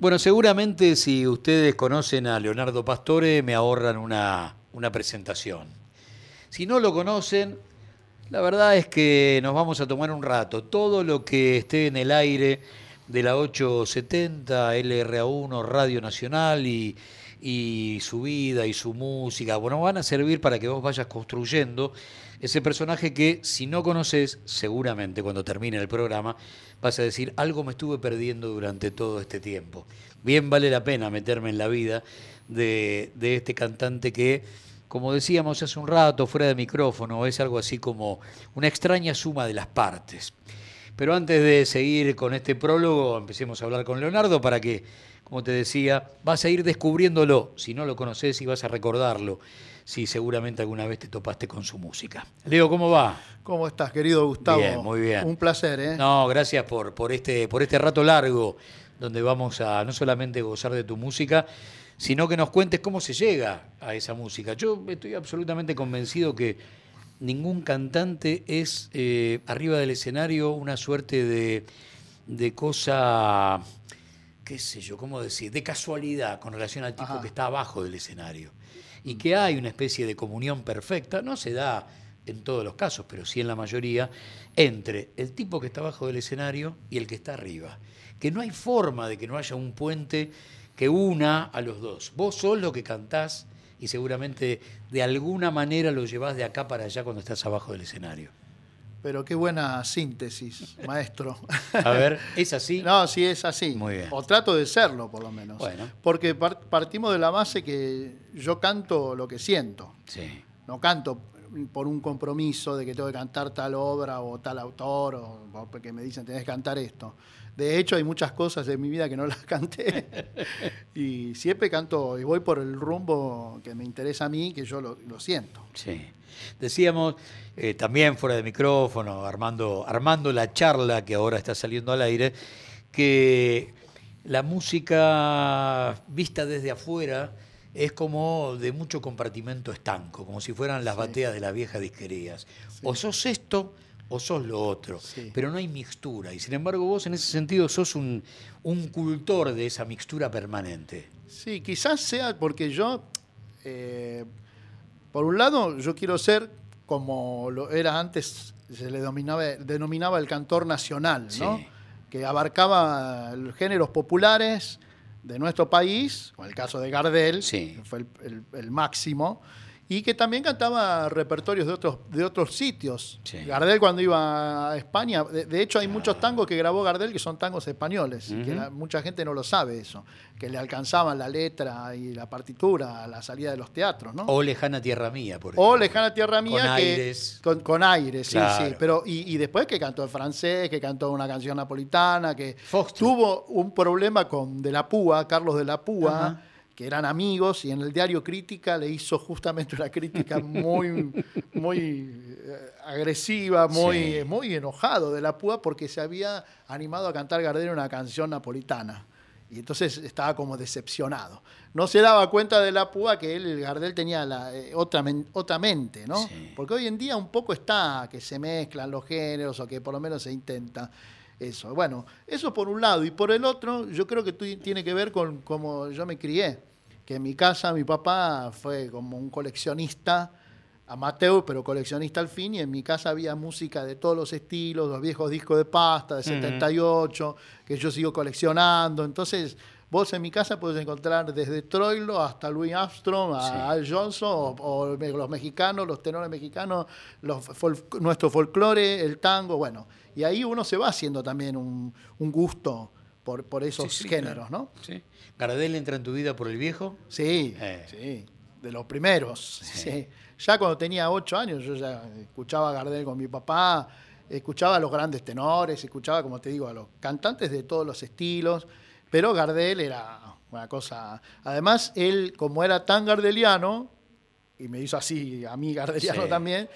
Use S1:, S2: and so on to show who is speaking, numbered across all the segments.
S1: Bueno, seguramente si ustedes conocen a Leonardo Pastore me ahorran una, una presentación. Si no lo conocen, la verdad es que nos vamos a tomar un rato. Todo lo que esté en el aire de la 870, LRA1, Radio Nacional y, y su vida y su música, bueno, van a servir para que vos vayas construyendo ese personaje que si no conoces, seguramente cuando termine el programa, vas a decir, algo me estuve perdiendo durante todo este tiempo. Bien vale la pena meterme en la vida de, de este cantante que como decíamos hace un rato, fuera de micrófono, es algo así como una extraña suma de las partes. Pero antes de seguir con este prólogo, empecemos a hablar con Leonardo para que, como te decía, vas a ir descubriéndolo, si no lo conoces y vas a recordarlo, si seguramente alguna vez te topaste con su música. Leo, ¿cómo va?
S2: ¿Cómo estás, querido Gustavo?
S1: Bien, muy bien.
S2: Un placer, ¿eh?
S1: No, gracias por, por, este, por este rato largo, donde vamos a no solamente gozar de tu música, sino que nos cuentes cómo se llega a esa música. Yo estoy absolutamente convencido que ningún cantante es eh, arriba del escenario una suerte de, de, cosa, qué sé yo, cómo decir, de casualidad con relación al tipo
S2: Ajá.
S1: que está abajo del escenario. Y que hay una especie de comunión perfecta, no se da en todos los casos, pero sí en la mayoría, entre el tipo que está abajo del escenario y el que está arriba. Que no hay forma de que no haya un puente que una a los dos. Vos sos lo que cantás y seguramente de alguna manera lo llevás de acá para allá cuando estás abajo del escenario.
S2: Pero qué buena síntesis, maestro.
S1: A ver, ¿es así?
S2: No, sí es así.
S1: Muy bien.
S2: O trato de serlo, por lo menos.
S1: Bueno.
S2: Porque par- partimos de la base que yo canto lo que siento.
S1: Sí.
S2: No canto por un compromiso de que tengo que cantar tal obra o tal autor o o porque me dicen tenés que cantar esto. De hecho, hay muchas cosas de mi vida que no las canté y siempre canto y voy por el rumbo que me interesa a mí, que yo lo, lo siento.
S1: Sí. Decíamos eh, también fuera de micrófono, armando, armando la charla que ahora está saliendo al aire, que la música vista desde afuera es como de mucho compartimento estanco, como si fueran las
S2: Sí.
S1: bateas de las viejas disquerías. O sos esto o sos lo otro,
S2: Sí.
S1: pero no hay mixtura. Y sin embargo vos en ese sentido sos un, un cultor de esa mixtura permanente.
S2: Sí, quizás sea porque yo, eh, por un lado, yo quiero ser como lo era antes, se le denominaba, denominaba el cantor nacional, ¿no?
S1: Sí.
S2: que abarcaba los géneros populares de nuestro país, como el caso de Gardel,
S1: Sí.
S2: que fue el, el- el máximo, y que también cantaba repertorios de otros, de otros sitios.
S1: Sí.
S2: Gardel cuando iba a España, de, de hecho hay muchos tangos que grabó Gardel que son tangos españoles, y que la- mucha gente no lo sabe eso, que le alcanzaban la letra y la partitura a la salida de los teatros, ¿no?
S1: O lejana tierra mía, por
S2: O
S1: ejemplo.
S2: Lejana Tierra Mía.
S1: Con
S2: que-
S1: aires.
S2: Con, con aires, sí,
S1: Claro.
S2: sí. Pero, y, y después que cantó en francés, que cantó una canción napolitana, que tuvo un problema con De la Púa, Carlos De la Púa. Que eran amigos, y en el diario Crítica le hizo justamente una crítica muy, muy eh, agresiva, muy,
S1: Sí.
S2: muy enojado De la Púa porque se había animado a cantar Gardel una canción napolitana. Y entonces estaba como decepcionado. No se daba cuenta de la púa que él, Gardel, tenía la, eh, otra, men- otra mente, ¿no?
S1: Sí.
S2: Porque hoy en día un poco está que se mezclan los géneros o que por lo menos se intenta eso. Bueno, eso por un lado. Y por el otro, yo creo que tiene que ver con cómo yo me crié. Que en mi casa mi papá fue como un coleccionista amateur, pero coleccionista al fin, y en mi casa había música de todos los estilos, los viejos discos de pasta de 78, que yo sigo coleccionando. Entonces, vos en mi casa puedes encontrar desde Troilo hasta Louis Armstrong, a
S1: Sí.
S2: Al Johnson, o, o los mexicanos, los tenores mexicanos, los fol- nuestro folclore, el tango, bueno. Y ahí uno se va haciendo también un, un gusto por, por esos
S1: Sí, sí,
S2: géneros,
S1: claro.
S2: ¿no?
S1: Sí. ¿Gardel entra en tu vida por el viejo?
S2: Sí,
S1: Eh.
S2: sí, de los primeros. sí. Ya cuando tenía ocho años, yo ya escuchaba a Gardel con mi papá, escuchaba a los grandes tenores, escuchaba, como te digo, a los cantantes de todos los estilos, pero Gardel era una cosa... Además, él, como era tan gardeliano, y me hizo así a mí gardeliano también,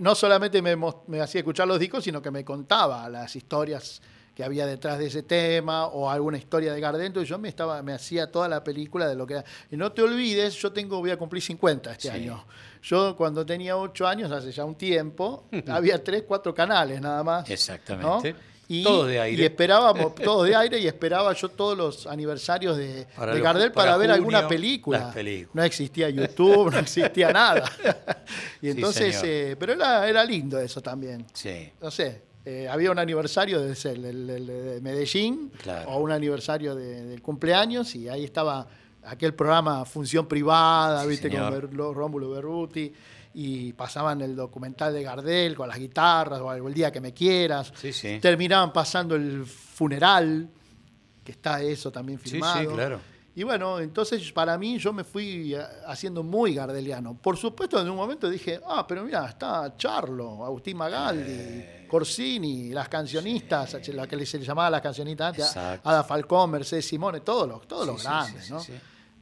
S2: no solamente me, me hacía escuchar los discos, sino que me contaba las historias que había detrás de ese tema o alguna historia de Gardel. Entonces yo me estaba me hacía toda la película de lo que era. Y no te olvides, yo tengo voy a cumplir 50 este
S1: Sí.
S2: año. Yo cuando tenía 8 años, hace ya un tiempo, había 3, 4 canales nada más. ¿no?
S1: Exactamente.
S3: Y,
S1: Todos de aire.
S3: Y esperábamos, todos de aire, y esperaba yo todos los aniversarios de,
S1: Para
S3: de
S1: los-
S3: Gardel para,
S1: para
S3: ver
S1: junio,
S3: alguna película. No existía YouTube, no existía nada. y
S1: Sí,
S3: entonces,
S1: señor.
S3: eh, pero era, era lindo eso también.
S1: Sí.
S3: No sé, eh, había un aniversario de, el de Medellín
S1: Claro.
S3: o un aniversario de- del cumpleaños y ahí estaba aquel programa Función Privada,
S1: Sí,
S3: viste, con. Ber- lo- Rómulo Berruti y pasaban el documental de Gardel con las guitarras o algo, el día que me quieras.
S1: Sí, sí.
S3: Terminaban pasando el funeral, que está eso también
S1: Sí,
S3: filmado.
S1: sí, claro.
S3: Y bueno, entonces para mí yo me fui eh, haciendo muy gardeliano. Por supuesto, en un momento dije, ah, pero mira, está Charlo, Agustín Magaldi,
S1: Eh.
S3: Corsini, las cancionistas, la que se le llamaba las cancionistas antes,
S1: Exacto.
S3: Ada Falcón, Mercedes Simone, todos los, todos
S1: Sí,
S3: los grandes,
S1: sí, sí,
S3: ¿no?
S1: sí.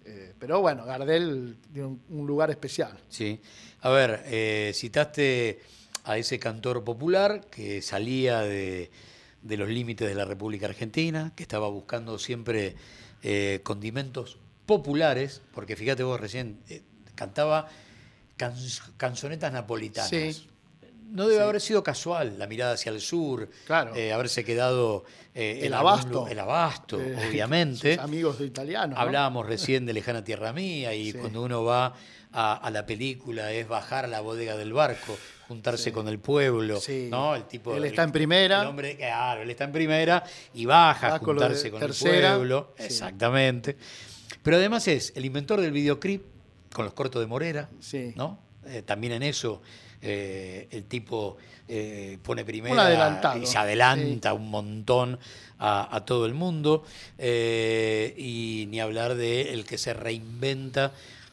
S3: Eh, pero bueno, Gardel tiene un, un lugar especial.
S1: Sí. A ver, citaste a ese cantor popular que salía de, de los límites de la República Argentina, que estaba buscando siempre eh, condimentos populares, porque fíjate vos recién, eh, cantaba can- canzonetas napolitanas.
S3: Sí.
S1: No debe
S3: Sí.
S1: haber sido casual la mirada hacia el sur,
S3: Claro.
S1: eh, haberse quedado
S3: El abasto.
S1: el abasto, obviamente.
S3: amigos italianos. ¿no?
S1: Hablábamos recién de Lejana Tierra Mía y
S3: Sí.
S1: cuando uno va a, a la película es bajar a la bodega del barco, juntarse
S3: Sí.
S1: con el pueblo,
S3: Sí.
S1: ¿no? El tipo
S3: Él
S1: el-
S3: está en primera.
S1: El hombre, claro, él está en primera y baja a juntarse con
S3: tercera.
S1: el pueblo.
S3: Sí.
S1: Exactamente. Pero además es el inventor del videoclip con los cortos de Morera,
S3: Sí.
S1: ¿no? Eh, también en eso eh, el tipo eh, pone primera y se adelanta un montón a, a todo el mundo. eh, y ni hablar de el que se reinventa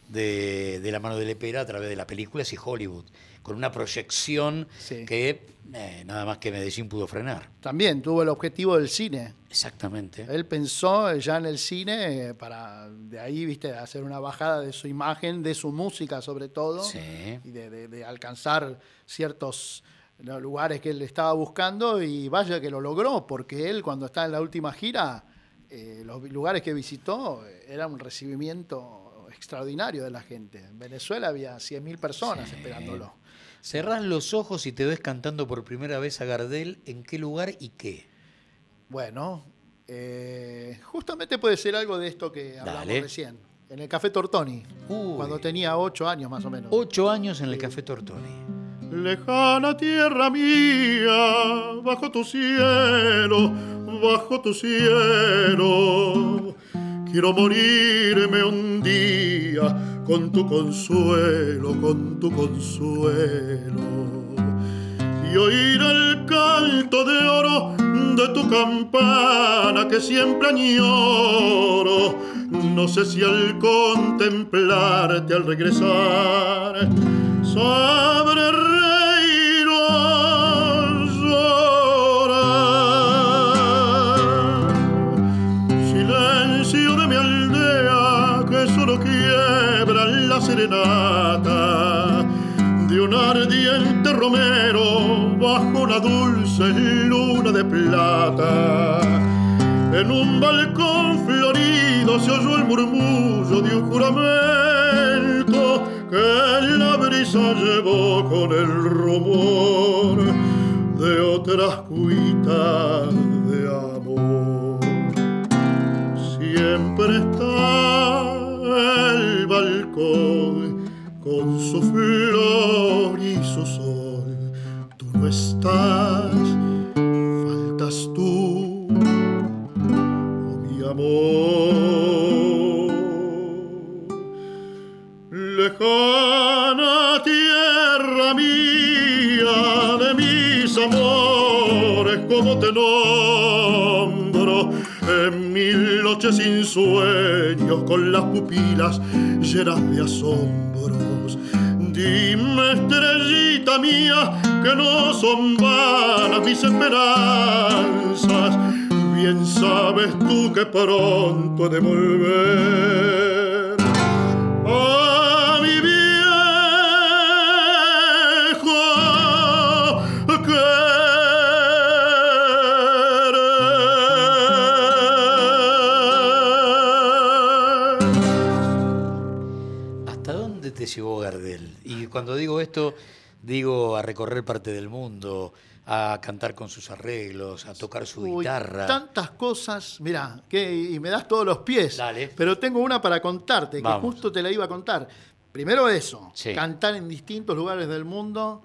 S1: de, de la mano de Lepera a través de las películas y Hollywood, con una proyección
S3: Sí.
S1: que eh, nada más que Medellín pudo frenar.
S3: También tuvo el objetivo del cine.
S1: Exactamente.
S3: Él pensó ya en el cine eh, para de ahí, viste, hacer una bajada de su imagen, de su música sobre todo,
S1: Sí.
S3: y de, de- de alcanzar ciertos lugares que él estaba buscando y vaya que lo logró, porque él cuando estaba en la última gira, eh, los lugares que visitó era un recibimiento extraordinario de la gente. En Venezuela había 100.000 personas
S1: Sí.
S3: esperándolo.
S1: Cerrás los ojos y te ves cantando por primera vez a Gardel, ¿en qué lugar y qué?
S3: Bueno, eh, justamente puede ser algo de esto que hablamos
S1: Dale.
S3: recién. En el Café Tortoni,
S1: Uy.
S3: cuando tenía ocho años más o menos.
S1: Ocho años en el Café Tortoni.
S2: Lejana tierra mía, bajo tu cielo, bajo tu cielo. Quiero morirme un día con tu consuelo, con tu consuelo. Y oír el canto de oro de tu campana que siempre añoro. No sé si al contemplarte, al regresar, sabré romero bajo una dulce luna de plata. En un balcón florido se oyó el murmullo de un juramento que la brisa llevó con el rumor de otras cuitas de amor. Siempre está el balcón con su flor estás, faltas tú, oh mi amor. Lejana tierra mía de mis amores, como te nombro en mil noches sin sueños, con las pupilas llenas de asombros. Dime, estrellita mía, que no son vanas mis esperanzas. Bien sabes tú que pronto he de volver
S1: Y cuando digo esto, digo a recorrer parte del mundo, a cantar con sus arreglos, a tocar su
S2: Uy,
S1: guitarra.
S2: Tantas cosas, mirá, que, y me das todos los pies.
S1: Dale.
S2: Pero tengo una para contarte, que justo te la iba a contar. Primero eso,
S1: Sí.
S2: cantar en distintos lugares del mundo,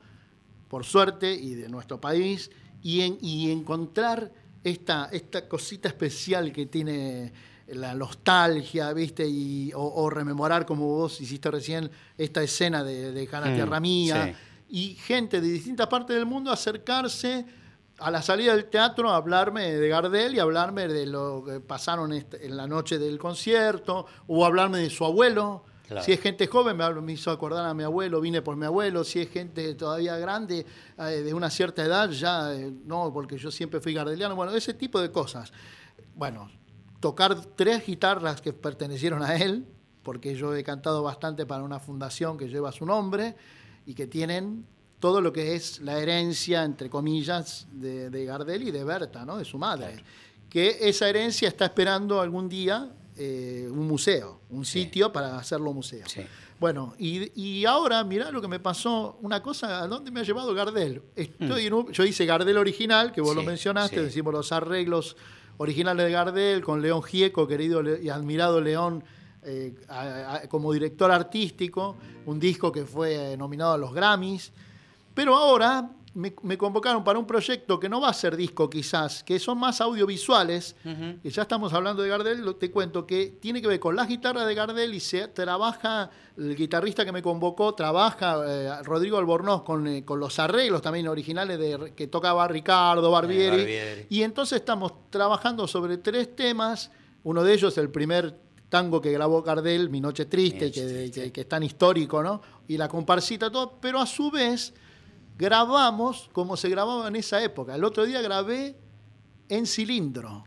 S2: por suerte, y de nuestro país, y, en- y encontrar esta, esta cosita especial que tiene la nostalgia, ¿viste? Y, o, o rememorar, como vos hiciste recién, esta escena de, de Jana
S1: Mm,
S2: Tierra Mía,
S1: sí.
S2: y gente de distintas partes del mundo acercarse a la salida del teatro a hablarme de Gardel y hablarme de lo que pasaron este- en la noche del concierto, o hablarme de su abuelo.
S1: Claro.
S2: Si es gente joven, me, hablo- me hizo acordar a mi abuelo, vine por mi abuelo. Si es gente todavía grande, eh, de una cierta edad, ya eh, no, porque yo siempre fui gardeliano. Bueno, ese tipo de cosas. Bueno, tocar tres guitarras que pertenecieron a él, porque yo he cantado bastante para una fundación que lleva su nombre y que tienen todo lo que es la herencia, entre comillas, de, de Gardel y de Berta, ¿no? de su madre. Que esa herencia está esperando algún día eh, un museo, un
S1: Sí.
S2: sitio para hacerlo museo.
S1: Sí.
S2: Bueno, y, y ahora mirá lo que me pasó, una cosa, ¿a dónde me ha llevado Gardel? Estoy en un- yo hice Gardel original, que vos lo
S1: Sí,
S2: mencionaste,
S1: sí.
S2: decimos los arreglos originales de Gardel, con León Gieco, querido y admirado León, eh, como director artístico, un disco que fue eh, nominado a los Grammys. Pero ahora me, me convocaron para un proyecto que no va a ser disco quizás, que son más audiovisuales, que ya estamos hablando de Gardel, te cuento que tiene que ver con las guitarras de Gardel y se trabaja, el guitarrista que me convocó, trabaja eh, Rodrigo Albornoz con, eh, con los arreglos también originales de, que tocaba Ricardo Barbieri.
S1: Barbieri.
S2: Y entonces estamos trabajando sobre tres temas, uno de ellos el primer tango que grabó Gardel, Mi Noche Triste,
S1: Mi Noche
S2: que,
S1: Triste.
S2: que- que es tan histórico, ¿no? Y la comparsita, todo, pero a su vez grabamos como se grababa en esa época. El otro día grabé en cilindro,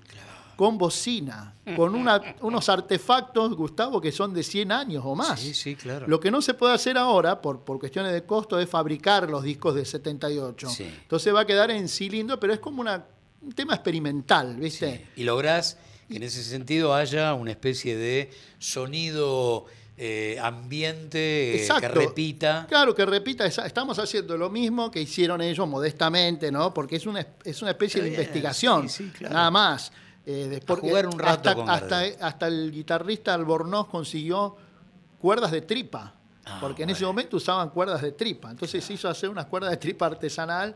S2: con bocina, con una- unos artefactos, Gustavo, que son de 100 años o más.
S1: Sí, sí, claro.
S2: Lo que no se puede hacer ahora, por, por cuestiones de costo, es fabricar los discos de 78.
S1: Sí.
S2: Entonces va a quedar en cilindro, pero es como una, un tema experimental, ¿viste?
S1: Sí. Y lográs que en ese sentido haya una especie de sonido eh, ambiente eh, que repita.
S2: Claro, que repita, estamos haciendo lo mismo que hicieron ellos modestamente, ¿no? Porque es una, es una especie de investigación,
S1: sí, sí, claro.
S2: nada más. Eh,
S1: jugar un rato
S2: hasta,
S1: con
S2: hasta, el guitarrista Albornoz consiguió cuerdas de tripa,
S1: Ah,
S2: porque en ese momento usaban cuerdas de tripa. Entonces se hizo hacer unas cuerdas de tripa artesanal.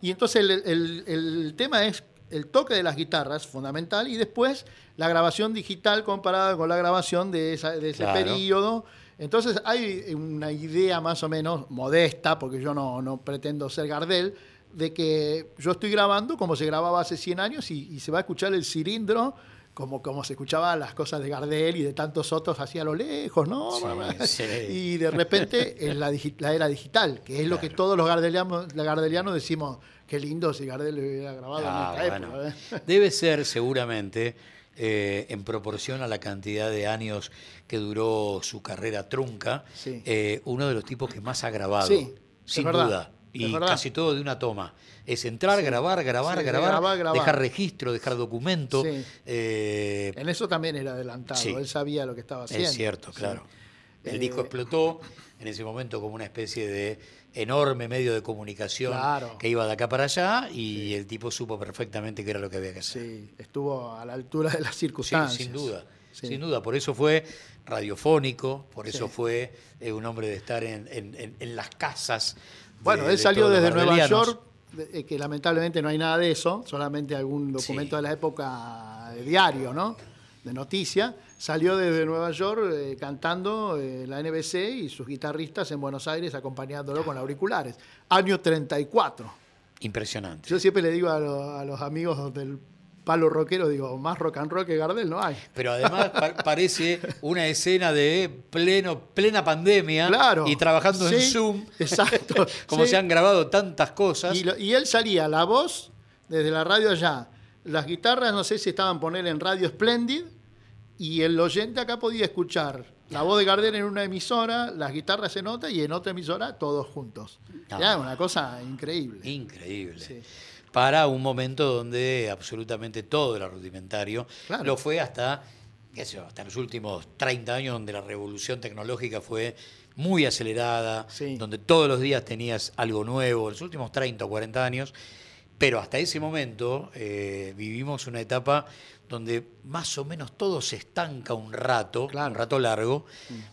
S2: Y entonces el, el- el tema es el toque de las guitarras, fundamental, y después la grabación digital comparada con la grabación de, esa- de ese
S1: Claro.
S2: periodo. Entonces hay una idea más o menos modesta, porque yo no, no pretendo ser Gardel, de que yo estoy grabando como se grababa hace 100 años y, y se va a escuchar el cilindro como, como se escuchaban las cosas de Gardel y de tantos otros hacia lo lejos, ¿no?
S1: Sí, sí.
S2: Y de repente es la, era digital, que es lo que todos los gardelianos, los gardelianos decimos, qué lindo si Gardel lo hubiera grabado
S1: Ah,
S2: en esta
S1: bueno.
S2: época. ¿eh?
S1: Debe ser seguramente eh, en proporción a la cantidad de años que duró su carrera trunca,
S2: Sí.
S1: eh, uno de los tipos que más ha grabado,
S2: Sí,
S1: sin
S2: verdad,
S1: duda. Y casi todo de una toma. Es entrar, grabar, grabar, grabar,
S2: grabar, grabar.
S1: dejar registro, dejar documento. Eh,
S2: En eso también era adelantado, él sabía lo que estaba haciendo.
S1: es cierto, claro. El disco explotó en ese momento como una especie de enorme medio de comunicación
S2: Claro.
S1: que iba de acá para allá y el tipo supo perfectamente qué era lo que había que hacer.
S2: Sí, estuvo a la altura de las
S1: Sí,
S2: circunstancias.
S1: sin duda.
S2: Sí.
S1: Sin duda, por eso fue radiofónico, por eso
S2: Sí.
S1: fue eh, un hombre de estar en, en- en- en las casas. de-
S2: Bueno, él
S1: de
S2: salió desde Nueva. York, eh, que lamentablemente no hay nada de eso, solamente algún documento
S1: Sí.
S2: de la época de diario, ¿no? De noticia. Salió desde Nueva York eh, cantando eh, la NBC y sus guitarristas en Buenos Aires acompañándolo con auriculares. Año 34.
S1: Impresionante.
S2: Yo siempre le digo a, lo- a los amigos del palo rockero, digo, más rock and roll que Gardel no hay.
S1: Pero además pa- parece una escena de pleno, plena pandemia
S2: Claro.
S1: y trabajando en Zoom.
S2: exacto,
S1: como
S2: sí.
S1: se han grabado tantas cosas.
S2: Y, lo- y él salía, la voz, desde la radio allá. Las guitarras, no sé si estaban poner en Radio Splendid, y el oyente acá podía escuchar la voz de Gardel en una emisora, las guitarras en otra, y en otra emisora todos juntos.
S1: Ah.
S2: Era una cosa increíble.
S1: Increíble.
S2: Sí.
S1: Para un momento donde absolutamente todo era rudimentario.
S2: Claro.
S1: Lo fue hasta, qué sé yo, hasta los últimos 30 años donde la revolución tecnológica fue muy acelerada,
S2: Sí.
S1: donde todos los días tenías algo nuevo, los últimos 30 o 40 años. Pero hasta ese momento eh, vivimos una etapa donde más o menos todo se estanca un rato,
S2: Claro.
S1: un rato largo,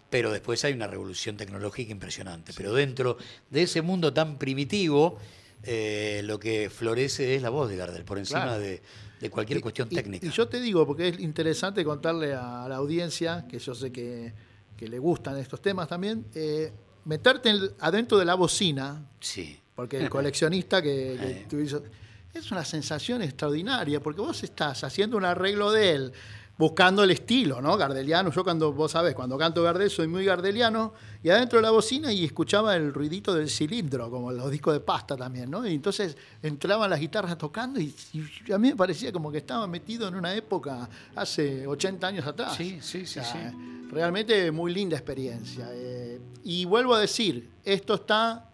S1: pero después hay una revolución tecnológica impresionante. Pero dentro de ese mundo tan primitivo, eh, lo que florece es la voz de Gardel, por encima
S2: Claro.
S1: de, de cualquier
S2: Y-
S1: cuestión
S2: y-
S1: técnica.
S2: Y yo te digo, porque es interesante contarle a la audiencia, que yo sé que, que le gustan estos temas también, eh, meterte en- adentro de la bocina,
S1: Sí.
S2: porque el coleccionista que, que
S1: Eh.
S2: tú hizo- es una sensación extraordinaria, porque vos estás haciendo un arreglo de él, buscando el estilo, ¿no? Gardeliano. Yo cuando, vos sabés, cuando canto Gardel soy muy gardeliano, y adentro de la bocina y escuchaba el ruidito del cilindro, como los discos de pasta también, ¿no? Y entonces entraban las guitarras tocando y, y a mí me parecía como que estaba metido en una época hace 80 años atrás.
S1: Sí, sí, sí,
S2: O sea,
S1: sí.
S2: Realmente muy linda experiencia. Eh, y vuelvo a decir, esto está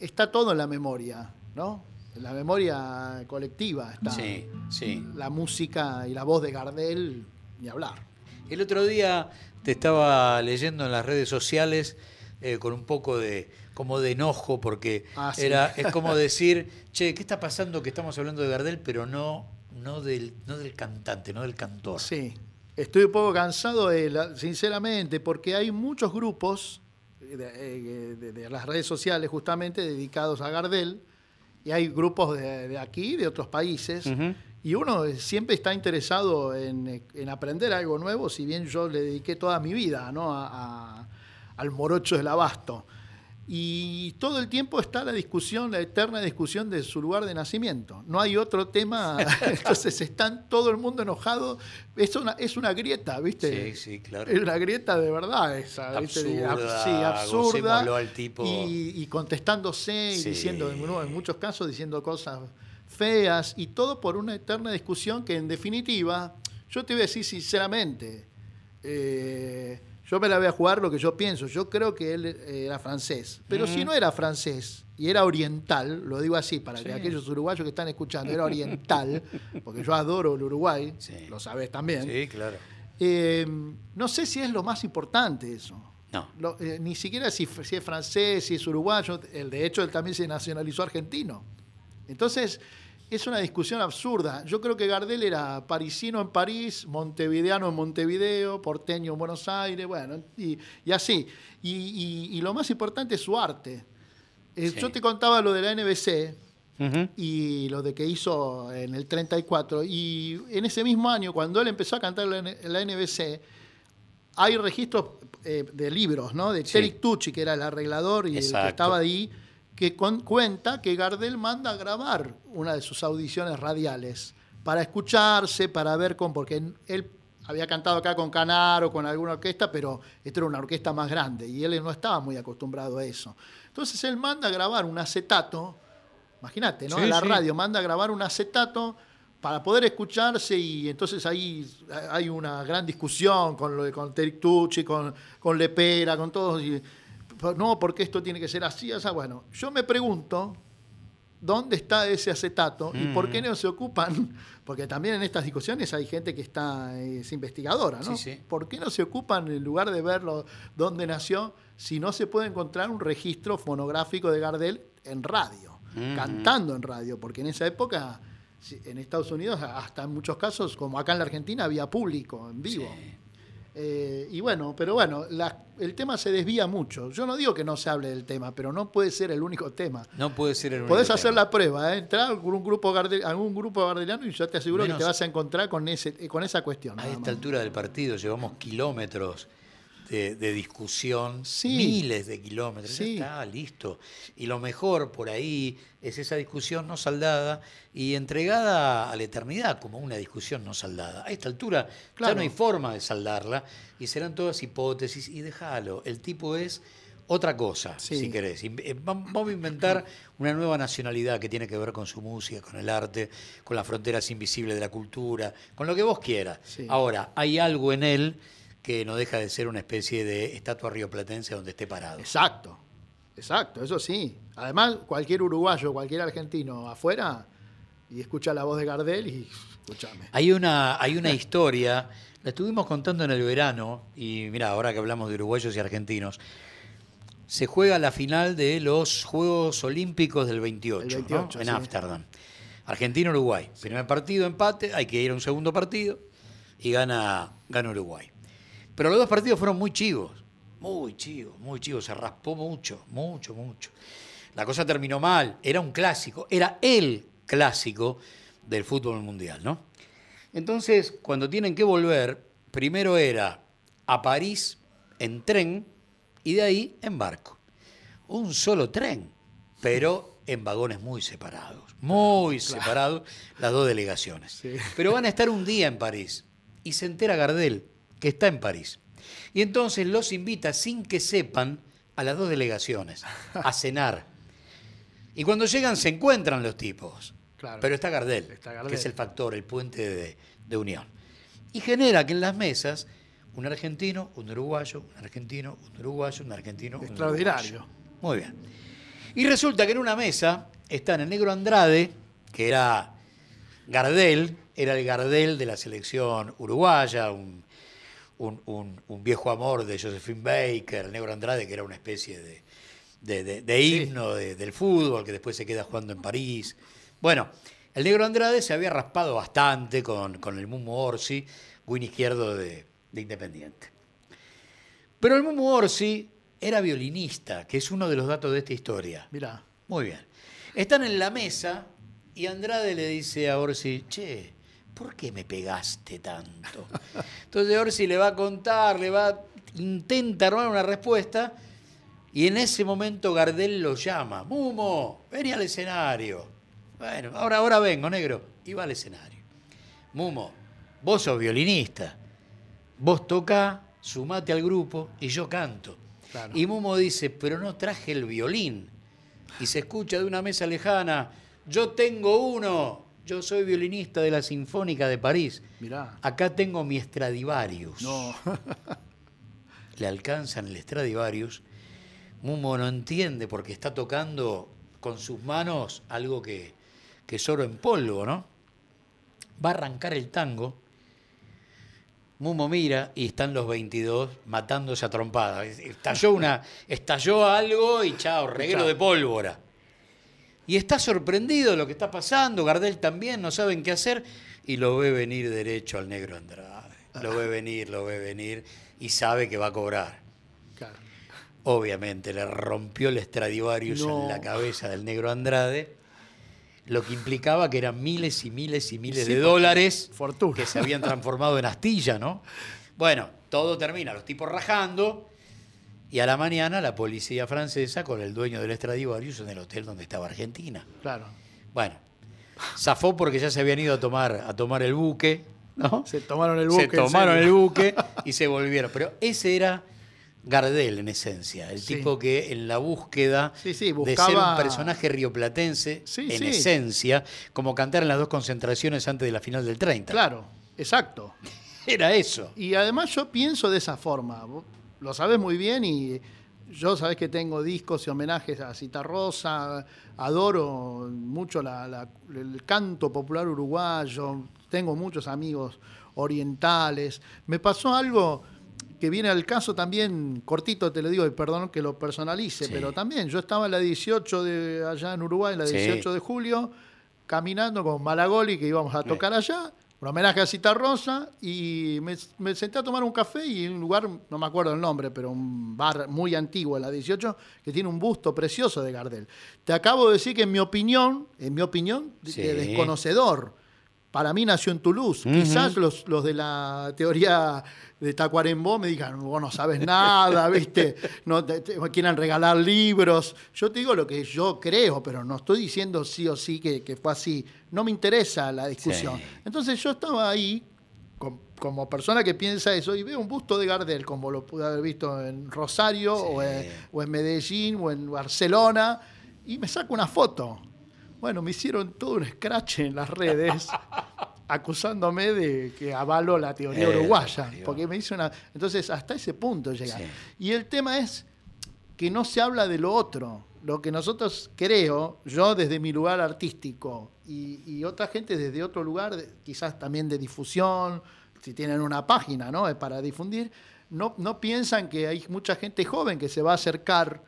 S2: está todo en la memoria, ¿no? La memoria colectiva está
S1: Sí, sí.
S2: la música y la voz de Gardel, ni hablar.
S1: El otro día te estaba leyendo en las redes sociales eh, con un poco de como de enojo porque
S2: Ah, sí.
S1: era es como decir, che, ¿qué está pasando que estamos hablando de Gardel pero no no del no del cantante, no del cantor?
S2: Sí, estoy un poco cansado, de la- sinceramente, porque hay muchos grupos de, eh, de- de las redes sociales justamente dedicados a Gardel, y hay grupos de, de aquí de otros países, y uno siempre está interesado en, en aprender algo nuevo, si bien yo le dediqué toda mi vida ¿no? a- a- al morocho del abasto. Y todo el tiempo está la discusión, la eterna discusión de su lugar de nacimiento. No hay otro tema, entonces están todo el mundo enojado. Es una, es una grieta, ¿viste?
S1: Sí, sí, claro.
S2: Es una grieta de verdad esa, ¿viste?
S1: Absurda,
S2: sí, absurda.
S1: gocémoslo al tipo.
S2: Y, y contestándose y
S1: Sí.
S2: diciendo, en, en muchos casos, diciendo cosas feas y todo por una eterna discusión que en definitiva, yo te voy a decir sinceramente, eh, yo me la voy a jugar lo que yo pienso. Yo creo que él eh, era francés. Pero si no era francés y era oriental, lo digo así para
S1: Sí.
S2: que aquellos uruguayos que están escuchando, era oriental, porque yo adoro el Uruguay,
S1: Sí.
S2: lo sabes también.
S1: Sí, claro.
S2: Eh, no sé si es lo más importante eso.
S1: No.
S2: Lo- eh, ni siquiera si, si es francés, si es uruguayo. El, de hecho, él también se nacionalizó argentino. Entonces, es una discusión absurda. Yo creo que Gardel era parisino en París, montevideano en Montevideo, porteño en Buenos Aires, bueno, y, y así. Y, y- y lo más importante es su arte. Eh,
S1: Sí.
S2: Yo te contaba lo de la NBC, y lo de que hizo en el 34. Y en ese mismo año, cuando él empezó a cantar en la la NBC, hay registros eh, de libros, ¿no? De
S1: Sí.
S2: Terry Tucci, que era el arreglador y el que estaba ahí, que con- cuenta que Gardel manda a grabar una de sus audiciones radiales para escucharse, para ver con. porque él había cantado acá con Canaro, con alguna orquesta, pero esta era una orquesta más grande y él no estaba muy acostumbrado a eso. Entonces él manda a grabar un acetato, imagínate, ¿no?
S1: Sí,
S2: a la
S1: sí.
S2: radio manda a grabar un acetato para poder escucharse y entonces ahí hay una gran discusión con lo con Terry Tucci, con, con Lepera, con todos. y, no, porque esto tiene que ser así, o sea, bueno, yo me pregunto dónde está ese acetato y por qué no se ocupan, porque también en estas discusiones hay gente que está, es investigadora, ¿no?
S1: Sí, sí.
S2: ¿Por qué no se ocupan en lugar de verlo dónde nació, si no se puede encontrar un registro fonográfico de Gardel en radio,
S1: Ujú.
S2: cantando en radio? Porque en esa época, en Estados Unidos, hasta en muchos casos, como acá en la Argentina, había público en vivo.
S1: Sí.
S2: Eh, y bueno, pero bueno, la- el tema se desvía mucho. Yo no digo que no se hable del tema, pero no puede ser el único tema.
S1: No puede ser el único
S2: Podés hacer
S1: tema.
S2: la prueba, ¿eh? entrar con un grupo garde- algún grupo gardeliano y yo te aseguro
S1: Menos-
S2: que te vas a encontrar con ese con esa cuestión.
S1: A esta altura del partido llevamos kilómetros de, de discusión,
S2: Sí.
S1: miles de kilómetros. Ya está, listo. Y lo mejor por ahí es esa discusión no saldada y entregada a la eternidad como una discusión no saldada. A esta altura ya
S2: Claro.
S1: no hay forma de saldarla y serán todas hipótesis y déjalo. El tipo es otra cosa,
S2: Sí.
S1: si querés. Eh, vam- Vamos a inventar una nueva nacionalidad que tiene que ver con su música, con el arte, con las fronteras invisibles de la cultura, con lo que vos quieras.
S2: Sí.
S1: Ahora, hay algo en él que no deja de ser una especie de estatua rioplatense donde esté parado.
S2: Exacto, exacto, eso sí. Además, cualquier uruguayo, cualquier argentino afuera y escucha la voz de Gardel y escúchame.
S1: Hay una, hay una historia, la estuvimos contando en el verano, y mira, ahora que hablamos de uruguayos y argentinos, se juega la final de los Juegos Olímpicos del 28,
S2: El
S1: ¿no?
S2: 28,
S1: en
S2: sí.
S1: Ámsterdam. Argentina-Uruguay. Primer partido, empate, hay que ir a un segundo partido y gana, gana Uruguay. Pero los dos partidos fueron muy chivos, muy chivos, muy chivos. Se raspó mucho, mucho, mucho. La cosa terminó mal. Era un clásico, era el clásico del fútbol mundial, ¿no? Entonces, cuando tienen que volver, primero era a París en tren y de ahí en barco. Un solo tren, pero en vagones muy separados, muy separados las dos delegaciones.
S2: Sí.
S1: Pero van a estar un día en París y se entera Gardel que está en París. Y entonces los invita sin que sepan a las dos delegaciones a cenar. Y cuando llegan se encuentran los tipos.
S2: Claro.
S1: Pero está Gardel,
S2: Está Gardel.
S1: que es el factor, el puente de, de unión. Y genera que en las mesas un argentino, un uruguayo, un argentino, un uruguayo, un argentino, un
S2: Extraordinario.
S1: uruguayo. Muy bien. Y resulta que en una mesa están el negro Andrade, que era Gardel, era el Gardel de la selección uruguaya, un, un- un- un viejo amor de Josephine Baker, el negro Andrade, que era una especie de, de- de- de himno de- del fútbol, que después se queda jugando en París. Bueno, el negro Andrade se había raspado bastante con, con el Mumu Orsi, win izquierdo de, de Independiente. Pero el Mumu Orsi era violinista, que es uno de los datos de esta historia.
S2: Mirá.
S1: Muy bien. Están en la mesa y Andrade le dice a Orsi, che, ¿por qué me pegaste tanto? Entonces Orsi le va a contar, le va, intenta armar una respuesta y en ese momento Gardel lo llama, Mumo, vení al escenario. Bueno, ahora, ahora vengo, negro. Y va al escenario. Mumo, vos sos violinista. Vos toca, sumate al grupo y yo canto.
S2: Claro.
S1: Y Mumo dice, pero no traje el violín. Y se escucha de una mesa lejana, yo tengo uno, yo soy violinista de la Sinfónica de París.
S2: Mirá.
S1: Acá tengo mi Stradivarius.
S2: No.
S1: Le alcanzan el Stradivarius. Mumo no entiende porque está tocando con sus manos algo que, que es oro en polvo, ¿no? Va a arrancar el tango. Mumo mira y están los 22 matándose a trompadas. Estalló, una, estalló algo y chao, reguero de pólvora. Y está sorprendido de lo que está pasando. Gardel también, no saben qué hacer. Y lo ve venir derecho al negro Andrade. Lo ve venir, lo ve venir. Y sabe que va a cobrar.
S2: Claro.
S1: Obviamente le rompió el Stradivarius
S2: No.
S1: en la cabeza del negro Andrade, lo que implicaba que eran miles y miles y miles
S2: Sí,
S1: de dólares
S2: fortuna.
S1: que se habían transformado en astilla, ¿no? Bueno, todo termina, los tipos rajando, y a la mañana la policía francesa con el dueño del Stradivarius en el hotel donde estaba Argentina.
S2: Claro.
S1: Bueno, zafó porque ya se habían ido a tomar, a tomar el buque, ¿no?
S2: Se tomaron el buque.
S1: Se tomaron el buque y se volvieron. Pero ese era Gardel en esencia, el
S2: Sí.
S1: tipo que en la búsqueda
S2: Sí, sí,
S1: de ser
S2: buscaba-
S1: un personaje rioplatense, en esencia, como cantar en las dos concentraciones antes de la final del 30.
S2: Claro, exacto.
S1: Era eso.
S2: Y además yo pienso de esa forma. Lo sabes muy bien y yo sabés que tengo discos y homenajes a Citarrosa, adoro mucho la- la- el canto popular uruguayo, tengo muchos amigos orientales. Me pasó algo que viene al caso también, cortito te lo digo, y perdón que lo personalice,
S1: Sí.
S2: pero también yo estaba en la 18 de allá en Uruguay, la
S1: Sí.
S2: 18 de julio, caminando con Malagoli, que íbamos a tocar allá, un homenaje a Cita Rosa, y me, me senté a tomar un café y en un lugar, no me acuerdo el nombre, pero un bar muy antiguo, la 18, que tiene un busto precioso de Gardel. Te acabo de decir que en mi opinión, en mi opinión, de-
S1: Sí.
S2: de desconocedor, para mí nació en Toulouse. Quizás los, los de la teoría de Tacuarembó me digan, vos no sabes nada, ¿viste? No te, te- regalar libros. Yo te digo lo que yo creo, pero no estoy diciendo sí o sí que, que fue así. No me interesa la discusión.
S1: Sí.
S2: Entonces yo estaba ahí com- como persona que piensa eso y veo un busto de Gardel, como lo pude haber visto en Rosario o, en, o en Medellín o en Barcelona, y me saco una foto. Bueno, me hicieron todo un scratch en las redes acusándome de que avalo la teoría
S1: Eh,
S2: uruguaya, porque me hizo una... Entonces, hasta ese punto llega.
S1: Sí.
S2: Y el tema es que no se habla de lo otro. Lo que nosotros creo, yo desde mi lugar artístico y, y otra gente desde otro lugar, quizás también de difusión, si tienen una página ¿no? Para difundir, no, no piensan que hay mucha gente joven que se va a acercar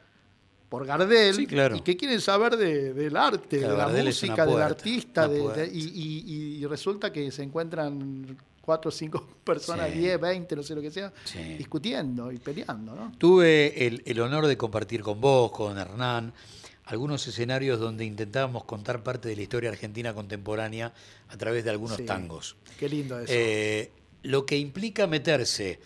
S4: por Gardel
S1: Sí, claro.
S4: y que quieren saber de- del arte,
S1: Claro,
S4: de la
S1: Gardel
S4: música, del artista, de- de- y, y- y resulta que se encuentran cuatro o cinco personas,
S1: Sí.
S4: 10, 20, no sé lo que sea,
S1: Sí.
S4: discutiendo y peleando, ¿no?
S1: Tuve el, el honor de compartir con vos, con Hernán, algunos escenarios donde intentábamos contar parte de la historia argentina contemporánea a través de algunos tangos.
S4: Qué lindo eso.
S1: Eh, lo que implica meterse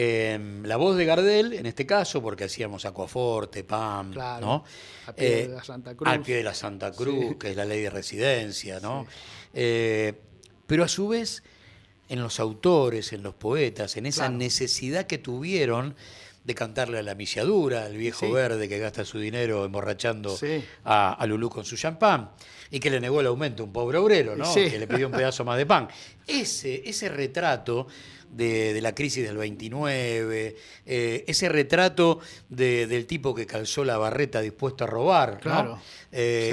S1: en la voz de Gardel, en este caso, porque hacíamos Aquaforte, PAM,
S4: Claro,
S1: ¿no?
S4: al pie
S1: Eh,
S4: de la Santa Cruz.
S1: Al pie de la Santa Cruz,
S4: Sí.
S1: que es la ley de residencia, ¿no? Eh, pero a su vez, en los autores, en los poetas, en esa
S4: Claro.
S1: necesidad que tuvieron de cantarle a la misiadura, al viejo
S4: Sí.
S1: verde que gasta su dinero emborrachando
S4: Sí.
S1: a, a Lulú con su champán y que le negó el aumento a un pobre obrero, ¿no?
S4: Sí.
S1: Que le pidió un pedazo más de pan. Ese, ese retrato de, de la crisis del 29, eh, ese retrato de- del tipo que calzó la barreta dispuesto a robar, ¿no?
S4: Claro.
S1: Eh,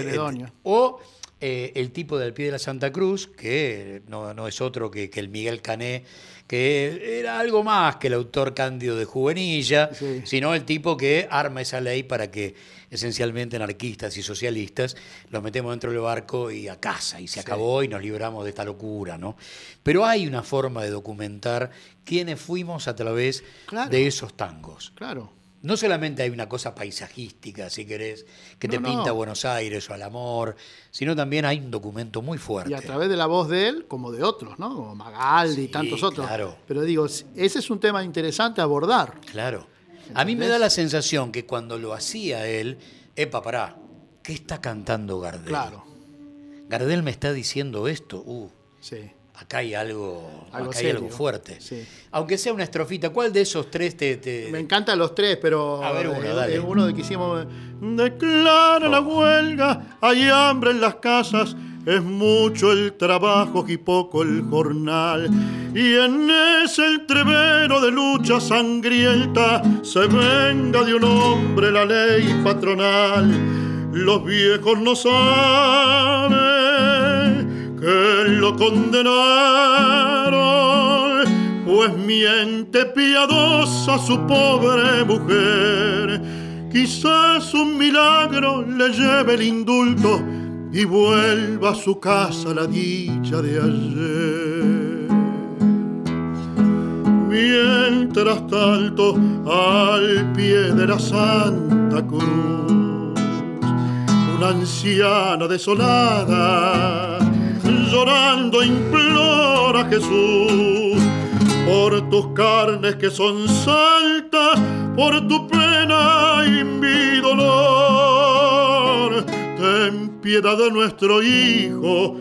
S1: o eh, el tipo del pie de la Santa Cruz, que no, no es otro que, que el Miguel Cané, que era algo más que el autor cándido de Juvenilla,
S4: Sí.
S1: sino el tipo que arma esa ley para que esencialmente anarquistas y socialistas los metemos dentro del barco y a casa, y se acabó y nos libramos de esta locura, ¿no? Pero hay una forma de documentar quiénes fuimos a través
S4: Claro.
S1: de esos tangos.
S4: Claro.
S1: No solamente hay una cosa paisajística, si querés, que te
S4: No,
S1: pinta
S4: no.
S1: Buenos Aires o al amor, sino también hay un documento muy fuerte.
S4: Y a través de la voz de él, como de otros, ¿no? Como Magaldi y tantos otros.
S1: claro.
S4: Pero digo, ese es un tema interesante a abordar.
S1: Claro. A mí me da la sensación que cuando lo hacía él, epa, pará, ¿qué está cantando Gardel?
S4: Claro.
S1: Gardel me está diciendo esto, uh,
S4: Sí.
S1: Acá hay algo,
S4: Algo
S1: acá hay algo fuerte.
S4: Sí.
S1: Aunque sea una estrofita, ¿cuál de esos tres te... te-
S4: Me encantan los tres, pero
S1: A ver uno,
S4: eh,
S1: dale.
S4: uno de que hicimos
S2: Declara la
S1: Oh.
S2: huelga, hay hambre en las casas, es mucho el trabajo y poco el jornal. Y en ese entrevero de lucha sangrienta se venga de un hombre la ley patronal. Los viejos no saben que lo condenaron, pues miente piadosa su pobre mujer. Quizás un milagro le lleve el indulto y vuelva a su casa la dicha de ayer. Mientras tanto, al pie de la Santa Cruz, una anciana desolada, llorando implora Jesús por tus carnes que son santas, por tu pena y mi dolor. Ten piedad de nuestro Hijo,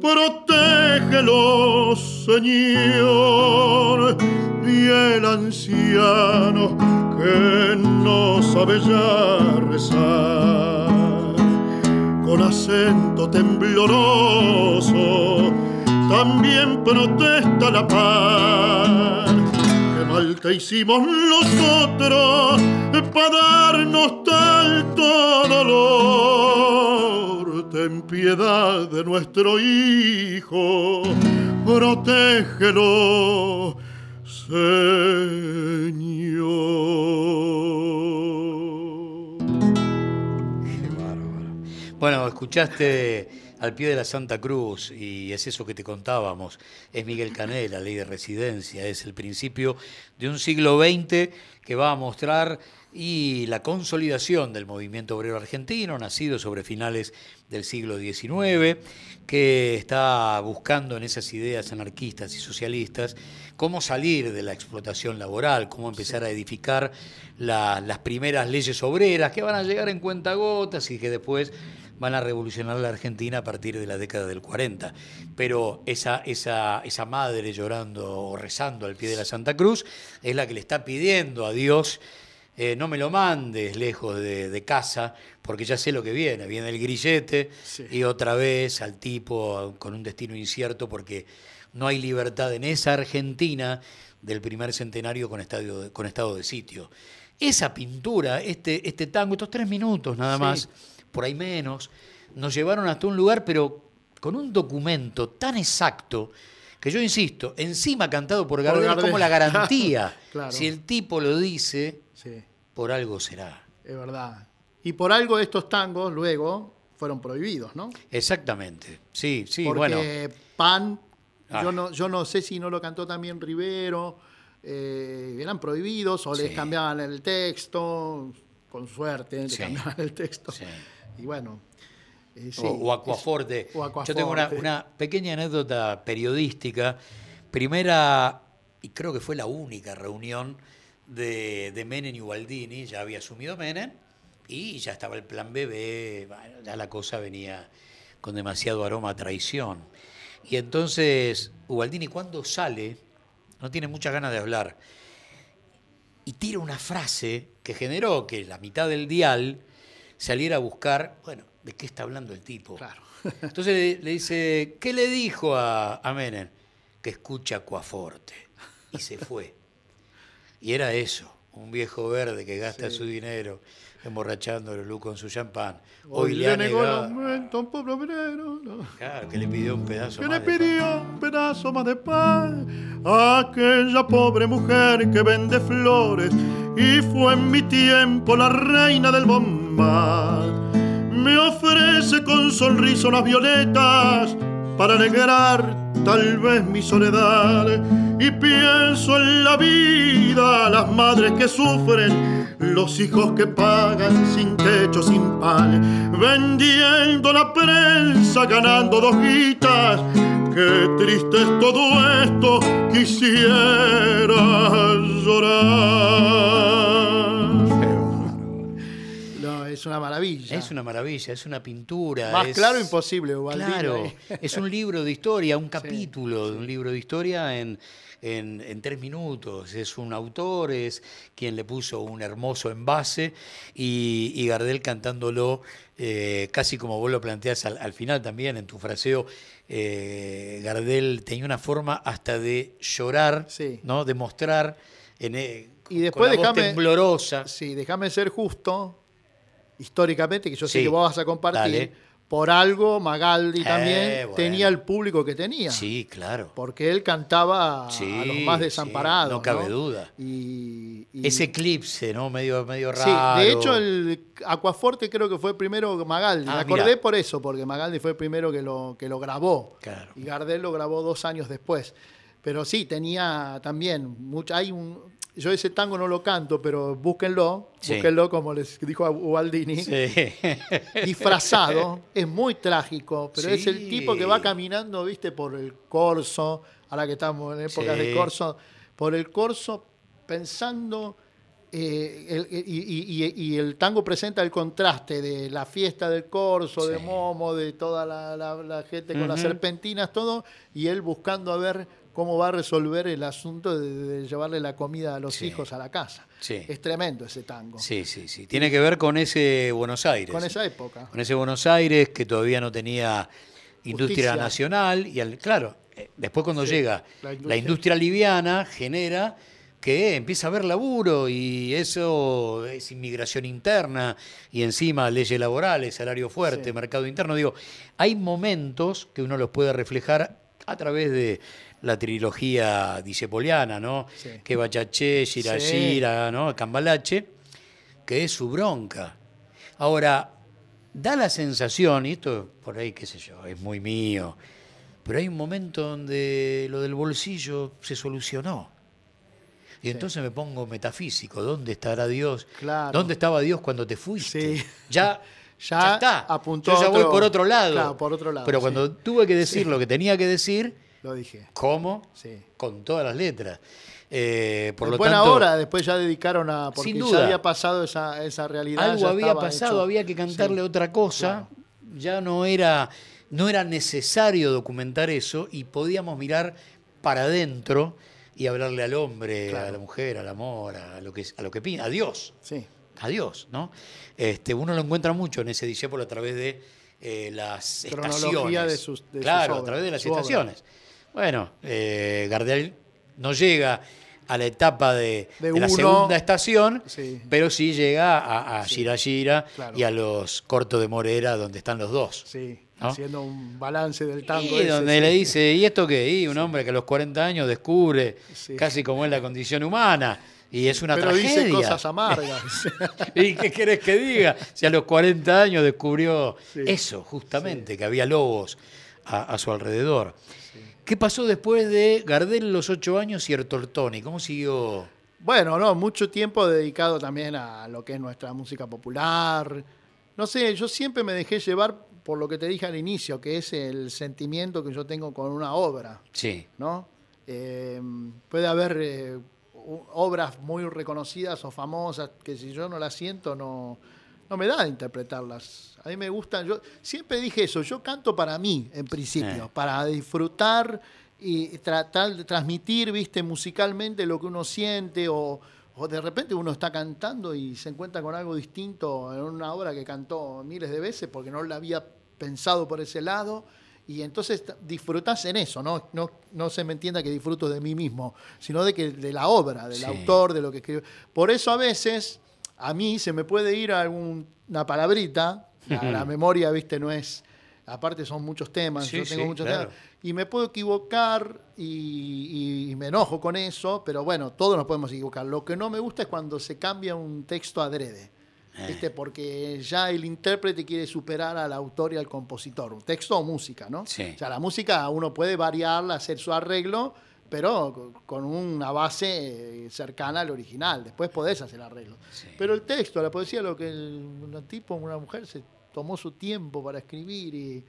S2: protégelo, Señor. Y el anciano que no sabe ya rezar, con acento tembloroso, también protesta la paz. Qué mal te hicimos nosotros para darnos tanto dolor. Ten piedad de nuestro hijo, protégelo, Señor.
S1: Bueno, escuchaste al pie de la Santa Cruz y es eso que te contábamos. Es Miguel Cané, la ley de residencia, es el principio de un siglo XX que va a mostrar y la consolidación del movimiento obrero argentino, nacido sobre finales del siglo XIX, que está buscando en esas ideas anarquistas y socialistas cómo salir de la explotación laboral, cómo empezar a edificar la- las primeras leyes obreras que van a llegar en cuentagotas y que después van a revolucionar la Argentina a partir de la década del 40. Pero esa, esa, esa madre llorando o rezando al pie de la Santa Cruz es la que le está pidiendo a Dios eh, no me lo mandes lejos de, de casa, porque ya sé lo que viene. Viene el grillete
S4: Sí.
S1: y otra vez al tipo con un destino incierto, porque no hay libertad en esa Argentina del primer centenario con, estadio de- con estado de sitio. Esa pintura, este, este tango, estos tres minutos nada
S4: Sí.
S1: más, por ahí menos, nos llevaron hasta un lugar, pero con un documento tan exacto que yo insisto, encima cantado por Gardel,
S4: Gardel.
S1: como la garantía.
S4: Claro.
S1: Si el tipo lo dice,
S4: Sí,
S1: por algo será.
S4: es verdad.
S2: Y por algo estos tangos luego fueron prohibidos, ¿no?
S1: Exactamente. Sí, sí,
S2: Porque
S1: bueno.
S2: Pan,
S1: Ah.
S2: yo, no, yo no sé si no lo cantó también Rivero, eh, eran prohibidos o les
S1: Sí.
S2: cambiaban el texto, con suerte, les
S1: Sí.
S2: cambiaban el texto. Y bueno. eh, sí,
S1: o, o Aquaforte.
S2: es- o
S1: Yo tengo una pequeña anécdota periodística. Primera, y creo que fue la única reunión de, de Menem y Ubaldini, ya había asumido Menem, y ya estaba el plan BB, bueno, ya la cosa venía con demasiado aroma a traición. Y entonces, Ubaldini cuando sale, no tiene muchas ganas de hablar, y tira una frase que generó que la mitad del dial saliera a buscar, bueno, ¿de qué está hablando el tipo?
S2: Claro.
S1: Entonces le, le dice, ¿qué le dijo a, a Menem? Que escucha Cuaforte. Y se fue. Y era eso, un viejo verde que gasta
S2: Sí.
S1: su dinero emborrachando a Lulú con su champán.
S2: Hoy le negó el
S1: negado-
S2: aumento a un pobre obrero. ¿no?
S1: Claro, que le pidió un pedazo
S5: que
S1: más
S5: le
S1: de pan.
S5: pidió un pedazo más de pan a aquella pobre mujer que vende flores y fue en mi tiempo la reina del bombard. Me ofrece con sonrisa unas violetas para alegrar tal vez mi soledad y pienso en la vida, las madres que sufren, los hijos que pagan sin techo, sin pan, vendiendo la prensa, ganando dos guitas. Qué triste es todo esto, quisiera llorar.
S2: Es una maravilla.
S1: Es una maravilla, es una pintura.
S2: Más
S1: es-
S2: claro imposible, Ubaldini.
S1: Claro, es un libro de historia, un capítulo de un libro de historia en, en- en tres minutos. Es un autor, es quien le puso un hermoso envase y, y Gardel cantándolo eh, casi como vos lo planteás al, al final también en tu fraseo. eh, Gardel tenía una forma hasta de llorar,
S2: Sí.
S1: ¿no? de mostrar en, eh,
S2: Y después
S1: con la voz
S2: déjame-
S1: temblorosa.
S2: Sí, déjame ser justo, históricamente, que yo sé
S1: Sí,
S2: que vos vas a compartir.
S1: dale.
S2: Por algo, Magaldi
S1: Eh,
S2: también
S1: bueno.
S2: tenía el público que tenía.
S1: Sí, claro.
S2: Porque él cantaba
S1: Sí,
S2: a los más
S1: sí,
S2: desamparados.
S1: no cabe duda.
S2: Y, y-
S1: Ese eclipse, ¿no? Medio, medio
S2: Sí,
S1: raro.
S2: de hecho el Aquaforte creo que fue primero Magaldi.
S1: Ah,
S2: Me acordé
S1: mirá.
S2: por eso, porque Magaldi fue el primero que lo, que lo grabó.
S1: Claro.
S2: Y Gardel lo grabó dos años después. Pero sí, tenía también mucha, hay un yo ese tango no lo canto, pero búsquenlo,
S1: Sí.
S2: búsquenlo como les dijo a Ubaldini,
S1: Sí.
S2: disfrazado, es muy trágico, pero es el tipo que va caminando, viste, por el corso, ahora que estamos en épocas de corso, por el corso pensando, eh, el- y, y- y- y el tango presenta el contraste de la fiesta del corso, de. Momo, de toda la, la- la gente con las serpentinas, todo, y él buscando a ver cómo va a resolver el asunto de, de llevarle la comida a los
S1: Sí.
S2: hijos a la casa.
S1: Sí.
S2: Es tremendo ese tango.
S1: Sí, sí, sí. Tiene que ver con ese Buenos Aires.
S2: Con esa época.
S1: Con ese Buenos Aires que todavía no tenía industria
S2: Justicia.
S1: nacional. Y al- claro, eh, después cuando
S2: Sí,
S1: llega
S2: la
S1: la
S2: industria.
S1: industria. liviana, genera que empieza a haber laburo y eso es inmigración interna y encima leyes laborales, salario fuerte,
S2: Sí.
S1: mercado interno. Digo, hay momentos que uno los puede reflejar a través de la trilogía dicepoliana, ¿no?
S2: Sí.
S1: Que Bachaché, Shirashira, ¿no? Cambalache, que es su bronca. Ahora, da la sensación, y esto por ahí, qué sé yo, es muy mío, pero hay un momento donde lo del bolsillo se solucionó. Y entonces me pongo metafísico, ¿dónde estará Dios?
S2: Claro.
S1: ¿Dónde estaba Dios cuando te fuiste?
S2: Sí.
S1: Ya,
S2: Ya
S1: ya, está.
S2: apuntó
S1: Yo ya voy por otro lado.
S2: Claro, por otro lado,
S1: Pero
S2: sí.
S1: cuando tuve que decir lo que tenía que decir,
S2: Lo dije.
S1: ¿cómo?
S2: Sí.
S1: Con todas las letras. Eh, por lo
S2: buena
S1: tanto,
S2: hora, después ya dedicaron a. Porque
S1: Sin
S2: ya
S1: duda.
S2: había pasado esa, esa realidad.
S1: algo había pasado,
S2: hecho.
S1: había que cantarle
S2: Sí.
S1: otra cosa. Ya no era, no era necesario documentar eso y podíamos mirar para adentro y hablarle al hombre, a la mujer, al amor, a lo que a lo que pida, a Dios,
S2: Sí.
S1: a Dios, ¿no? Este, uno lo encuentra mucho en ese discípulo a través de eh, las
S2: Cronología
S1: estaciones.
S2: de sus- de sus
S1: claro, a
S2: obras,
S1: través de las
S2: obra.
S1: Bueno, eh, Gardel no llega a la etapa de,
S2: De
S1: de la
S2: uno.
S1: segunda estación,
S2: Sí.
S1: pero sí llega a, a
S2: Sí.
S1: Gira Gira
S2: Claro.
S1: y a los cortos de Morera, donde están los dos.
S2: Sí.
S1: ¿no?
S2: haciendo un balance del tango.
S1: Y
S2: ese,
S1: donde
S2: sí.
S1: le dice, ¿y esto qué? Y un hombre que a los 40 años descubre casi cómo es la condición humana. Y es una
S2: Pero
S1: tragedia.
S2: dice cosas amargas.
S1: ¿Y qué querés que diga? Si a los 40 años descubrió eso, justamente, que había lobos a, a su alrededor. ¿Qué pasó después de Gardel los 8 años y Ertoltoni? ¿Cómo siguió?
S2: Bueno, no, mucho tiempo dedicado también a lo que es nuestra música popular. No sé, yo siempre me dejé llevar por lo que te dije al inicio, que es el sentimiento que yo tengo con una obra,
S1: Sí,
S2: ¿no? Eh, puede haber eh, obras muy reconocidas o famosas que si yo no las siento no, no me da de interpretarlas. A mí me gustan, yo siempre dije eso, yo canto para mí en principio,
S1: Eh.
S2: para disfrutar y tratar de transmitir, viste, musicalmente lo que uno siente o, o de repente uno está cantando y se encuentra con algo distinto en una obra que cantó miles de veces porque no la había pensado por ese lado y entonces disfrutás en eso, ¿no? No, no se me entienda que disfruto de mí mismo, sino de, que, de la obra, del
S1: Sí.
S2: autor, de lo que escribe. Por eso a veces a mí se me puede ir alguna palabrita, la, la memoria, viste, no es... Aparte son muchos temas,
S1: Sí,
S2: yo tengo
S1: sí,
S2: muchos
S1: claro.
S2: temas. Y me puedo equivocar y, y me enojo con eso, pero bueno, todos nos podemos equivocar. Lo que no me gusta es cuando se cambia un texto adrede.
S1: Eh.
S2: ¿viste? Porque ya el intérprete quiere superar al autor y al compositor, un texto o música, ¿no?
S1: Sí.
S2: O sea, la música uno puede variarla, hacer su arreglo, pero co- con una base eh, cercana al original. Después podés hacer arreglo.
S1: Sí.
S2: Pero el texto, la poesía, lo que el, un tipo, una mujer se tomó su tiempo para escribir y,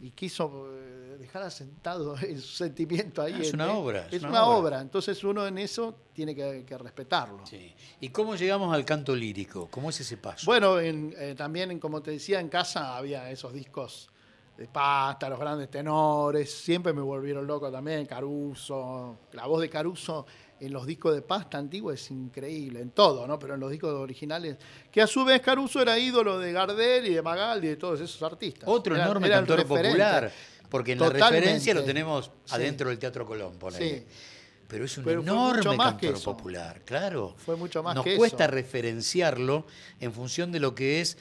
S2: y quiso eh, dejar asentado su sentimiento ahí.
S1: Ah, es una obra,
S2: Es,
S1: es
S2: una,
S1: una
S2: obra.
S1: obra.
S2: Entonces uno en eso tiene que, que respetarlo.
S1: sí. ¿Y cómo llegamos al canto lírico? ¿Cómo es ese paso?
S2: Bueno, en- eh, también, como te decía, en casa había esos discos de pasta, los grandes tenores, siempre me volvieron loco también, Caruso, la voz de Caruso en los discos de pasta antiguos es increíble, en todo, ¿no? Pero en los discos originales, que a su vez Caruso era ídolo de Gardel y de Magaldi y de todos esos artistas.
S1: Otro
S2: Era-
S1: enorme
S2: era
S1: cantor popular, porque en la referencia lo tenemos
S2: Sí.
S1: adentro del Teatro Colón, ponele.
S2: Sí.
S1: Pero es un
S2: Pero
S1: enorme cantor popular, claro.
S2: Fue mucho más
S1: Nos
S2: que
S1: cuesta
S2: eso.
S1: referenciarlo en función de lo que es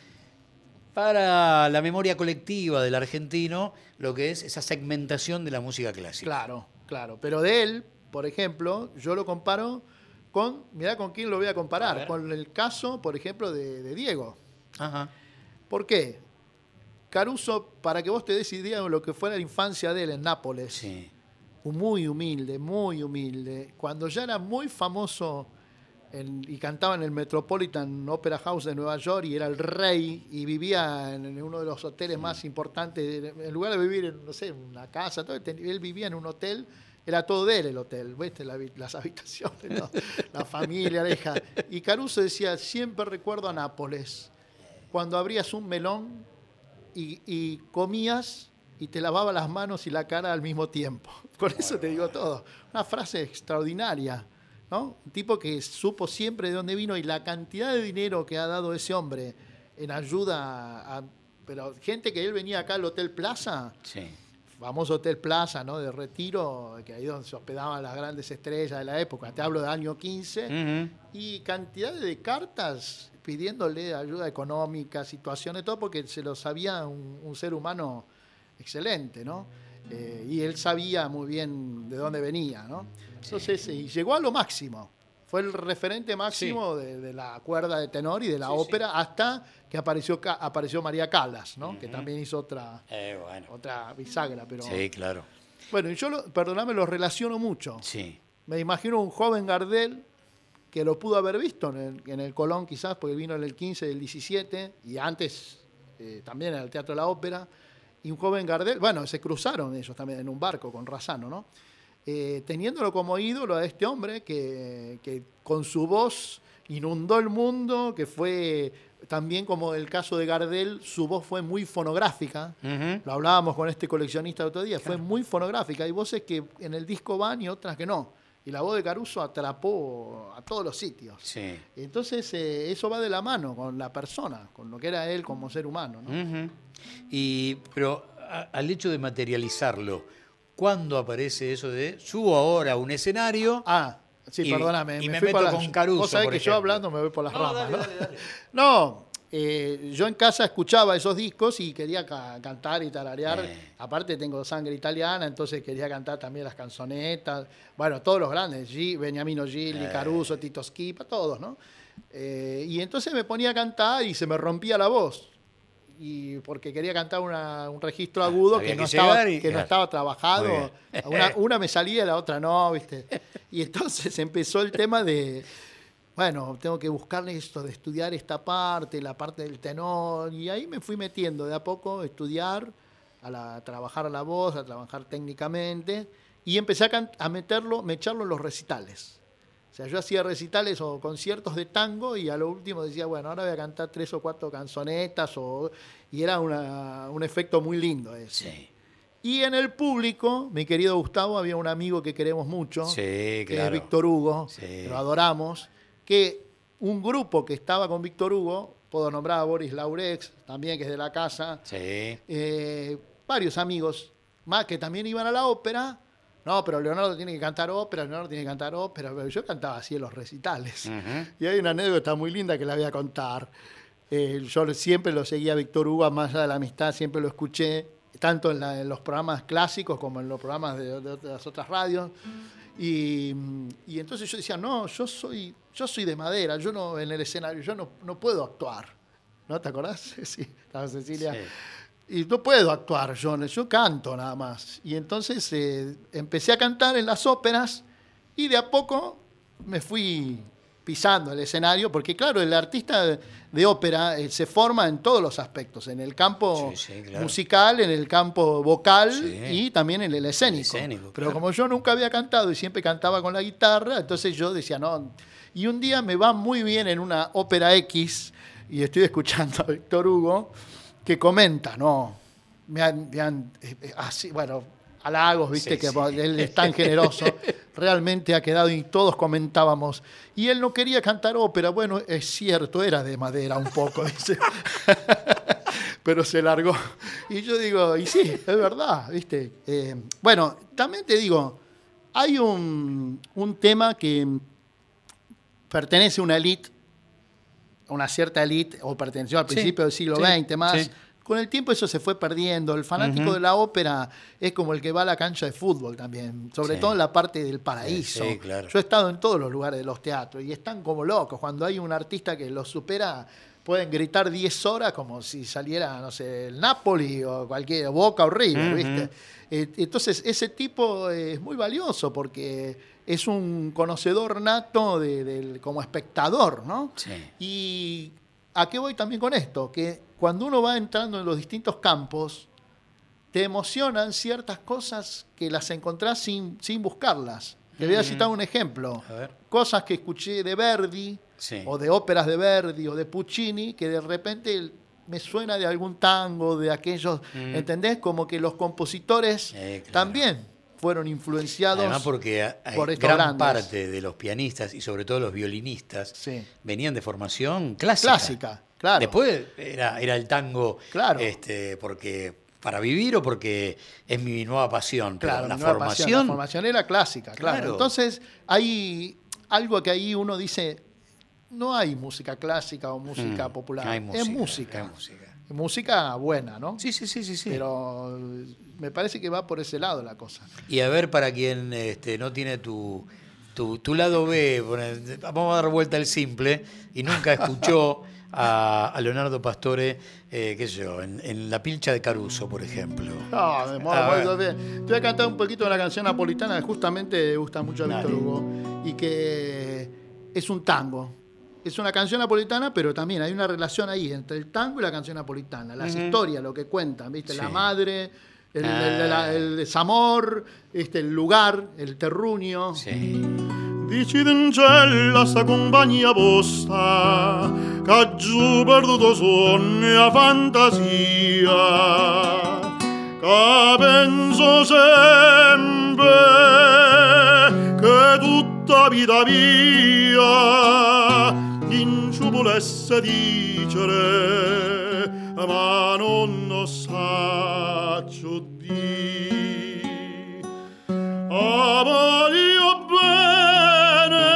S1: para la memoria colectiva del argentino, lo que es esa segmentación de la música clásica.
S2: Claro, claro. Pero de él, por ejemplo, yo lo comparo con, mirá con quién lo voy a comparar, con el caso, por ejemplo, de, de Diego.
S1: Ajá.
S2: ¿Por qué? Caruso, para que vos te des idea de lo que fue la infancia de él en Nápoles,
S1: Sí.
S2: muy humilde, muy humilde. Cuando ya era muy famoso en- y cantaba en el Metropolitan Opera House de Nueva York y era el rey y vivía en, en uno de los hoteles más importantes, en lugar de vivir en, no sé, en una casa, todo, ten- él vivía en un hotel, era todo de él el hotel, ¿viste? La las habitaciones, la familia, la hija. Y Caruso decía, siempre recuerdo a Nápoles, cuando abrías un melón y, y comías y te lavaba las manos y la cara al mismo tiempo. Con eso te digo todo. Una frase extraordinaria, ¿no? Un tipo que supo siempre de dónde vino y la cantidad de dinero que ha dado ese hombre en ayuda a... pero gente que él venía acá al Hotel Plaza,
S1: Sí.
S2: famoso Hotel Plaza, ¿no? De retiro, que ahí donde se hospedaban las grandes estrellas de la época. Te hablo del año 15
S1: Ujú.
S2: y cantidad de cartas pidiéndole ayuda económica, situaciones, todo porque se lo sabía un, un ser humano excelente, ¿no? Eh, y él sabía muy bien de dónde venía, ¿no? Entonces, y llegó a lo máximo. Fue el referente máximo de, de la cuerda de tenor y de la ópera hasta que apareció, apareció María Callas, ¿no? Que también hizo otra,
S1: Eh, bueno.
S2: otra bisagra, pero...
S1: Sí, claro.
S2: Bueno, y yo, lo, perdóname, lo relaciono mucho.
S1: Sí.
S2: Me imagino un joven Gardel que lo pudo haber visto en el, en el Colón quizás, porque vino en el 15 del 17 y antes eh, también en el Teatro de la Ópera. Y un joven Gardel, bueno, se cruzaron ellos también en un barco con Razano, ¿no? Eh, teniéndolo como ídolo a este hombre que, que con su voz inundó el mundo, que fue también como el caso de Gardel, su voz fue muy fonográfica. Lo hablábamos con este coleccionista el otro día, fue muy fonográfica. Hay voces que en el disco van y otras que no. Y la voz de Caruso atrapó a todos los sitios.
S1: Sí.
S2: Entonces, eh, eso va de la mano con la persona, con lo que era él como ser humano.
S1: Y, pero a- al hecho de materializarlo, ¿cuándo aparece eso de subo ahora a un escenario?
S2: Ah, sí,
S1: Y-
S2: perdóname.
S1: y me
S2: fui
S1: meto
S2: por las-
S1: con Caruso,
S2: Vos sabés
S1: por
S2: que yo hablando me voy por las
S1: No,
S2: ramas.
S1: dale,
S2: ¿no?
S1: dale, dale.
S2: No, eh, yo en casa escuchaba esos discos y quería ca- cantar y tararear.
S1: Eh.
S2: Aparte tengo sangre italiana, entonces quería cantar también las canzonetas. Bueno, todos los grandes, Gi- Beniamino Gilli,
S1: Eh.
S2: Caruso, Tito Schipa, todos, ¿no? Eh, y entonces me ponía a cantar y se me rompía la voz. Y porque quería cantar una- un registro agudo
S1: Ah, había
S2: que, no
S1: que
S2: estaba,
S1: y-
S2: que no
S1: claro.
S2: estaba
S1: Muy
S2: trabajado. Una, una me salía la otra no, ¿viste? Y entonces empezó el tema de, bueno, tengo que buscarle esto, de estudiar esta parte, la parte del tenor, y ahí me fui metiendo de a poco, estudiar, a, la- a trabajar la voz, a trabajar técnicamente, y empecé a, a meterlo, me echarlo en los recitales. O sea, yo hacía recitales o conciertos de tango y a lo último decía, bueno, ahora voy a cantar tres o cuatro canzonetas, o, y era una- un efecto muy lindo ese.
S1: Sí,
S2: Y en el público, mi querido Gustavo, había un amigo que queremos mucho,
S1: sí,
S2: que
S1: claro.
S2: es Víctor Hugo,
S1: Sí.
S2: lo adoramos, que un grupo que estaba con Víctor Hugo, puedo nombrar a Boris Laurex, también que es de la casa, eh, varios amigos más que también iban a la ópera. No, pero Leonardo tiene que cantar ópera, Leonardo tiene que cantar ópera, pero yo cantaba así en los recitales. Y hay una anécdota muy linda que la voy a contar. Eh, yo siempre lo seguía a Víctor Hugo, más allá de la amistad, siempre lo escuché, tanto en, la- en los programas clásicos como en los programas de, de- de las otras radios. Y, y entonces yo decía, no, yo soy, yo soy de madera, yo no en el escenario, yo no, no puedo actuar. ¿No te acordás? Sí, estaba Cecilia.
S1: Sí.
S2: Y no puedo actuar yo, yo canto nada más. Y entonces eh, empecé a cantar en las óperas y de a poco me fui pisando el escenario, porque claro, el artista de, ópera eh, se forma en todos los aspectos, en el campo
S1: Sí, sí, claro.
S2: musical, en el campo vocal
S1: Sí.
S2: y también en el escénico.
S1: escénico,
S2: Pero
S1: claro.
S2: como yo nunca había cantado y siempre cantaba con la guitarra, entonces yo decía, no. Y un día me va muy bien en una ópera X y estoy escuchando a Víctor Hugo que comenta, no, me han, me han, eh, eh, así, bueno, halagos, viste,
S1: Sí,
S2: que
S1: sí.
S2: él es tan generoso, realmente ha quedado y todos comentábamos. Y él no quería cantar ópera, bueno, es cierto, era de madera un poco, dice. pero se largó. Y yo digo, y sí, es verdad, ¿viste? Eh, bueno, también te digo, hay un, un tema que pertenece a una élite, a una cierta élite, o perteneció al
S1: Sí,
S2: principio del siglo
S1: sí,
S2: XX más.
S1: sí.
S2: Con el tiempo eso se fue perdiendo. El fanático de la ópera es como el que va a la cancha de fútbol también, sobre todo en la parte del paraíso.
S1: Claro.
S2: Yo he estado en todos los lugares de los teatros y están como locos. Cuando hay un artista que los supera, pueden gritar 10 horas como si saliera, no sé, el Napoli o cualquier Boca o River. ¿viste? Eh, Entonces, ese tipo es muy valioso porque es un conocedor nato de- del- como espectador, ¿no?
S1: Sí.
S2: Y a qué voy también con esto, que cuando uno va entrando en los distintos campos, te emocionan ciertas cosas que las encontrás sin, sin buscarlas. Te voy a citar un ejemplo.
S1: A ver.
S2: Cosas que escuché de Verdi,
S1: Sí.
S2: o de óperas de Verdi, o de Puccini, que de repente me suena de algún tango, de aquellos,
S1: Mm.
S2: ¿entendés? Como que los compositores
S1: Eh, claro.
S2: también fueron influenciados.
S1: Además porque
S2: por estos
S1: gran
S2: grandes.
S1: parte de los pianistas y sobre todo los violinistas
S2: Sí.
S1: venían de formación clásica.
S2: Clásica, claro.
S1: Después era, era el tango
S2: Claro.
S1: este, porque para vivir o porque es mi nueva pasión. Pero
S2: Claro,
S1: la
S2: mi nueva
S1: formación,
S2: pasión, la formación era clásica, claro.
S1: Claro.
S2: Entonces, hay algo que ahí uno dice, no hay música clásica o música
S1: Mm,
S2: popular,
S1: hay
S2: es
S1: música,
S2: música.
S1: hay música.
S2: Música buena, ¿no?
S1: Sí, sí, sí, sí, sí.
S2: Pero me parece que va por ese lado la cosa.
S1: Y a ver, para quien este, no tiene tu, tu, tu lado B, vamos a dar vuelta al simple, y nunca escuchó a, a Leonardo Pastore, eh, qué sé yo, en, en La Pilcha de Caruso, por ejemplo.
S2: No, me muero,
S1: A
S2: muero,
S1: ver.
S2: Te voy a cantar un poquito de la canción napolitana que justamente gusta mucho a Víctor. Hugo y que es un tango. Es una canción napolitana, pero también hay una relación ahí entre el tango y la canción napolitana. Las
S1: Ujú.
S2: historias, lo que cuentan, ¿viste? La
S1: Sí.
S2: madre, el,
S1: Ah.
S2: el- la- el desamor, este, el lugar, el terruño.
S1: Sí.
S5: Dici d'angella sta compagnia vostra che giù perduto sogno e fantasia che penso sempre che tutta vita mia l'inciu volesse dicere, ma non lo saccio di. Ah, voglio bene,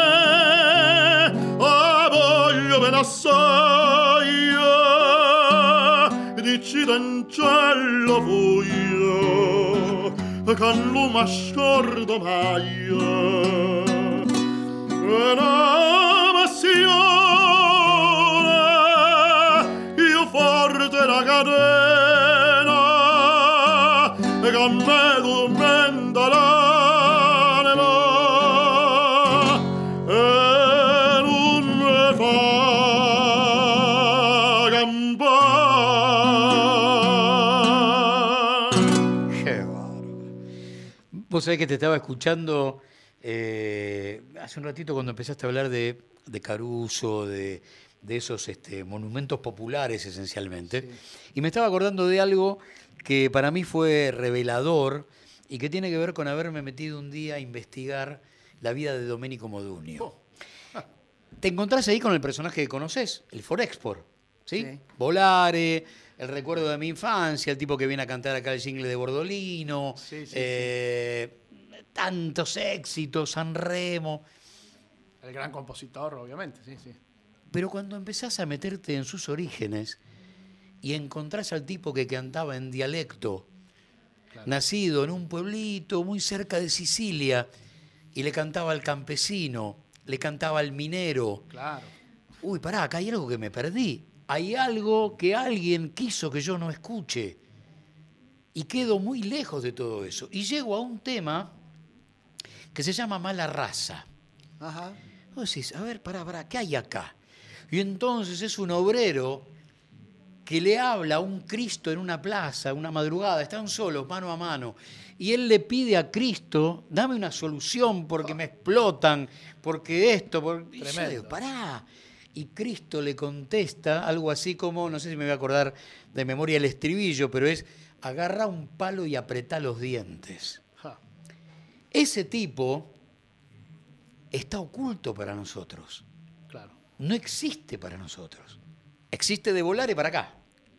S5: ah, voglio ben assai, dici d'ancello voglio, can
S1: l'umascior d'omaio. Vos sabés que te estaba escuchando eh, hace un ratito cuando empezaste a hablar de, de Caruso, de, de esos este, monumentos populares esencialmente, y me estaba acordando de algo que para mí fue revelador y que tiene que ver con haberme metido un día a investigar la vida de Domenico Modugno. Te encontrás ahí con el personaje que conoces, el Forexport, ¿sí?
S2: Sí.
S1: Volare, el recuerdo de mi infancia, el tipo que viene a cantar acá el jingle de Bordolino,
S2: Sí, sí, sí.
S1: eh, tantos éxitos, San Remo.
S2: El gran compositor, obviamente, sí, sí.
S1: Pero cuando empezás a meterte en sus orígenes y encontrás al tipo que cantaba en dialecto,
S2: Claro.
S1: nacido en un pueblito muy cerca de Sicilia, y le cantaba al campesino, le cantaba al minero,
S2: Claro.
S1: uy, pará, acá hay algo que me perdí. Hay algo que alguien quiso que yo no escuche. Y quedo muy lejos de todo eso. Y llego a un tema que se llama mala raza.
S2: Ajá.
S1: Vos decís, a ver, pará, pará, ¿qué hay acá? Y entonces es un obrero que le habla a un Cristo en una plaza, una madrugada, están solos, mano a mano, y él le pide a Cristo, dame una solución porque me explotan, porque esto, por... y yo
S2: Tremendo.
S1: digo, pará. Y Cristo le contesta algo así como, no sé si me voy a acordar de memoria el estribillo, pero es, agarra un palo y apretá los dientes. Ese tipo está oculto para nosotros
S2: Claro,
S1: no existe para nosotros. Existe de volar y para acá.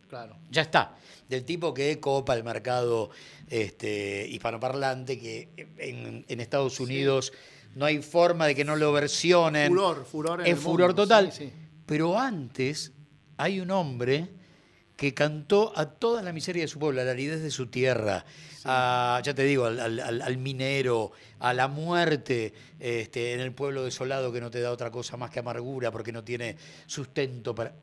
S2: claro.
S1: Ya está. Del tipo que copa el mercado este, hispanoparlante, que en, en Estados Unidos no hay forma de que no lo versionen.
S2: Furor, furor en
S1: Es
S2: el
S1: furor
S2: mundo,
S1: total.
S2: sí, sí.
S1: Pero antes hay un hombre que cantó a toda la miseria de su pueblo, a la aridez de su tierra, a, ya te digo, al, al- al- al minero, a la muerte este, en el pueblo desolado que no te da otra cosa más que amargura porque no tiene sustento para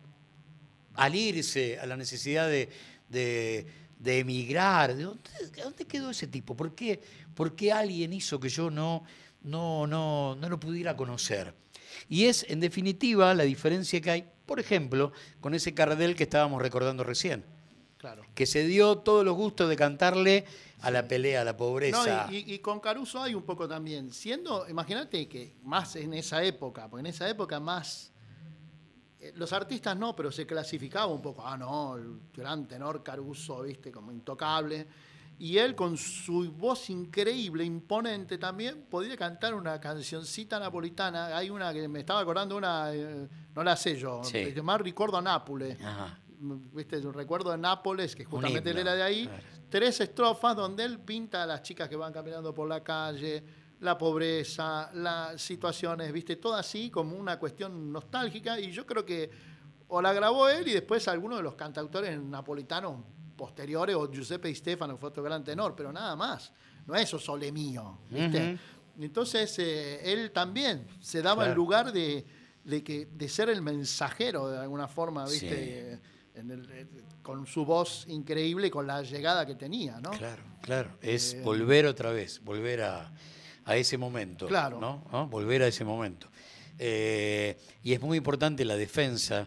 S1: al irse, a la necesidad de, de- de emigrar. ¿De dónde, de dónde quedó ese tipo? ¿Por qué, por qué alguien hizo que yo no, no, no, no lo pudiera conocer? Y es, en definitiva, la diferencia que hay, por ejemplo, con ese Cardel que estábamos recordando recién,
S2: Claro.
S1: que se dio todos los gustos de cantarle a la pelea, a la pobreza.
S2: No, y, y- y con Caruso hay un poco también. Siendo, imagínate que más en esa época, porque en esa época más. eh, Los artistas no, pero se clasificaba un poco. Ah, no, el gran tenor Caruso, viste, como intocable. Y él, con su voz increíble, imponente también, podía cantar una cancioncita napolitana. Hay una que me estaba acordando, una, eh, no la sé yo,
S1: Sí.
S2: se llama Ricordo a Nápoles.
S1: Ajá.
S2: viste, recuerdo de Nápoles, que justamente él era de ahí, tres estrofas donde él pinta a las chicas que van caminando por la calle, la pobreza, las situaciones, viste, todo así como una cuestión nostálgica, y yo creo que o la grabó él y después alguno de los cantautores napolitanos posteriores, o Giuseppe Di Stefano, que fue otro gran tenor, pero nada más, no es sole mío, viste. Entonces, eh, él también se daba el lugar de, de que, de ser el mensajero de alguna forma,
S1: Sí.
S2: ¿viste? En el- eh, con su voz increíble con la llegada que tenía, ¿no?
S1: Claro, claro. Es
S2: Eh,
S1: volver otra vez, volver a, a ese momento.
S2: Claro.
S1: ¿no? ¿No? Volver a ese momento. Eh, y es muy importante la defensa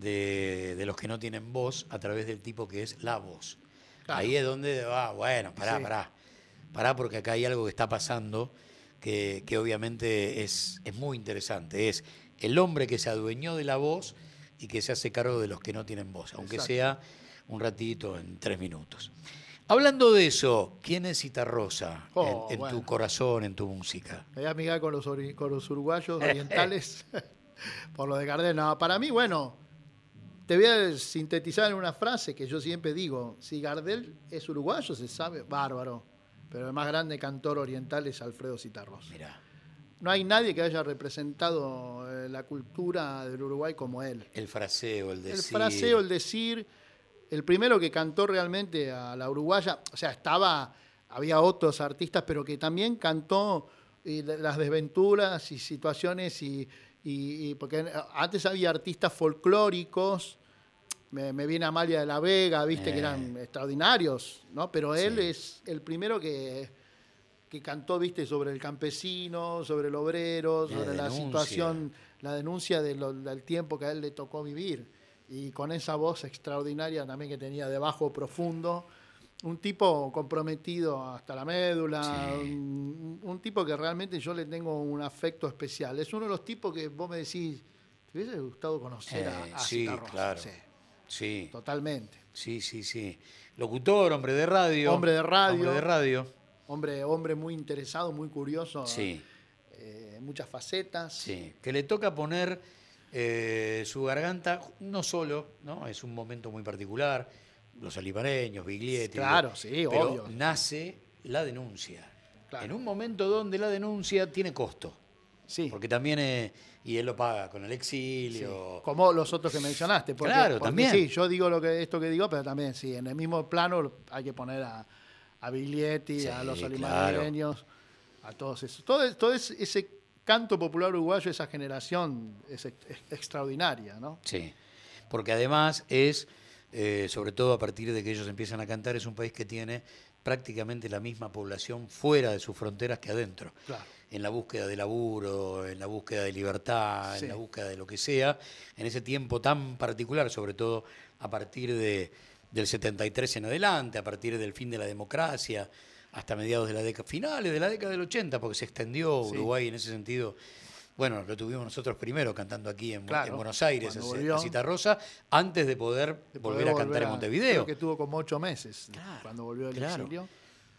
S1: de, de los que no tienen voz a través del tipo que es la voz.
S2: Claro.
S1: Ahí es donde va, bueno, pará,
S2: Sí.
S1: pará. Pará porque acá hay algo que está pasando que, que obviamente es, es muy interesante. Es el hombre que se adueñó de la voz y que se hace cargo de los que no tienen voz, aunque
S2: Exacto.
S1: sea un ratito en tres minutos. Hablando de eso, ¿quién es Citarrosa
S2: Oh,
S1: en, en
S2: bueno.
S1: tu corazón, en tu música?
S2: Me voy a amigar con los, con los uruguayos orientales por lo de Gardel. No, para mí, bueno, te voy a sintetizar en una frase que yo siempre digo. Si Gardel es uruguayo, se sabe, bárbaro. Pero el más grande cantor oriental es Alfredo Citarrosa.
S1: Mirá,
S2: No hay nadie que haya representado eh, la cultura del Uruguay como él.
S1: el fraseo, el decir.
S2: El fraseo, el decir, el primero que cantó realmente a la uruguaya, o sea, estaba, había otros artistas, pero que también cantó eh, las desventuras y situaciones y, y- y- porque antes había artistas folclóricos, me, me viene Amalia de la Vega, viste que eran extraordinarios, ¿no? Pero él
S1: Sí.
S2: es el primero que, que cantó, viste, sobre el campesino, sobre el obrero,
S1: La
S2: sobre la
S1: denuncia.
S2: situación, la denuncia de lo- del tiempo que a él le tocó vivir. Y con esa voz extraordinaria también que tenía de bajo profundo. Un tipo comprometido hasta la médula,
S1: Sí.
S2: un, un tipo que realmente yo le tengo un afecto especial. Es uno de los tipos que vos me decís, ¿te hubiese gustado conocer a,
S1: Eh,
S2: a
S1: sí,
S2: Citarrosa?".
S1: claro.
S2: Sí,
S1: Sí,
S2: totalmente.
S1: sí, sí, sí. Locutor, hombre de radio.
S2: Hombre de radio.
S1: Hombre de radio.
S2: Hombre, hombre muy interesado, muy curioso,
S1: Sí,
S2: eh, muchas facetas.
S1: sí. Que le toca poner eh, su garganta, no solo, ¿no? Es un momento muy particular. Los alimareños, Biglietti.
S2: Claro, sí,
S1: pero
S2: obvio.
S1: nace la denuncia.
S2: Claro.
S1: En un momento donde la denuncia tiene costo.
S2: Sí.
S1: Porque también, eh, y él lo paga con el
S2: Sí,
S1: exilio.
S2: Como los otros que mencionaste. Porque,
S1: Claro,
S2: porque
S1: también.
S2: Sí, yo digo lo que, esto que digo, pero también sí, en el mismo plano hay que poner a, a Biglietti,
S1: Sí,
S2: a los
S1: claro.
S2: alimareños, a todos esos. Todo, todo es- ese canto popular uruguayo, esa generación es, ex- es extraordinaria, ¿no?
S1: Sí, porque además es, eh, sobre todo a partir de que ellos empiezan a cantar, es un país que tiene prácticamente la misma población fuera de sus fronteras que adentro.
S2: Claro.
S1: En la búsqueda de laburo, en la búsqueda de libertad,
S2: Sí.
S1: en la búsqueda de lo que sea, en ese tiempo tan particular, sobre todo a partir de, del 73 en adelante, a partir del fin de la democracia, hasta mediados de la década, finales de la década del 80, porque se extendió
S2: Sí.
S1: Uruguay en ese sentido. Bueno, lo tuvimos nosotros primero cantando aquí en,
S2: Claro,
S1: en Buenos Aires, a Cita Rosa, antes de poder
S2: De
S1: volver a cantar en Montevideo.
S2: Creo que tuvo como ocho meses
S1: Claro,
S2: cuando volvió del
S1: claro.
S2: exilio.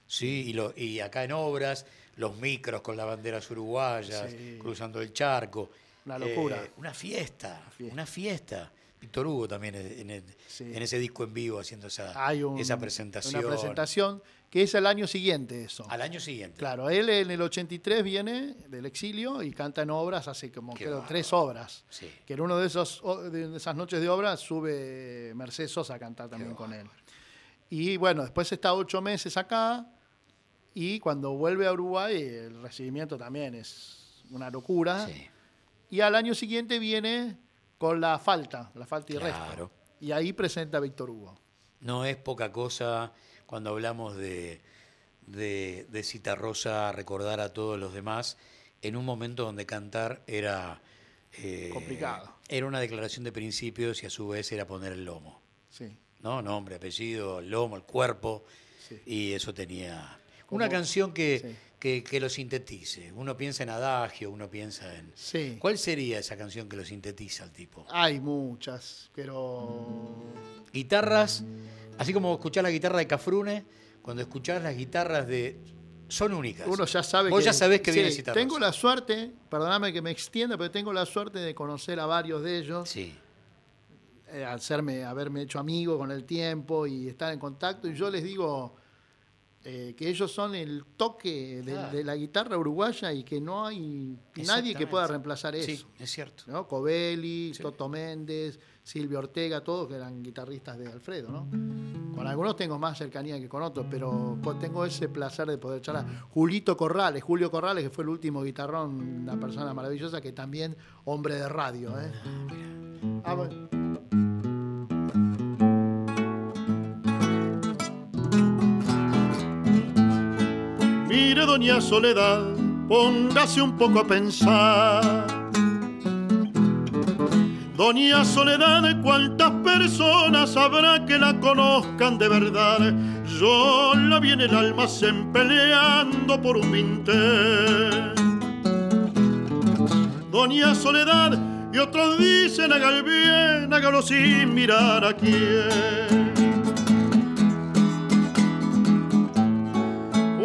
S1: Sí, y, lo- y acá en Obras, los micros con las banderas uruguayas,
S2: Sí.
S1: cruzando el charco.
S2: Una locura.
S1: Eh, una fiesta,
S2: fiesta.
S1: una fiesta. Víctor Hugo también en, en-
S2: Sí.
S1: en ese disco en vivo haciendo esa,
S2: Hay un-
S1: esa presentación.
S2: una presentación que es el año siguiente eso.
S1: Al año siguiente.
S2: Claro, él en el 83 viene del exilio y canta en obras, hace como
S1: Qué
S2: creo
S1: bárbaro.
S2: tres obras.
S1: Sí.
S2: Que en uno de esos de esas noches de obras sube Mercedes Sosa a cantar también con él. Y bueno, después está ocho meses acá y cuando vuelve a Uruguay el recibimiento también es una locura.
S1: Sí.
S2: Y al año siguiente viene con la falta, la falta y
S1: Claro.
S2: resto. Y ahí presenta a Víctor Hugo.
S1: No es poca cosa cuando hablamos de, de, de Citarrosa recordar a todos los demás en un momento donde cantar era eh,
S2: Complicado.
S1: Era una declaración de principios y a su vez era poner el lomo.
S2: Sí.
S1: ¿no? Nombre, apellido, el lomo, el cuerpo.
S2: Sí.
S1: Y eso tenía. Una canción que,
S2: sí.
S1: Que, que lo sintetice. Uno piensa en adagio, uno piensa en.
S2: Sí.
S1: ¿Cuál sería esa canción que lo sintetiza al tipo?
S2: Hay muchas, pero
S1: Guitarras, así como escuchás la guitarra de Cafrune, cuando escuchás las guitarras de. Son únicas.
S2: uno ya sabe
S1: Vos
S2: que
S1: ya sabés que
S2: sí,
S1: viene.
S2: Tengo la suerte, perdóname que me extienda, pero tengo la suerte de conocer a varios de ellos,
S1: Sí,
S2: eh, al serme, haberme hecho amigo con el tiempo y estar en contacto. Y yo les digo eh, que ellos son el toque de,
S1: Claro.
S2: de la guitarra uruguaya y que no hay nadie que pueda reemplazar eso.
S1: sí, es cierto.
S2: ¿no? Covelli,
S1: Sí.
S2: Toto Méndez, Silvio Ortega, todos que eran guitarristas de Alfredo, ¿no? Con algunos tengo más cercanía que con otros, pero pues tengo ese placer de poder charlar. Julito Corrales, Julio Corrales, que fue el último guitarrón, una persona maravillosa, que también hombre de radio, ¿eh? Ah, bueno.
S5: Doña Soledad, póngase un poco a pensar. Doña Soledad, ¿cuántas personas habrá que la conozcan de verdad? Yo la vi en el almacén peleando por un vintén. Doña Soledad, y otros dicen haga el bien, hágalo sin mirar a quién.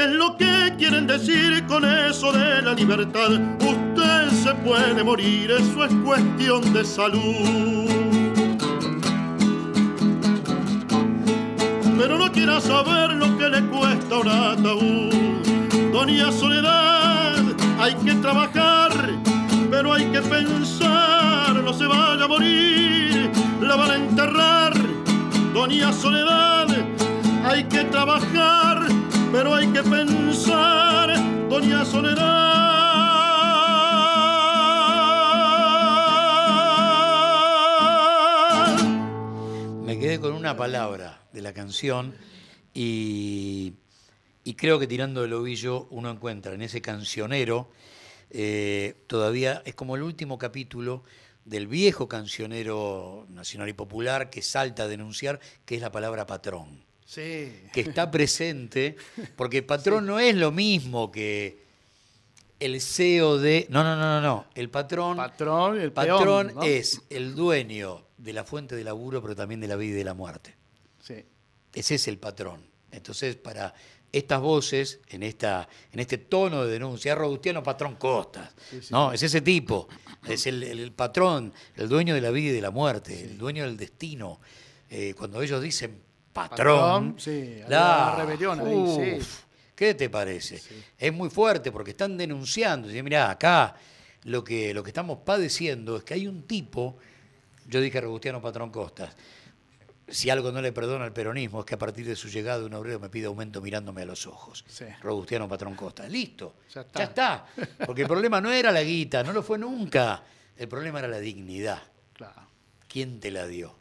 S5: ¿qué es lo que quieren decir con eso de la libertad? Usted se puede morir, eso es cuestión de salud. Pero no quiera saber lo que le cuesta un ataúd. Doña Soledad, hay que trabajar, pero hay que pensar, no se vaya a morir, la van a enterrar. Doña Soledad, hay que trabajar, pero hay que pensar, Doña Soledad.
S1: Me quedé con una palabra de la canción y, y creo que tirando del ovillo uno encuentra en ese cancionero, eh, todavía es como el último capítulo del viejo cancionero nacional y popular que salta a denunciar, que es la palabra patrón
S2: Sí.
S1: que está presente, porque patrón no es lo mismo que el CEO de... No, no, no, no, no. El patrón,
S2: Patrón, el
S1: patrón es el dueño de la fuente de laburo, pero también de la vida y de la muerte.
S2: Sí.
S1: Ese es el patrón. Entonces, para estas voces, en, esta, en este tono de denuncia, Robustiano Patrón Costas.
S2: Sí, sí.
S1: No, es ese tipo. Es el, el patrón, el dueño de la vida y de la muerte, el dueño del destino. Eh, cuando ellos dicen patrón,
S2: Patrón, sí,
S1: la-
S2: rebelión ahí, sí.
S1: ¿Qué te parece? Es muy fuerte porque están denunciando. Dicen, mirá, acá lo que, lo que estamos padeciendo es que hay un tipo, yo dije Robustiano Patrón Costas, si algo no le perdona al peronismo es que a partir de su llegada un obrero me pide aumento mirándome a los ojos.
S2: Sí.
S1: Robustiano Patrón Costa. Listo.
S2: Ya
S1: Ya
S2: está.
S1: está. Porque el problema no era la guita, no lo fue nunca. El problema era la dignidad.
S2: Claro.
S1: ¿Quién te la dio?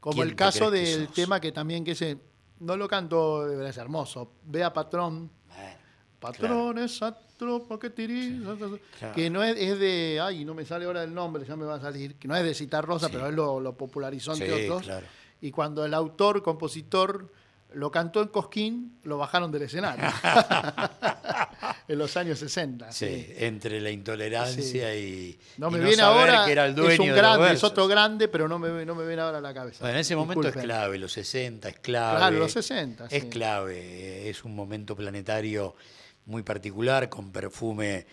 S2: Como
S1: ¿Quién
S2: el caso del tema que también que ese no lo canto, es hermoso. Vea patrón,
S1: Bueno,
S2: patrón esa tropa que
S1: Claro.
S2: que no es, es de, ay, no me sale ahora el nombre, ya me va a salir, que no es de citar Rosa,
S1: Sí.
S2: pero él lo, lo popularizó
S1: Sí,
S2: entre otros.
S1: claro.
S2: Y cuando el autor, compositor, lo cantó en Cosquín, lo bajaron del escenario. en los años 60.
S1: Sí,
S2: sí.
S1: entre la intolerancia y
S2: No
S1: y
S2: me viene
S1: saber
S2: ahora,
S1: que era el dueño
S2: es un grande, es otro grande, pero no me, no me viene ahora a la cabeza.
S1: Bueno, en ese momento es clave, los 60 es clave.
S2: Claro, los 60,
S1: Es
S2: sí.
S1: clave, es un momento planetario muy particular, con perfume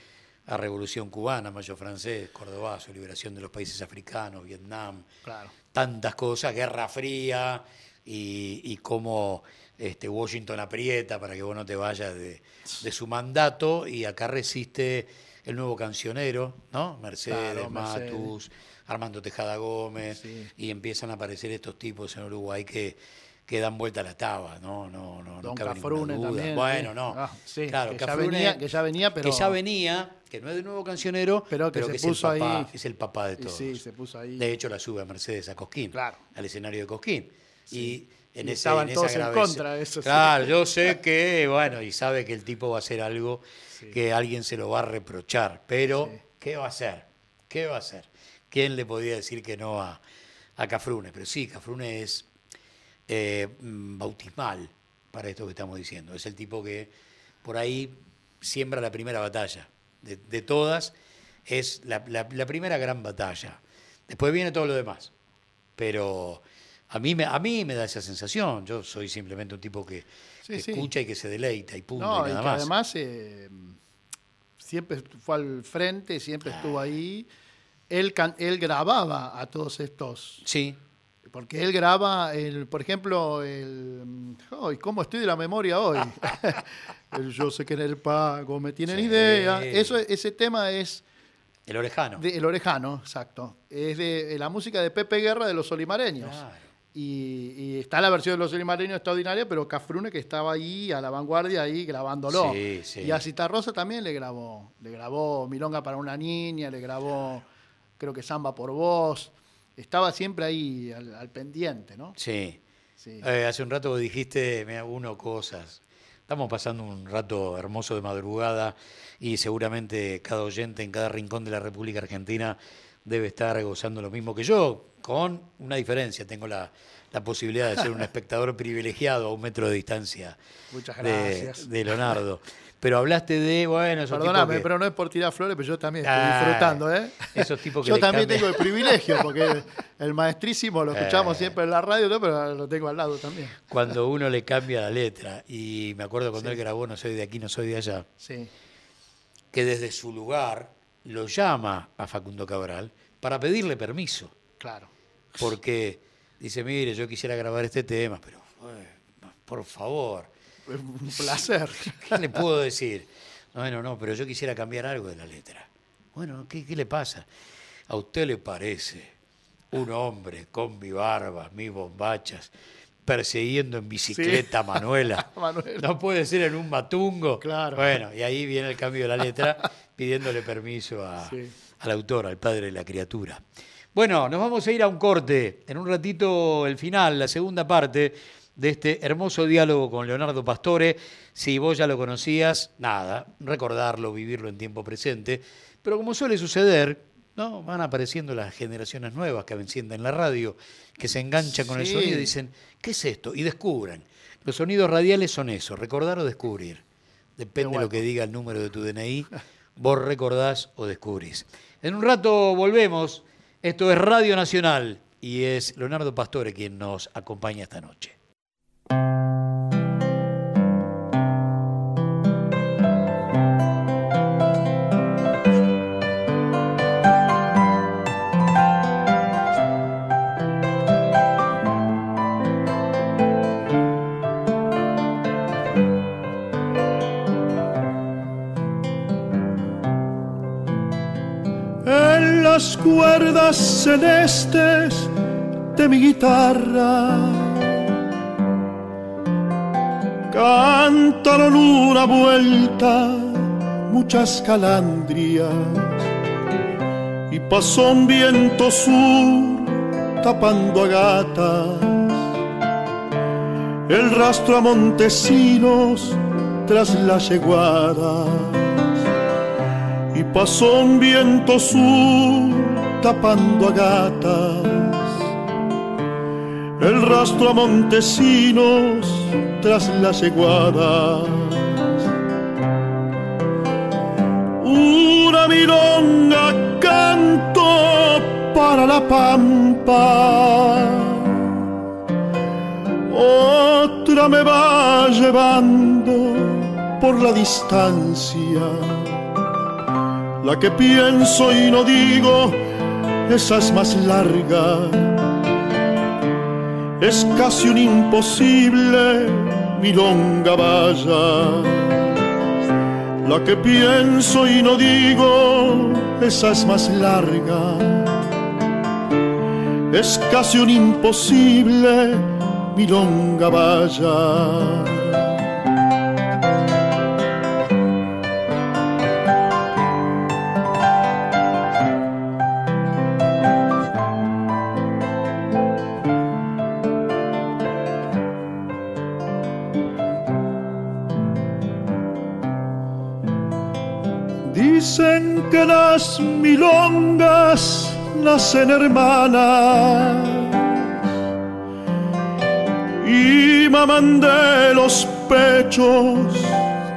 S1: a Revolución Cubana, Mayo Francés, Cordobazo, liberación de los países africanos, Vietnam,
S2: Claro.
S1: tantas cosas, Guerra Fría y, y cómo este, Washington aprieta para que vos no te vayas de, de su mandato y acá resiste el nuevo cancionero, ¿no? Mercedes,
S2: Claro, Mercedes.
S1: Matus, Armando Tejada Gómez,
S2: Sí.
S1: y empiezan a aparecer estos tipos en Uruguay que, que dan vuelta a la taba, ¿no? No, no, no cabe
S2: Cafrune
S1: duda.
S2: también.
S1: Bueno, no.
S2: Ah, sí,
S1: claro,
S2: que, ya venía, que ya venía, pero.
S1: que ya venía, que no es de nuevo cancionero,
S2: Pero que se
S1: es,
S2: puso
S1: el papá,
S2: ahí.
S1: es el papá de todos.
S2: sí, se puso ahí.
S1: De hecho, la sube a Mercedes a Cosquín,
S2: Claro.
S1: al escenario de Cosquín. Y en
S2: Y
S1: ese,
S2: estaban
S1: en esa
S2: todos en contra de eso, sí.
S1: Claro, yo sé que, bueno, y sabe que el tipo va a hacer algo que alguien se lo va a reprochar, pero. ¿qué va a hacer? ¿Qué va a hacer? ¿Quién le podía decir que no a, a Cafrune? Pero sí, Cafrune es eh, mm, bautismal para esto que estamos diciendo. Es el tipo que por ahí siembra la primera batalla. De, de todas, es la, la- la primera gran batalla. Después viene todo lo demás. Pero a mí, me, a mí me da esa sensación. Yo soy simplemente un tipo que,
S2: Sí,
S1: que
S2: sí.
S1: escucha y que se deleita y punto.
S2: No,
S1: y
S2: y
S1: nada
S2: que
S1: más.
S2: además eh, siempre fue al frente, siempre estuvo ahí. Él, él grababa a todos estos.
S1: Sí,
S2: Porque él graba, el, por ejemplo, el. Ay, ¿Cómo estoy de la memoria hoy? el Yo sé que en el pago me tienen
S1: Sí.
S2: idea. Eso, ese tema es.
S1: el orejano.
S2: de- el orejano, exacto. Es de, de la música de Pepe Guerra de los Olimareños.
S1: Claro.
S2: Y, y está la versión de los Olimareños extraordinaria, pero Cafrune que estaba ahí a la vanguardia, ahí grabándolo.
S1: Sí, sí.
S2: Y a Citarrosa también le grabó. Le grabó Milonga para una niña, le grabó, creo que Samba por vos. Estaba siempre ahí al, al pendiente, ¿no?
S1: Sí.
S2: Sí.
S1: Eh, hace un rato dijiste, me uno cosas. Estamos pasando un rato hermoso de madrugada y seguramente cada oyente en cada rincón de la República Argentina debe estar gozando lo mismo que yo, con una diferencia. Tengo la, la posibilidad de ser un espectador privilegiado a un metro de distancia
S6: Muchas gracias.
S1: de Leonardo. Pero hablaste de, bueno, esos
S6: Perdóname,
S1: tipos que-
S6: pero no es por tirar flores, pero yo también estoy
S1: Ah,
S6: disfrutando, ¿eh?
S1: esos tipos que
S6: Yo también
S1: cambian-
S6: tengo el privilegio, porque el maestrísimo lo escuchamos
S1: Eh.
S6: siempre en la radio, ¿no? pero lo tengo al lado también.
S1: cuando uno le cambia la letra. Y me acuerdo cuando él grabó No soy de aquí, no soy de allá,
S6: Sí.
S1: que desde su lugar lo llama a Facundo Cabral para pedirle permiso.
S6: Claro.
S1: Porque dice, mire, yo quisiera grabar este tema, pero eh, por favor,
S6: Es un placer.
S1: ¿qué le puedo decir? Bueno, no, pero yo quisiera cambiar algo de la letra. Bueno, ¿qué, qué le pasa? ¿A usted le parece un hombre con mi barba, mis bombachas, persiguiendo en bicicleta a Manuela?
S6: Manuela.
S1: No puede ser en un matungo.
S6: Claro.
S1: Bueno, y ahí viene el cambio de la letra pidiéndole permiso a- al autor, al padre de la criatura. Bueno, nos vamos a ir a un corte. En un ratito el final, la segunda parte de este hermoso diálogo con Leonardo Pastore. Si vos ya lo conocías, nada, recordarlo, vivirlo en tiempo presente. Pero como suele suceder, ¿no? van apareciendo las generaciones nuevas que encienden la radio, que se enganchan con el sonido y dicen, ¿qué es esto? Y descubran. Los sonidos radiales son eso, recordar o descubrir. Depende de lo que diga el número de tu DNI, vos recordás o descubrís. En un rato volvemos. Esto es Radio Nacional y es Leonardo Pastore quien nos acompaña esta noche.
S2: Las cuerdas celestes de mi guitarra. Cantaron una vuelta muchas calandrias y pasó un viento sur tapando a gatas. El rastro a Montesinos tras las yeguadas y pasó un viento sur tapando a gatas. El rastro a Montesinos tras las yeguadas. Una milonga canto para la pampa. Otra me va llevando por la distancia la que pienso y no digo, esa es más larga. Es casi un imposible milonga vaya. La que pienso y no digo, esa es más larga. Es casi un imposible milonga vaya. Nacen hermanas y maman de los pechos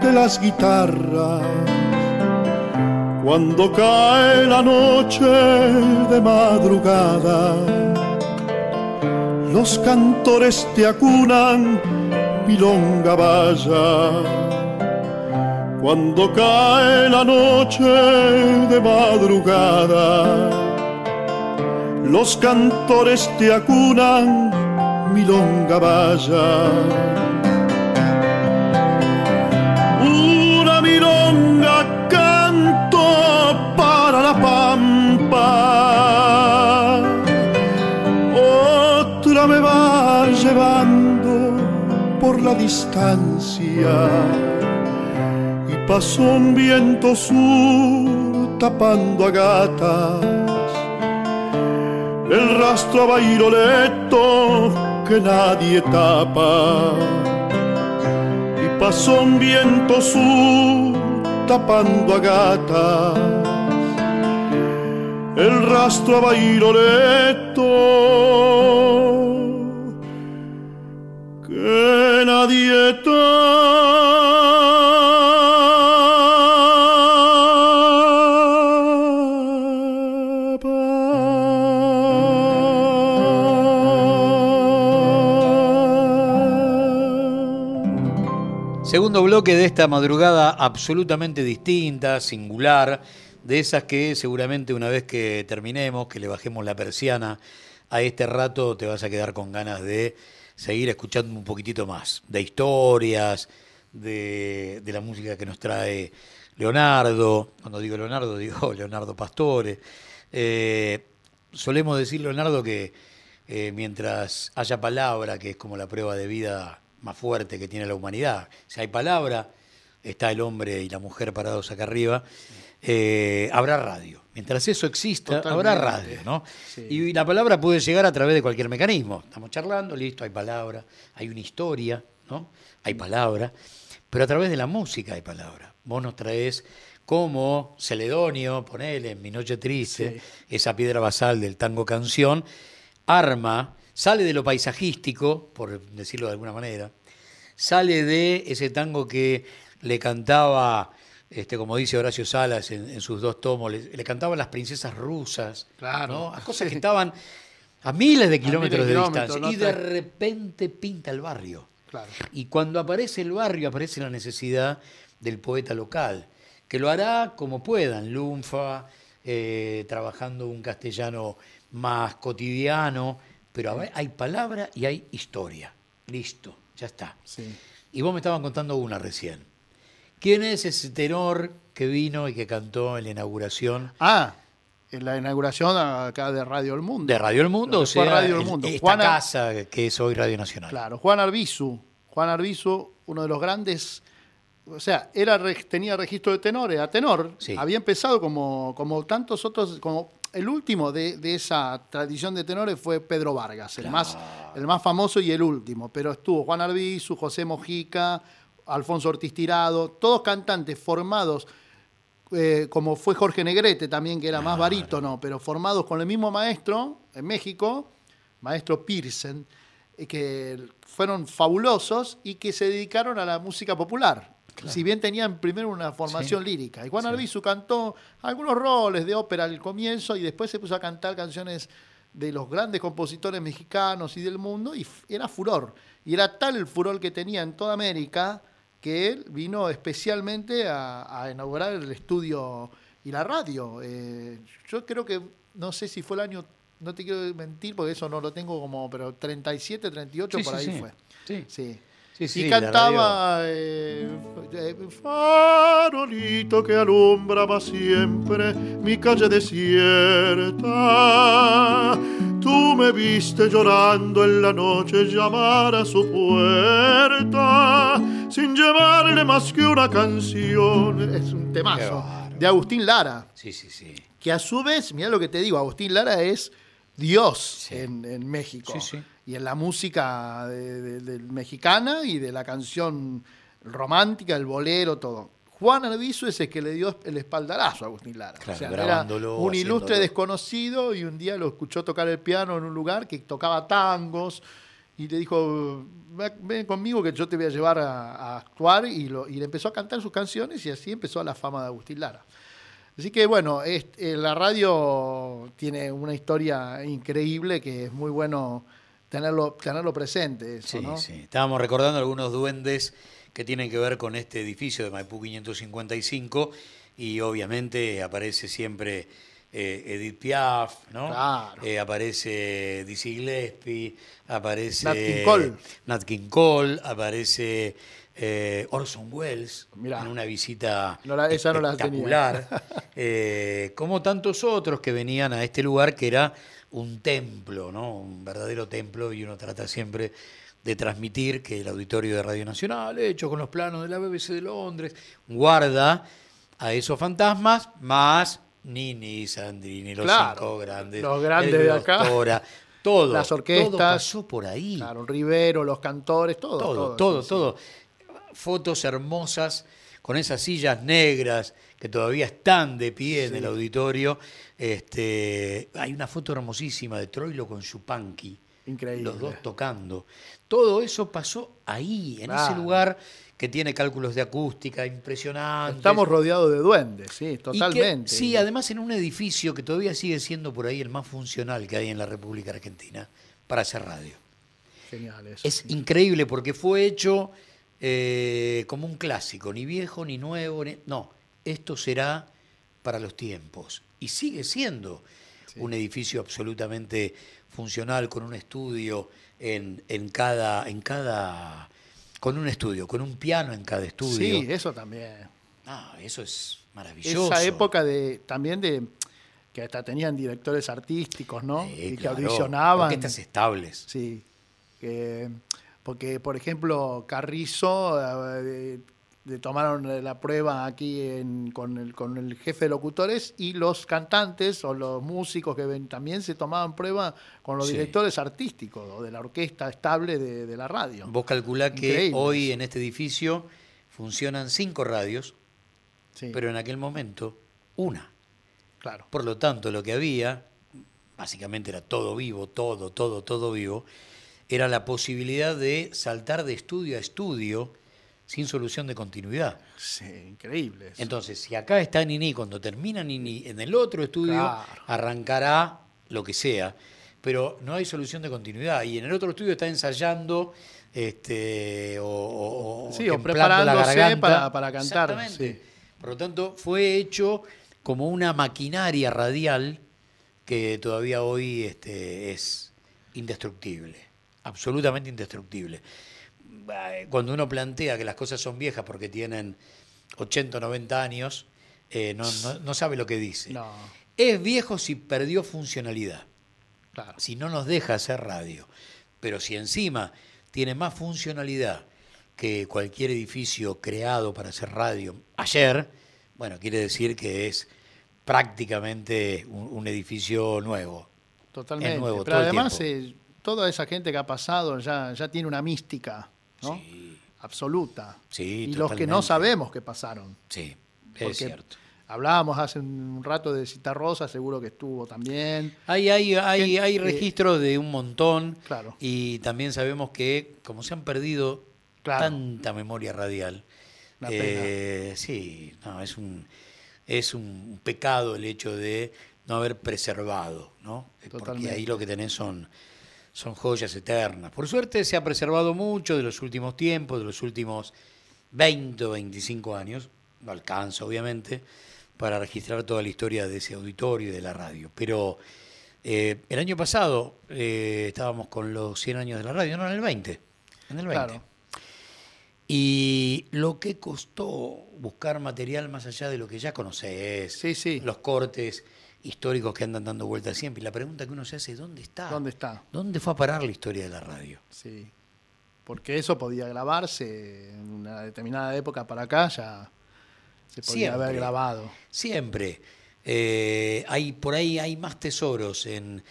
S2: de las guitarras. Cuando cae la noche de madrugada, los cantores te acunan, milonga vaya cuando cae la noche de madrugada. Los cantores te acunan, milonga vaya. Una milonga canto para la pampa. Otra me va llevando por la distancia y pasó un viento sur tapando a gatas el rastro Bairoleto que nadie tapa y
S5: pasó un viento sur tapando a gata. El rastro Bairoleto que nadie
S1: Segundo bloque de esta madrugada absolutamente distinta, singular, de esas que seguramente una vez que terminemos, que le bajemos la persiana a este rato, te vas a quedar con ganas de seguir escuchando un poquitito más, de historias, de, la música que nos trae Leonardo. Cuando digo Leonardo, digo Leonardo Pastore. Eh, solemos decir, Leonardo, que eh, mientras haya palabra, que es como la prueba de vida más fuerte que tiene la humanidad. Si hay palabra, está el hombre y la mujer parados acá arriba, eh, habrá radio. Mientras eso exista, habrá radio, ¿no? Y la palabra puede llegar a través de cualquier mecanismo. Estamos charlando, listo, hay palabra, hay una historia, ¿no? Hay palabra, pero a través de la música hay palabra. Vos nos traes como Celedonio, ponele, en Mi Noche Triste, esa piedra basal del tango canción, arma sale de lo paisajístico, por decirlo de alguna manera, sale de ese tango que le cantaba, este, como dice Horacio Salas en, sus dos tomos, le, cantaban las princesas rusas, claro. a cosas que estaban a miles de kilómetros de, distancia, y de repente pinta el barrio. Y cuando aparece el barrio, aparece la necesidad del poeta local, que lo hará como puedan, lunfa, eh, trabajando un castellano más cotidiano, pero hay palabra y hay historia. Listo, ya está. Y vos me estaban contando una recién. ¿Quién es ese tenor que vino y que cantó en la inauguración?
S2: Ah, en la inauguración acá de Radio El Mundo.
S1: De Radio El Mundo, o sea, Radio El Mundo. esta casa que es hoy Radio Nacional.
S2: Claro, Juan Arbizu. Juan Arbizu, uno de los grandes o sea, era, tenía registro de tenores, a tenor. Había empezado como, como tantos otros, como el último de, esa tradición de tenores fue Pedro Vargas, el, más, el más famoso y el último. Pero estuvo Juan Arbizu, José Mojica, Alfonso Ortiz Tirado, todos cantantes formados, eh, como fue Jorge Negrete también, que era más barítono, pero formados con el mismo maestro en México, maestro Pearson, eh, que fueron fabulosos y que se dedicaron a la música popular. Si bien tenían primero una formación lírica. Y Juan Arbizu cantó algunos roles de ópera al comienzo y después se puso a cantar canciones de los grandes compositores mexicanos y del mundo y era furor. Y era tal el furor que tenía en toda América que él vino especialmente a, inaugurar el estudio y la radio. Eh, yo creo que, no sé si fue el año, no te quiero mentir porque eso no lo tengo como, pero 37, 38 por ahí fue. Sí. sí y cantaba eh,
S5: eh, farolito que alumbraba siempre mi calle desierta. Tú me viste llorando en la noche llamar a su puerta sin llevarle más que una canción.
S2: Es un temazo de Agustín Lara.
S1: Sí, sí, sí.
S2: Que a su vez, mira lo que te digo, Agustín Lara es Dios en, en, México. Sí, sí y en la música mexicana y de la canción romántica, el bolero, todo. Juan Arbizu es el que le dio el espaldarazo a Agustín Lara. o sea, era un ilustre desconocido y un día lo escuchó tocar el piano en un lugar que tocaba tangos y le dijo, ven conmigo que yo te voy a llevar a, actuar y, y, le empezó a cantar sus canciones y así empezó la fama de Agustín Lara. Así que bueno, eh, la radio tiene una historia increíble que es muy bueno tenerlo, tenerlo presente. sí, sí.
S1: Estábamos recordando algunos duendes que tienen que ver con este edificio de Maipú 555 y obviamente aparece siempre eh, Edith Piaf, ¿no? Eh, aparece Dizzy Gillespie, aparece
S2: Nat King Cole,
S1: Nat King Cole aparece eh, Orson Welles en una visita espectacular, como tantos otros que venían a este lugar que era un templo, ¿no? un verdadero templo, y uno trata siempre de transmitir que el auditorio de Radio Nacional, hecho con los planos de la BBC de Londres, guarda a esos fantasmas, más Nini, Sandrini, los cinco grandes,
S2: los grandes de acá,
S1: todo,
S2: las orquestas, todo
S1: pasó por ahí.
S2: Claro, Rivero, los cantores, todo,
S1: todo, todo. todo, fotos hermosas con esas sillas negras que todavía están de pie en el auditorio. Este, hay una foto hermosísima de Troilo con Chupanqui.
S2: Increíble.
S1: Los dos tocando. Todo eso pasó ahí, en ese lugar que tiene cálculos de acústica impresionantes.
S2: Estamos rodeados de duendes, sí,
S1: que-
S2: totalmente.
S1: sí, además en un edificio que todavía sigue siendo por ahí el más funcional que hay en la República Argentina para hacer radio.
S2: Genial eso.
S1: Es increíble porque fue hecho eh, como un clásico, ni viejo ni nuevo, ni- no, esto será para los tiempos. Y sigue siendo un edificio absolutamente funcional, con un estudio en, en cada, en cada, con un estudio, con un piano en cada estudio.
S2: Sí, eso también.
S1: Ah, eso es maravilloso.
S2: Esa época de también de que hasta tenían directores artísticos, ¿no?
S1: Sí,
S2: y que audicionaban.
S1: Orquestas estables.
S2: Sí. que- porque, por ejemplo, Carrizo eh, tomaron la prueba aquí en- con, el, con el jefe de locutores y los cantantes o los músicos que ven, también se tomaban prueba con los
S1: Sí.
S2: directores artísticos o de la orquesta estable de, de la radio.
S1: Vos calculá que hoy en este edificio funcionan cinco radios,
S2: Sí,
S1: pero en aquel momento una.
S2: claro.
S1: Por lo tanto, lo que había, básicamente era todo vivo, todo, todo, todo vivo, era la posibilidad de saltar de estudio a estudio sin solución de continuidad.
S2: Sí, increíble. eso.
S1: Entonces, si acá está Nini, cuando termina Nini, en el otro estudio
S2: Claro.
S1: arrancará lo que sea, pero no hay solución de continuidad. Y en el otro estudio está ensayando este, o, o-
S2: Sí, o
S1: la garganta.
S2: para- para cantar, sí.
S1: Por lo tanto, fue hecho como una maquinaria radial que todavía hoy este, es indestructible, absolutamente indestructible. Eh, Cuando uno plantea que las cosas son viejas porque tienen 80 o 90 años, eh, no, no- no sabe lo que dice.
S2: No,
S1: Es viejo si perdió funcionalidad,
S2: claro.
S1: si no nos deja hacer radio. Pero si encima tiene más funcionalidad que cualquier edificio creado para hacer radio ayer, bueno, quiere decir que es prácticamente un, un edificio nuevo.
S2: Totalmente.
S1: nuevo
S2: Pero
S1: todo
S2: además, eh, toda esa gente que ha pasado ya, ya tiene una mística, ¿no?
S1: Sí,
S2: Absoluta.
S1: Sí,
S2: y los que no sabemos que pasaron.
S1: sí,
S2: Porque
S1: es cierto.
S2: Hablábamos hace un rato de Citarrosa, seguro que estuvo también.
S1: Hay, hay, hay, hay
S2: eh,
S1: registros de un montón
S2: Claro.
S1: y también sabemos que como se han perdido
S2: Claro.
S1: tanta memoria radial, eh, sí, no, es un es un pecado el hecho de no haber preservado, ¿no? Porque
S2: Totalmente.
S1: ahí lo que tenés son son joyas eternas. Por suerte se ha preservado mucho de los últimos tiempos, de los últimos 20 o 25 años, no alcanza obviamente, para registrar toda la historia de ese auditorio y de la radio. Pero eh, el año pasado eh, estábamos con los 100 años de la radio, no, en el 20. En el 20.
S2: Claro.
S1: Y lo que costó buscar material más allá de lo que ya conocés,
S2: Sí, sí.
S1: los cortes históricos que andan dando vueltas siempre. Y la pregunta que uno se hace, ¿dónde está?
S2: ¿Dónde está?
S1: ¿Dónde fue a parar la historia de la radio?
S2: Sí. Porque eso podía grabarse en una determinada época para acá, ya se podía
S1: Siempre.
S2: haber grabado.
S1: Siempre. Eh, hay, por ahí hay más tesoros en...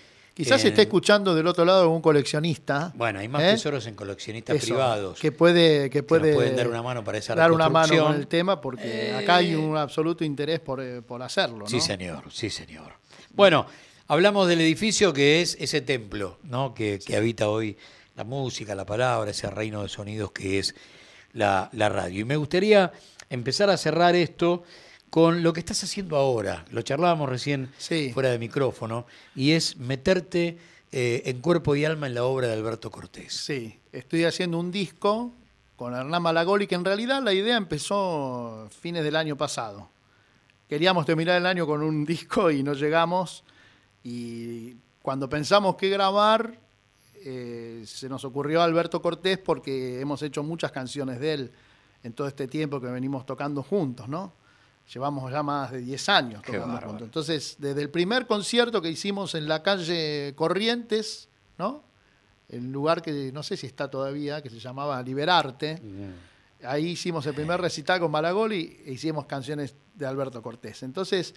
S2: Quizás
S1: en-
S2: esté escuchando del otro lado algún coleccionista.
S1: Bueno, hay más
S2: ¿eh?
S1: tesoros en coleccionistas
S2: Eso,
S1: privados.
S2: Que puede, que
S1: que
S2: puede
S1: nos pueden dar una mano para esa
S2: dar una mano con el tema, porque
S1: Eh,
S2: acá hay un absoluto interés por, eh, por hacerlo. ¿no?
S1: Sí, señor, sí, señor. Bueno, hablamos del edificio que es ese templo, ¿no? Que, que habita hoy la música, la palabra, ese reino de sonidos que es la, la radio. Y me gustaría empezar a cerrar esto con lo que estás haciendo ahora. Lo charlábamos recién
S2: Sí.
S1: fuera de micrófono, y es meterte eh, en cuerpo y alma en la obra de Alberto Cortés.
S2: Sí, estoy haciendo un disco con Hernán Malagoli, que en realidad la idea empezó fines del año pasado. Queríamos terminar el año con un disco y no llegamos. Y cuando pensamos qué grabar, eh, se nos ocurrió Alberto Cortés porque hemos hecho muchas canciones de él en todo este tiempo que venimos tocando juntos, ¿no? Llevamos ya más de 10 años tocando juntos. Entonces, desde el primer concierto que hicimos en la calle Corrientes, ¿no? El lugar que no sé si está todavía, que se llamaba Liberarte. Ahí hicimos el primer recital con Malagoli e hicimos canciones de Alberto Cortés. Entonces,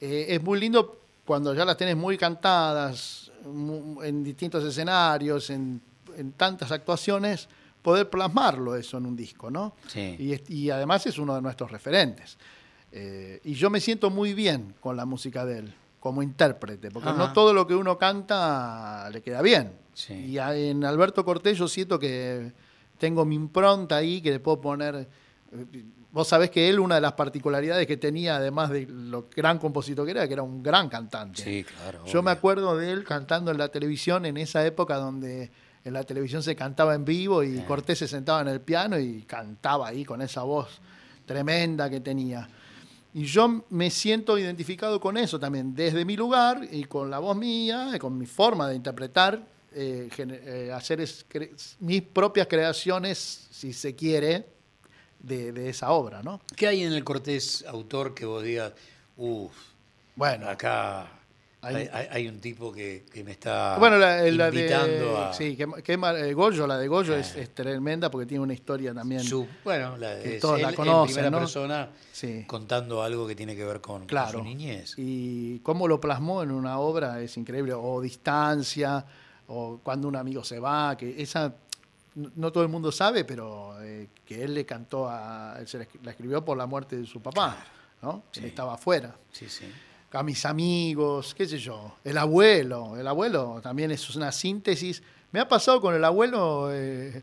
S2: eh, es muy lindo cuando ya las tenés muy cantadas en distintos escenarios, en, en tantas actuaciones, poder plasmarlo eso en un disco, ¿no?
S1: Sí.
S2: Y, y además es uno de nuestros referentes. Eh, y yo me siento muy bien con la música de él, como intérprete, porque
S1: Ajá.
S2: no todo lo que uno canta le queda bien.
S1: Sí.
S2: Y en Alberto Cortés yo siento que tengo mi impronta ahí, que le puedo poner... eh, Vos sabés que él, una de las particularidades que tenía, además de lo gran compositor que era, que era un gran cantante.
S1: Sí, claro.
S2: Yo me acuerdo de él cantando en la televisión en esa época donde en la televisión se cantaba en vivo y
S1: Sí.
S2: Cortés se sentaba en el piano y cantaba ahí con esa voz tremenda que tenía. Y yo me siento identificado con eso también, desde mi lugar y con la voz mía, y con mi forma de interpretar, eh, eh, hacer es- mis propias creaciones, si se quiere, de, de esa obra, ¿no?
S1: ¿Qué hay en el Cortés autor que vos digas, uff,
S2: Bueno,
S1: acá hay,
S2: Hay-
S1: hay- hay un tipo que, que me está
S2: Bueno, la, la de.
S1: invitando a
S2: Sí, que, que mar- eh, Goyo, la de Goyo es,
S1: Eh.
S2: es tremenda porque tiene una historia también.
S1: su- bueno, la,
S2: que
S1: es
S2: todos
S1: él
S2: la
S1: en
S2: conocen,
S1: primera
S2: ¿no?
S1: persona
S2: Sí.
S1: contando algo que tiene que ver con, con
S2: Claro.
S1: su niñez.
S2: Y cómo lo plasmó en una obra es increíble. O Distancia, o Cuando un amigo se va, que esa no no todo el mundo sabe, pero eh, que él le cantó a. él se la escri- la escribió por la muerte de su papá, ¿no? Él
S1: Sí.
S2: estaba afuera.
S1: Sí, sí.
S2: A mis amigos, qué sé yo, el abuelo, el abuelo también es una síntesis. Me ha pasado con el abuelo eh,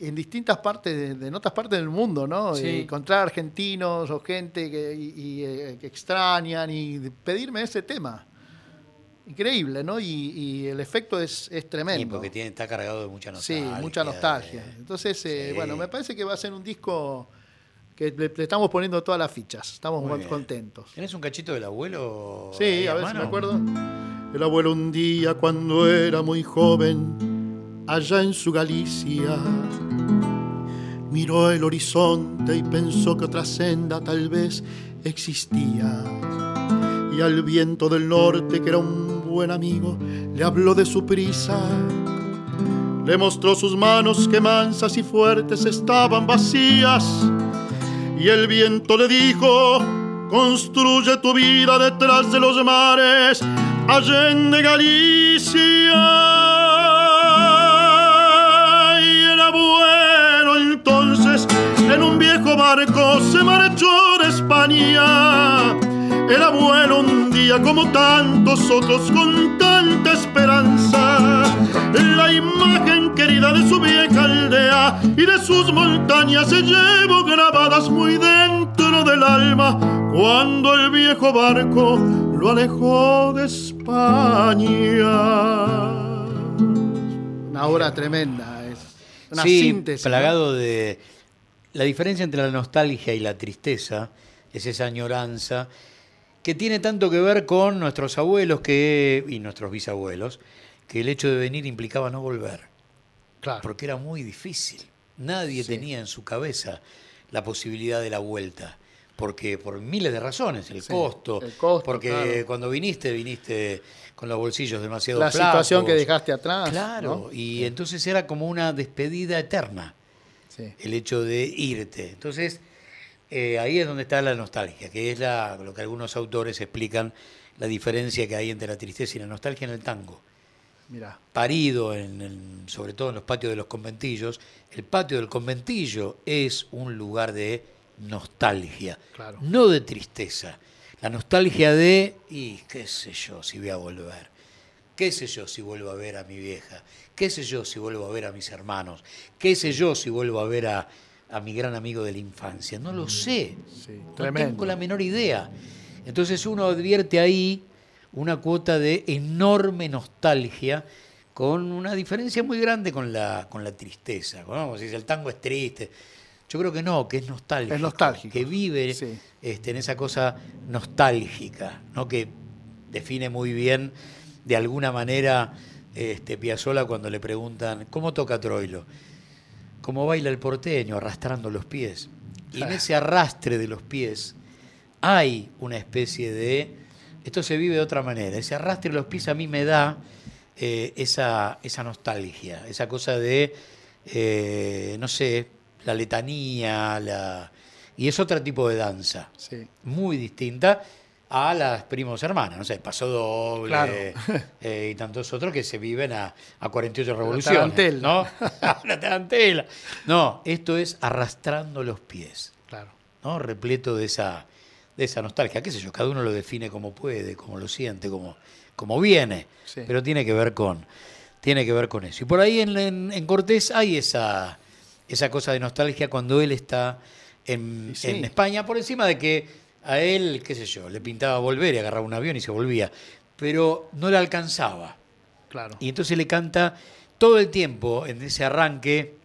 S2: en distintas partes, de, en otras partes del mundo, ¿no?
S1: Sí.
S2: Encontrar argentinos o gente que, y- y, eh, que extrañan y pedirme ese tema. Increíble, ¿no? Y, y el efecto es, es
S1: Sí,
S2: tremendo.
S1: porque tiene, está cargado de mucha
S2: Sí,
S1: nostalgia.
S2: mucha nostalgia. Entonces, eh,
S1: Sí.
S2: bueno, me parece que va a ser un disco que le, le estamos poniendo todas las fichas. Estamos
S1: Muy bien.
S2: contentos.
S1: ¿Tenés un cachito del abuelo?
S2: Sí,
S1: ahí
S2: a ver si me acuerdo.
S5: El abuelo un día cuando era muy joven, allá en su Galicia, miró el horizonte y pensó que otra senda tal vez existía. Y al viento del norte, que era un buen amigo, le habló de su prisa. Le mostró sus manos que mansas y fuertes estaban vacías. Y el viento le dijo, construye tu vida detrás de los mares, allende Galicia. Y el abuelo entonces en un viejo barco se marchó de España. El abuelo un día como tantos otros con tanta esperanza. La imagen querida de su vieja aldea y de sus montañas se llevó grabadas muy dentro del alma cuando el viejo barco lo alejó de España.
S2: Una obra tremenda. Es una
S1: sí,
S2: síntesis. ¿no?
S1: plagado de... La diferencia entre la nostalgia y la tristeza es esa añoranza que tiene tanto que ver con nuestros abuelos que, y nuestros bisabuelos, que el hecho de venir implicaba no volver,
S2: Claro.
S1: porque era muy difícil. Nadie
S2: Sí.
S1: tenía en su cabeza la posibilidad de la vuelta, porque por miles de razones, el,
S2: Sí,
S1: costo,
S2: el costo,
S1: porque
S2: claro.
S1: cuando viniste, viniste con los bolsillos demasiado
S2: La
S1: flacos.
S2: situación que dejaste atrás.
S1: Claro,
S2: ¿no?
S1: y entonces era como una despedida eterna
S2: Sí.
S1: el hecho de irte. Entonces, eh, ahí es donde está la nostalgia, que es la, lo que algunos autores explican, la diferencia que hay entre la tristeza y la nostalgia en el tango.
S2: Mira.
S1: Parido, en, en- sobre todo en los patios de los conventillos, el patio del conventillo es un lugar de nostalgia,
S2: Claro.
S1: no de tristeza. La nostalgia de, y qué sé yo si voy a volver, qué sé yo si vuelvo a ver a mi vieja, qué sé yo si vuelvo a ver a mis hermanos, qué sé yo si vuelvo a ver a, a mi gran amigo de la infancia. No lo sé,
S2: Sí,
S1: no tengo la menor idea. Entonces uno advierte ahí una cuota de enorme nostalgia con una diferencia muy grande con la, con la tristeza. Como si el tango es triste. Yo creo que no, que es nostálgico.
S2: Es nostálgico.
S1: Que vive
S2: Sí.
S1: este, en esa cosa nostálgica, ¿no? que define muy bien, de alguna manera, este, Piazzolla cuando le preguntan, ¿cómo toca Troilo? Como baila el porteño, arrastrando los pies. Y en ese arrastre de los pies hay una especie de... Esto se vive de otra manera. Ese arrastre de los pies a mí me da eh, esa, esa nostalgia, esa cosa de, eh, no sé, la letanía, la... y es otro tipo de danza
S2: Sí.
S1: muy distinta a las primos hermanas, no sé, Paso Doble
S2: Claro.
S1: eh, y tantos otros que se viven a, a 48 revoluciones.
S2: tarantela.
S1: ¿no? La tarantela. No, esto es arrastrando los pies,
S2: Claro.
S1: ¿no? Repleto de esa, de esa nostalgia. Qué sé yo, cada uno lo define como puede, como lo siente, como, como viene.
S2: Sí.
S1: Pero tiene que ver con, tiene que ver con eso. Y por ahí en, en- en Cortés hay esa, esa cosa de nostalgia cuando él está en,
S2: sí.
S1: en España, por encima de que a él, qué sé yo, le pintaba volver y agarraba un avión y se volvía. Pero no le alcanzaba.
S2: Claro.
S1: Y entonces le canta todo el tiempo en ese arranque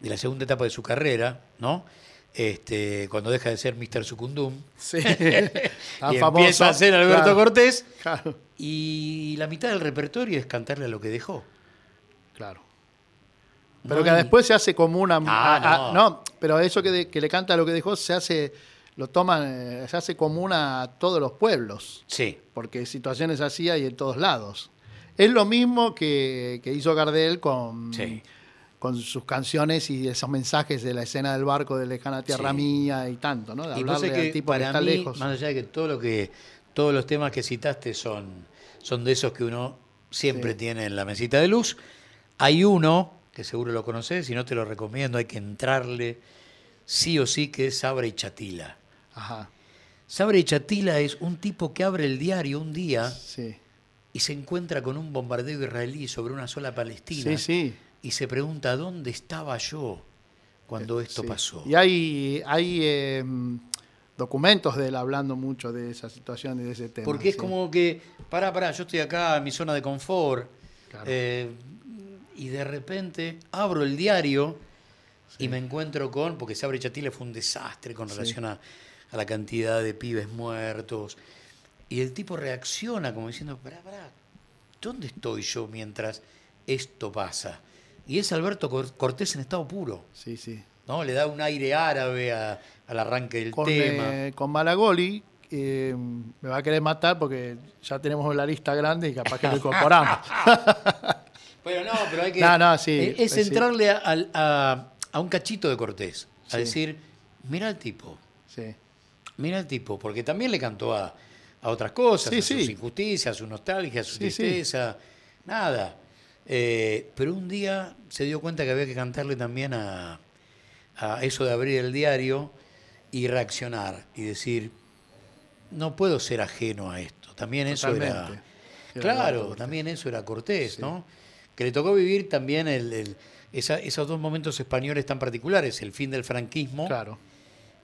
S1: de la segunda etapa de su carrera, ¿no? Este, cuando deja de ser Mr. Sucundum
S2: Sí.
S1: y empieza a ser Alberto
S2: Claro.
S1: Cortés.
S2: Claro.
S1: Y la mitad del repertorio es cantarle a lo que dejó.
S2: Claro. Pero que después se hace como una.
S1: Ah,
S2: a- a-
S1: no.
S2: pero eso que, de- que le canta lo que dejó se hace. Lo toman. eh, se hace común a todos los pueblos.
S1: Sí,
S2: Porque situaciones así hay en todos lados. Es lo mismo que, que hizo Gardel con,
S1: Sí.
S2: con sus canciones y esos mensajes de la escena del barco de lejana tierra
S1: Sí.
S2: mía y tanto, ¿no? De
S1: y
S2: hablarle
S1: sabés
S2: al
S1: que
S2: tipo que
S1: para
S2: está
S1: mí,
S2: lejos.
S1: más allá de que todo lo que todos los temas que citaste son, son de esos que uno siempre
S2: Sí.
S1: tiene en la mesita de luz, hay uno que seguro lo conoces, si no te lo recomiendo, hay que entrarle sí o sí, que es Sabra y Chatila.
S2: Ajá,
S1: Sabra y Chatila es un tipo que abre el diario un día
S2: sí.
S1: y se encuentra con un bombardeo israelí sobre una sola Palestina
S2: Sí, sí.
S1: y se pregunta dónde estaba yo cuando esto
S2: sí.
S1: pasó.
S2: Y hay, hay eh, documentos de él hablando mucho de esa situación y de ese tema.
S1: Porque es como que, pará, pará, yo estoy acá en mi zona de confort
S2: Claro.
S1: eh, y de repente abro el diario y me encuentro con, porque se abre Chatile fue un desastre con relación a, a la cantidad de pibes muertos. Y el tipo reacciona como diciendo, pará, pará, ¿dónde estoy yo mientras esto pasa? Y es Alberto Cor- Cortés en estado puro,
S2: Sí, sí.
S1: ¿no? Le da un aire árabe a- al arranque del
S2: Con,
S1: tema.
S2: eh, con Malagoli eh, me va a querer matar porque ya tenemos la lista grande y capaz que lo incorporamos.
S1: Pero no, pero hay que.
S2: No, no, sí,
S1: Es entrarle a, a- a un cachito de Cortés. A
S2: Sí.
S1: decir, mira al tipo,
S2: sí.
S1: Mira al tipo, porque también le cantó a, a otras cosas,
S2: Sí,
S1: a sus
S2: sí.
S1: injusticias, a su nostalgia, a su
S2: Sí,
S1: tristeza, nada. Eh, pero un día se dio cuenta que había que cantarle también a, a eso de abrir el diario y reaccionar y decir, no puedo ser ajeno a esto. También eso era.
S2: Totalmente. Era
S1: Claro, también eso era Cortés,
S2: Sí.
S1: ¿no? Que le tocó vivir también el- el- esa- esos dos momentos españoles tan particulares, el fin del franquismo
S2: Claro.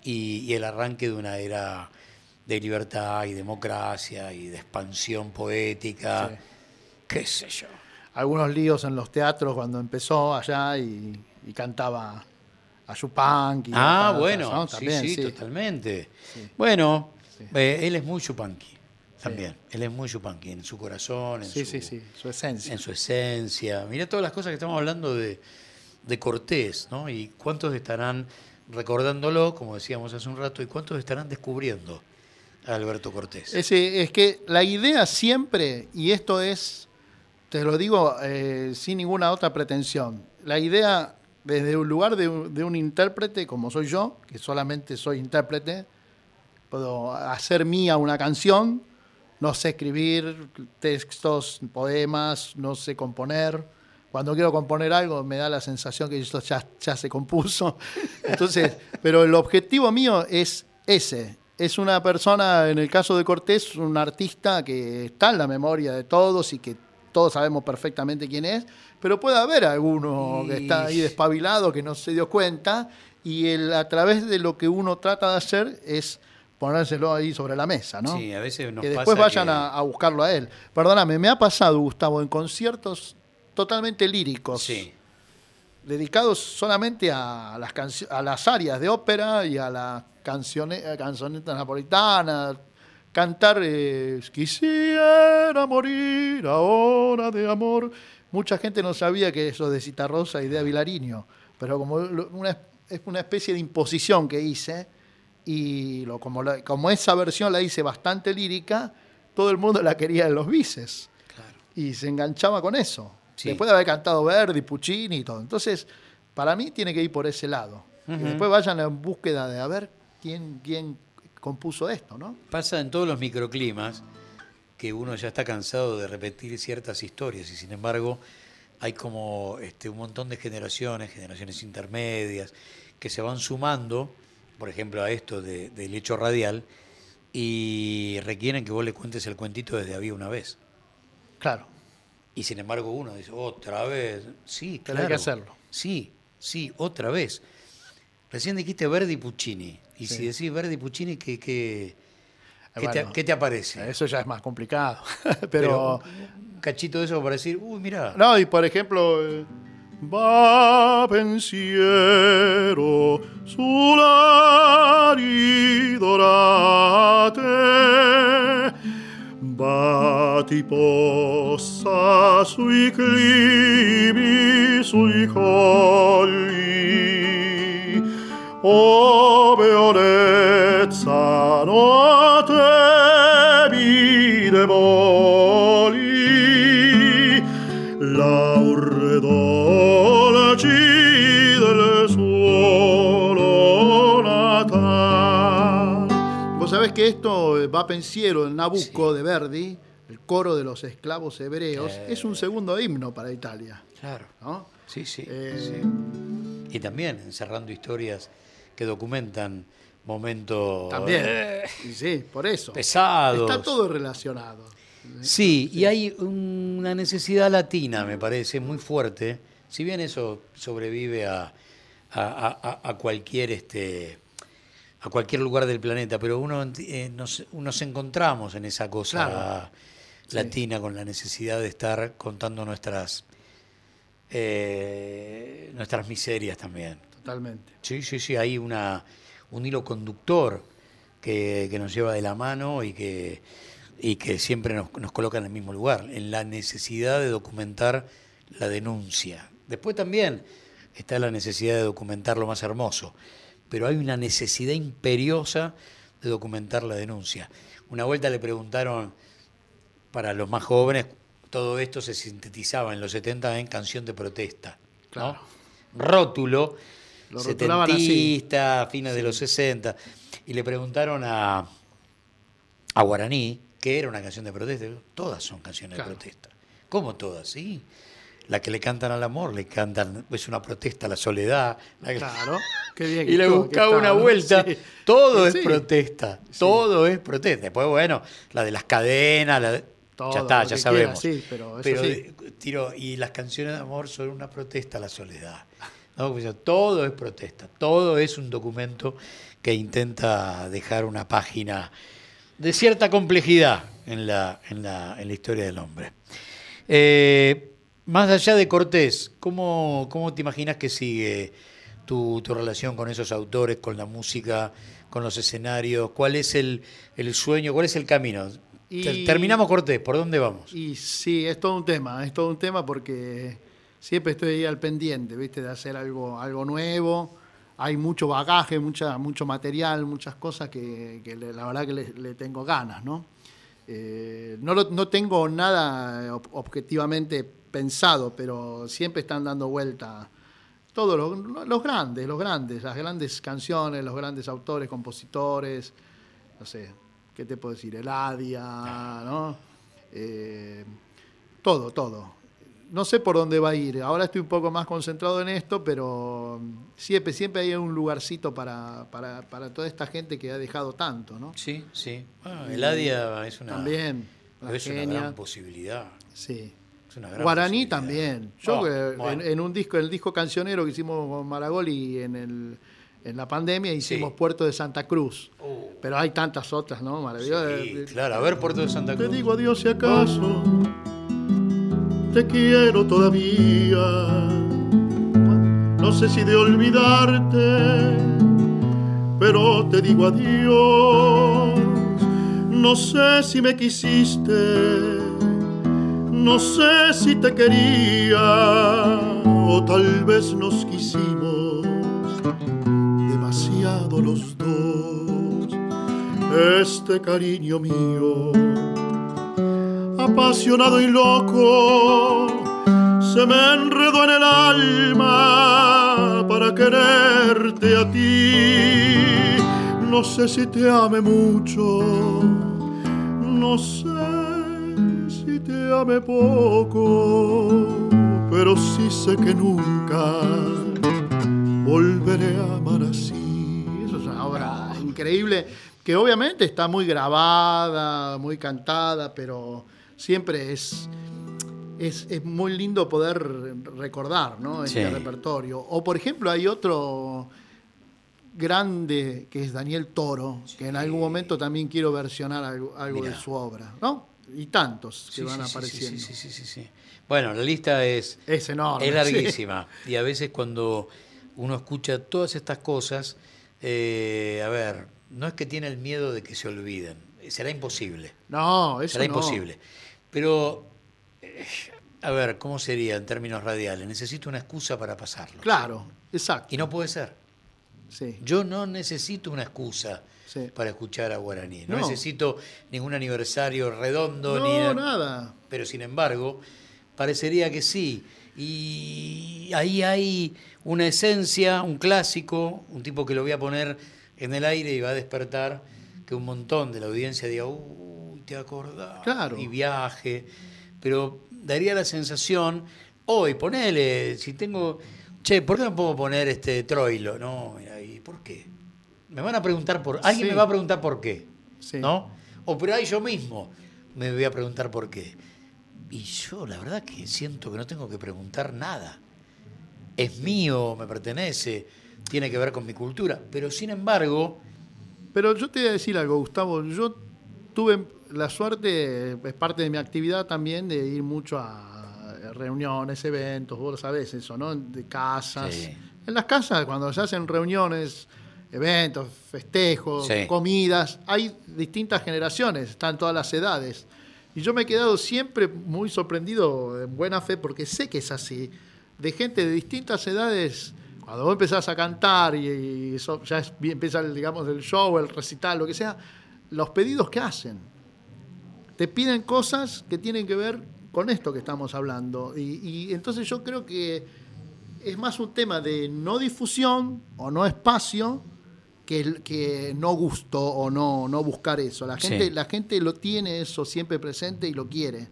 S1: Y, y el arranque de una era de libertad y democracia y de expansión poética,
S2: Sí.
S1: qué sé yo.
S2: Algunos líos en los teatros cuando empezó allá y, y cantaba a Yupanqui.
S1: Ah,
S2: a-
S1: bueno,
S2: También,
S1: sí,
S2: sí.
S1: totalmente. Bueno, eh, él es muy chupanqui también, él es muy chupanqui en su corazón, en
S2: Sí,
S1: su,
S2: sí, sí, su esencia.
S1: en su esencia. Mirá todas las cosas que estamos hablando de, de Cortés, ¿no? Y cuántos estarán recordándolo, como decíamos hace un rato, y cuántos estarán descubriendo a Alberto Cortés.
S2: Es que la idea siempre, y esto es, te lo digo eh, sin ninguna otra pretensión, la idea desde un lugar de un, de un intérprete como soy yo, que solamente soy intérprete, puedo hacer mía una canción, no sé escribir textos, poemas, no sé componer. Cuando quiero componer algo me da la sensación que esto ya, ya se compuso. Entonces, pero el objetivo mío es ese. Es una persona, en el caso de Cortés, un artista que está en la memoria de todos y que todos sabemos perfectamente quién es, pero puede haber alguno que está ahí despabilado que no se dio cuenta y el, a través de lo que uno trata de hacer es ponérselo ahí sobre la mesa, ¿no?
S1: Sí, a veces nos
S2: que después
S1: pasa
S2: vayan
S1: que-
S2: a, a buscarlo a él. Perdóname, me ha pasado, Gustavo, en conciertos totalmente líricos,
S1: Sí,
S2: dedicados solamente a las, a las áreas de ópera y a las canzonetas napolitanas, cantar eh, Quisiera morir ahora de amor. Mucha gente no sabía que eso de Citarrosa y de Avilariño, pero como una, es una especie de imposición que hice, y lo, como, la- como esa versión la hice bastante lírica, todo el mundo la quería en los bices
S1: claro.
S2: y se enganchaba con eso.
S1: Sí.
S2: Después de haber cantado Verdi, Puccini y todo. Entonces, para mí tiene que ir por ese lado. Y después vayan en búsqueda de a ver quién, quién compuso esto, ¿no?
S1: Pasa en todos los microclimas que uno ya está cansado de repetir ciertas historias y sin embargo hay como este, un montón de generaciones, generaciones intermedias, que se van sumando, por ejemplo, a esto de- del hecho radial y requieren que vos le cuentes el cuentito desde había una vez.
S2: Claro.
S1: Y sin embargo uno dice, otra vez. Sí, claro.
S2: hay que hacerlo.
S1: Sí, sí, otra vez. Recién dijiste Verdi y Puccini. Y
S2: Sí.
S1: si decís Verdi y Puccini, ¿qué, qué, qué te, qué te aparece?
S2: Eso ya es más complicado. Pero,
S1: un cachito de eso para decir, uy, mira.
S2: no, y por ejemplo, eh,
S5: Va pensiero sull'ari dorate, Bati possa sui climi, sui colli, ove onezza notte
S2: mi debò. Eh, va pensiero, el Nabucco de Verdi, el coro de los esclavos hebreos,
S1: Eh.
S2: es un segundo himno para Italia.
S1: Claro.
S2: ¿no?
S1: Sí, sí,
S2: Eh,
S1: sí. Y también encerrando historias que documentan momentos
S2: También.
S1: eh,
S2: sí, por eso.
S1: pesados.
S2: Está todo relacionado.
S1: Sí, y hay una necesidad latina, me parece, muy fuerte. Si bien eso sobrevive a, a- a- a cualquier este a cualquier lugar del planeta, pero uno eh, nos, nos encontramos en esa cosa
S2: Claro. Sí.
S1: latina con la necesidad de estar contando nuestras eh, nuestras miserias también.
S2: Totalmente.
S1: Sí, sí, sí, hay una, un hilo conductor que, que nos lleva de la mano y que, y que siempre nos, nos coloca en el mismo lugar, en la necesidad de documentar la denuncia. Después también está la necesidad de documentar lo más hermoso, pero hay una necesidad imperiosa de documentar la denuncia. Una vuelta le preguntaron, para los más jóvenes, todo esto se sintetizaba en los 70 en canción de protesta. ¿no?
S2: Claro.
S1: Rótulo,
S2: Lo rotulaban así.
S1: setentista, fines de los 60. Y le preguntaron a, a Guaraní qué era una canción de protesta. Todas son canciones
S2: Claro.
S1: de protesta. ¿Cómo todas? Sí. La que le cantan al amor, le cantan, es una protesta a la soledad. la
S2: Claro. Qué bien. que
S1: y le buscaba una vuelta.
S2: Sí.
S1: Todo
S2: Sí.
S1: es protesta. Todo es protesta. Después, bueno, la de las cadenas, la de-
S2: Todo
S1: ya está, ya sabemos.
S2: quiera, pero
S1: tiro, y las canciones de amor son una protesta a la soledad. ¿no? Todo es protesta. Todo es un documento que intenta dejar una página de cierta complejidad en la, en la, en la historia del hombre. Eh, más allá de Cortés, ¿cómo, cómo te imaginas que sigue tu, tu relación con esos autores, con la música, con los escenarios? ¿Cuál es el, el sueño, cuál es el camino?
S2: Y-
S1: Terminamos Cortés, ¿por dónde vamos?
S2: Y sí, es todo un tema, es todo un tema porque siempre estoy ahí al pendiente, ¿viste? De hacer algo, algo nuevo. Hay mucho bagaje, mucha, mucho material, muchas cosas que, la verdad que le, le tengo ganas, ¿no? Eh, no, lo- no tengo nada ob- objetivamente pensado, pero siempre están dando vuelta todos los, los grandes, los grandes, las grandes canciones, los grandes autores, compositores, no sé, ¿qué te puedo decir? Eladia, ¿no? Eh, todo, todo. No sé por dónde va a ir. Ahora estoy un poco más concentrado en esto, pero siempre, siempre hay un lugarcito para, para, para toda esta gente que ha dejado tanto, ¿no?
S1: Sí, sí. Bueno, Eladia es una,
S2: También,
S1: es una gran posibilidad.
S2: Sí. Guaraní
S1: posibilidad.
S2: también. Yo
S1: Oh,
S2: eh,
S1: bueno.
S2: en, en un disco, el disco cancionero que hicimos con Maragoli en, el, en la pandemia hicimos
S1: Sí.
S2: Puerto de Santa Cruz.
S1: Oh,
S2: Pero hay tantas otras, ¿no? Maravillosas.
S1: sí, claro, a ver Puerto de Santa
S5: Te
S1: Cruz.
S5: digo adiós si acaso te quiero todavía. No sé si de olvidarte, pero te digo adiós. No sé si me quisiste, no sé si te quería, o tal vez nos quisimos demasiado los dos. Este cariño mío apasionado y loco, se me enredó en el alma para quererte a ti. no sé si te ame mucho, no sé te ame poco, pero sí sé que nunca volveré a amar así.
S2: Eso es una obra increíble que obviamente está muy grabada, muy cantada, pero siempre es, es, es muy lindo poder recordar ¿no? este
S1: Sí.
S2: repertorio. O por ejemplo hay otro grande que es Daniel Toro, que en algún momento también quiero versionar algo, algo de su obra, ¿no? Y tantos que
S1: Sí,
S2: van
S1: sí,
S2: apareciendo.
S1: Sí, sí, sí, sí. Bueno, la lista es,
S2: Es enorme.
S1: es larguísima. Y a veces cuando uno escucha todas estas cosas, eh, a ver, no es que tiene el miedo de que se olviden. Será imposible.
S2: No, eso
S1: Será
S2: no.
S1: imposible. Pero, eh, a ver, ¿cómo sería en términos radiales? Necesito una excusa para pasarlo.
S2: Claro, exacto.
S1: Y no puede ser.
S2: Sí,
S1: Yo no necesito una excusa
S2: sí.
S1: para escuchar a Guaraní. No,
S2: No.
S1: necesito ningún aniversario redondo ni
S2: nada.
S1: pero sin embargo, parecería que sí. Y ahí hay una esencia, un clásico, un tipo que lo voy a poner en el aire y va a despertar que un montón de la audiencia diga, uy, te acordás,
S2: Claro.
S1: y viaje. Pero daría la sensación, hoy, ponele, si tengo, che, ¿por qué no puedo poner este Troilo? No, mira, ¿y por qué? Me van a preguntar por, alguien
S2: Sí.
S1: me va a preguntar por qué,
S2: Sí.
S1: ¿no? O pero ahí yo mismo me voy a preguntar por qué. Y yo la verdad que siento que no tengo que preguntar nada. Es mío, me pertenece, tiene que ver con mi cultura. Pero sin embargo,
S2: Pero yo te voy a decir algo, Gustavo. Yo tuve la suerte, es parte de mi actividad también, de ir mucho a reuniones, eventos, vos lo sabés eso, ¿no? De casas.
S1: Sí.
S2: En las casas, cuando se hacen reuniones, eventos, festejos,
S1: Sí.
S2: comidas, hay distintas generaciones, están todas las edades. Y yo me he quedado siempre muy sorprendido, en buena fe, porque sé que es así, de gente de distintas edades. Cuando vos empezás a cantar y, eso ya es- empieza, el, digamos, el show, el recital, lo que sea, los pedidos que hacen. Te piden cosas que tienen que ver con esto que estamos hablando. Y, y entonces yo creo que es más un tema de no difusión o no espacio que, que no gusto o no, no buscar eso. La
S1: Sí.
S2: gente, la gente lo tiene eso siempre presente y lo quiere.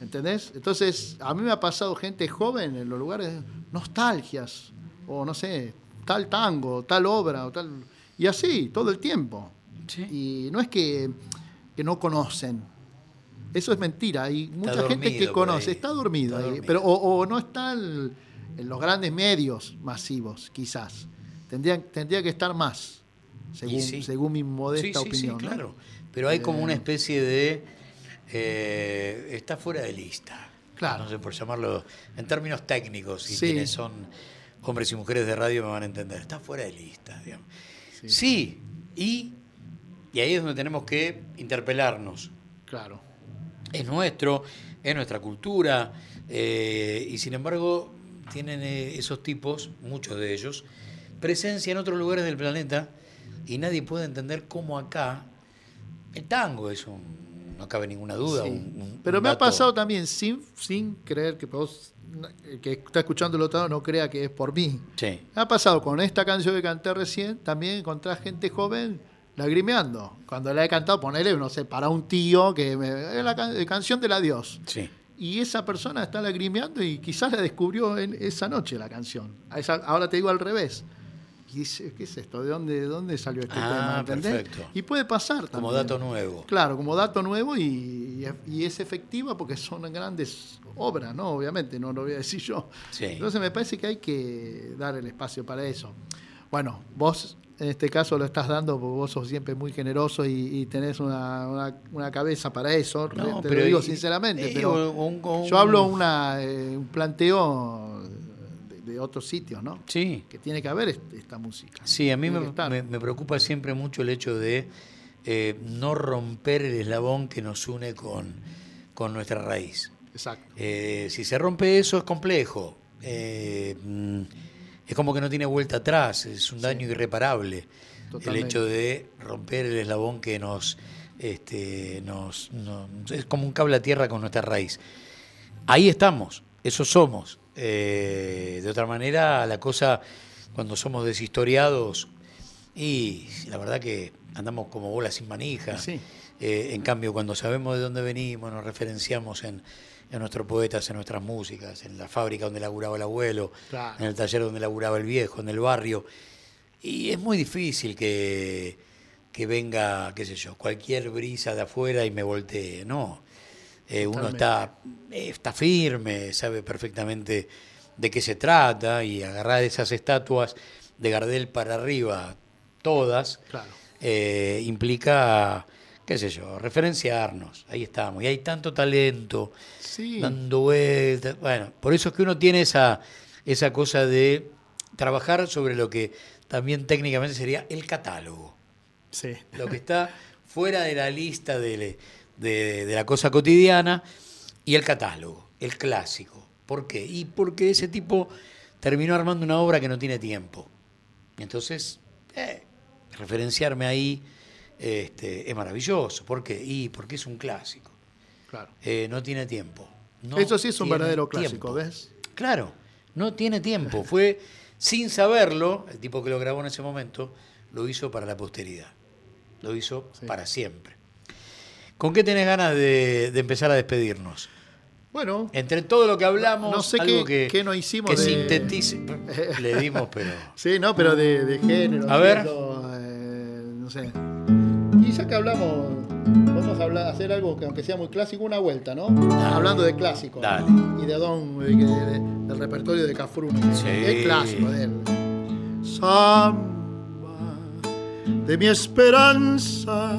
S2: ¿Entendés? Entonces, a mí me ha pasado gente joven en los lugares, nostalgias, o no sé, tal tango, tal obra, o tal. Y así, todo el tiempo. Y no es que, que no conocen. Eso es mentira. Hay mucha gente que conoce, está dormido
S1: Está
S2: ahí,
S1: dormido.
S2: pero o, o no está el- en los grandes medios masivos, quizás. Tendría, tendría que estar más, según,
S1: sí.
S2: según mi modesta
S1: sí,
S2: opinión.
S1: sí,
S2: ¿no?
S1: claro. Pero hay como una
S2: Eh.
S1: especie de... eh, está fuera de lista.
S2: Claro.
S1: No sé, por llamarlo en términos técnicos, si quienes son hombres y mujeres de radio me van a entender. Está fuera de lista, digamos.
S2: Sí.
S1: Y, y ahí es donde tenemos que interpelarnos.
S2: Claro.
S1: es nuestro, es nuestra cultura, eh, y sin embargo tienen esos tipos, muchos de ellos, presencia en otros lugares del planeta y nadie puede entender cómo acá el tango es un, no cabe ninguna duda.
S2: Sí.
S1: un- un-
S2: Pero me ha pasado también sin, sin creer que vos, el que está escuchando el otro lado no crea que es por mí.
S1: Sí,
S2: Me ha pasado con esta canción que canté recién, también encontrar gente joven lagrimeando. Cuando la he cantado, ponele, no sé, para un tío que me, es la can- canción del adiós.
S1: sí.
S2: Y esa persona está lagrimeando y quizás la descubrió en esa noche la canción. Esa- ahora te digo al revés. Y dice, ¿qué es esto? ¿De dónde, de dónde salió este
S1: Ah,
S2: tema?
S1: Perfecto.
S2: Y puede pasar
S1: Como
S2: también.
S1: dato nuevo.
S2: Claro, como dato nuevo y, y es efectiva porque son grandes obras, ¿no? Obviamente, no lo voy a decir yo.
S1: Sí.
S2: Entonces me parece que hay que dar el espacio para eso. Bueno, vos en este caso lo estás dando porque vos sos siempre muy generoso y, y tenés una, una- una cabeza para eso,
S1: No,
S2: te
S1: pero
S2: lo digo
S1: y-
S2: sinceramente. pero
S1: un- un-
S2: yo hablo una, eh, un planteo de, otros sitios, ¿no?
S1: Sí,
S2: Que tiene que haber est- esta música.
S1: Sí, a mí me- me preocupa siempre mucho el hecho de eh, no romper el eslabón que nos une con, con nuestra raíz.
S2: Exacto.
S1: Eh, si se rompe eso es complejo. Eh, mm, es como que no tiene vuelta atrás, es un daño irreparable.
S2: Totalmente.
S1: El hecho de romper el eslabón que nos, este, nos, nos- Es como un cable a tierra con nuestra raíz. Ahí estamos, eso somos. Eh, de otra manera, la cosa, cuando somos deshistoriados, Y la verdad que andamos como bolas sin manija.
S2: Sí.
S1: Eh, en cambio, cuando sabemos de dónde venimos, nos referenciamos en, en nuestros poetas, en nuestras músicas, en la fábrica donde laburaba el abuelo,
S2: Claro.
S1: en el taller donde laburaba el viejo, en el barrio. Y es muy difícil que, que venga, qué sé yo, cualquier brisa de afuera y me voltee. No. Eh, uno está, eh, está firme, sabe perfectamente de qué se trata y agarrar esas estatuas de Gardel para arriba, todas,
S2: Claro.
S1: eh, implica, qué sé yo, referenciarnos. Ahí estamos. Y hay tanto talento
S2: Sí.
S1: dando vueltas. Bueno, por eso es que uno tiene esa, esa cosa de trabajar sobre lo que también técnicamente sería el catálogo.
S2: Sí.
S1: Lo que está fuera de la lista de, de- de la cosa cotidiana y el catálogo, el clásico. ¿Por qué? Y porque ese tipo terminó armando una obra que no tiene tiempo. Entonces, eh, referenciarme ahí este, es maravilloso. ¿Por qué? Y porque es un clásico.
S2: Claro.
S1: Eh, no tiene tiempo. No
S2: Eso sí es un verdadero clásico,
S1: tiempo.
S2: ¿ves?
S1: Claro, no tiene tiempo. Fue sin saberlo, el tipo que lo grabó en ese momento, lo hizo para la posteridad. Lo hizo
S2: Sí.
S1: para siempre. ¿Con qué tenés ganas de, de empezar a despedirnos?
S2: Bueno,
S1: Entre todo lo que hablamos,
S2: No sé
S1: algo
S2: qué-
S1: que,
S2: qué no hicimos
S1: que
S2: de-
S1: sintetice. Le dimos, pero.
S2: sí, no, pero de, de género.
S1: A ver.
S2: ¿cierto? Eh, no sé. Y ya que hablamos, vamos a hablar, hacer algo que aunque sea muy clásico, una vuelta, ¿no? Hablando de clásicos.
S1: Dale.
S2: Y de Don, de- de- del repertorio de Cafrune.
S1: Sí.
S2: Es clásico de él.
S5: Samba de mi esperanza,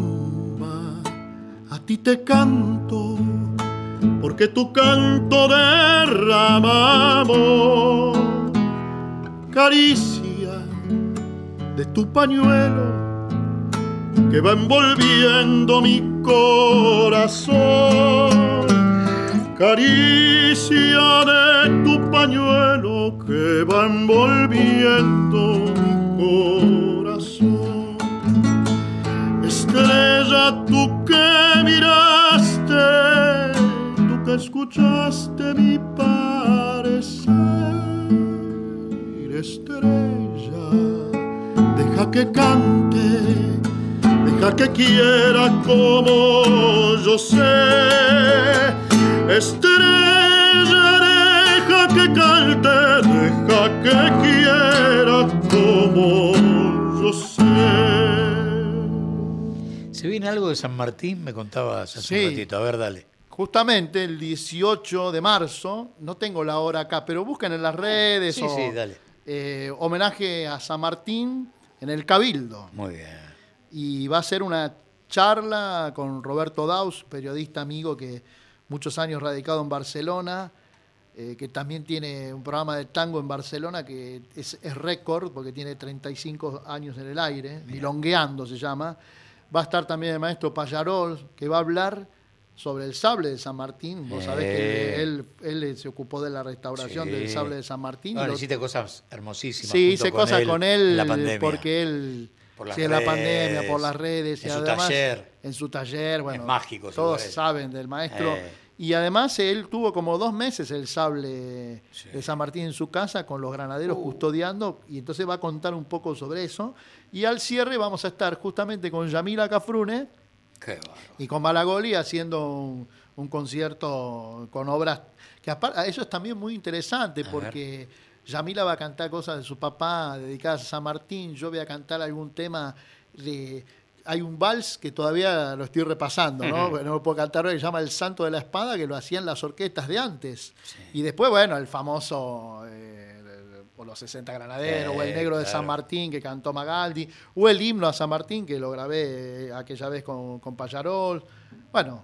S5: a ti te canto, porque tu canto derramamos caricia de tu pañuelo que va envolviendo mi corazón. Caricia de tu pañuelo que va envolviendo mi corazón. Estrella, tú que miraste, tú que escuchaste mi parecer. Estrella, deja que cante, deja que quiera como yo sé. Estrella, deja que cante, deja que quiera como yo sé.
S1: ¿Se viene algo de San Martín? Me contabas hace
S2: Sí.
S1: un ratito. A ver, dale.
S2: Justamente el 18 de marzo, no tengo la hora acá, pero busquen en las redes
S1: Sí,
S2: o,
S1: sí, dale.
S2: eh, homenaje a San Martín en el Cabildo.
S1: Muy bien.
S2: y va a ser una charla con Roberto Daus, periodista amigo que muchos años radicado en Barcelona, eh, que también tiene un programa de tango en Barcelona que es, es récord porque tiene 35 años en el aire, Milongueando se llama. Va a estar también el maestro Payarol, que va a hablar sobre el sable de San Martín. Vos sabés que
S1: Eh.
S2: él, él se ocupó de la restauración
S1: Sí.
S2: del sable de San Martín. y lo-
S1: hiciste cosas hermosísimas.
S2: Sí, hice cosas con él
S1: la pandemia.
S2: porque él
S1: Por las
S2: sí, en la pandemia, por las redes y
S1: en su
S2: además
S1: taller.
S2: en su taller, bueno,
S1: mágico
S2: todos
S1: lugar
S2: saben del maestro
S1: Eh.
S2: y además él tuvo como dos meses el sable
S1: Sí.
S2: de San Martín en su casa con los granaderos
S1: Uh.
S2: custodiando y entonces va a contar un poco sobre eso y al cierre vamos a estar justamente con Yamila Cafrune
S1: Qué
S2: y con Malagoli haciendo un, un concierto con obras que aparte eso es también muy interesante
S1: A
S2: porque Yamila va a cantar cosas de su papá dedicadas a San Martín, yo voy a cantar algún tema de hay un vals que todavía lo estoy repasando, ¿no?
S1: Ujú.
S2: No lo puedo cantar que se llama El Santo de la Espada, que lo hacían las orquestas de antes. Y después, bueno, el famoso eh, por los 60 granaderos, o el
S1: Eh,
S2: negro de
S1: claro.
S2: San Martín que cantó Magaldi, o el himno a San Martín que lo grabé eh, aquella vez con, con Payarol. Bueno,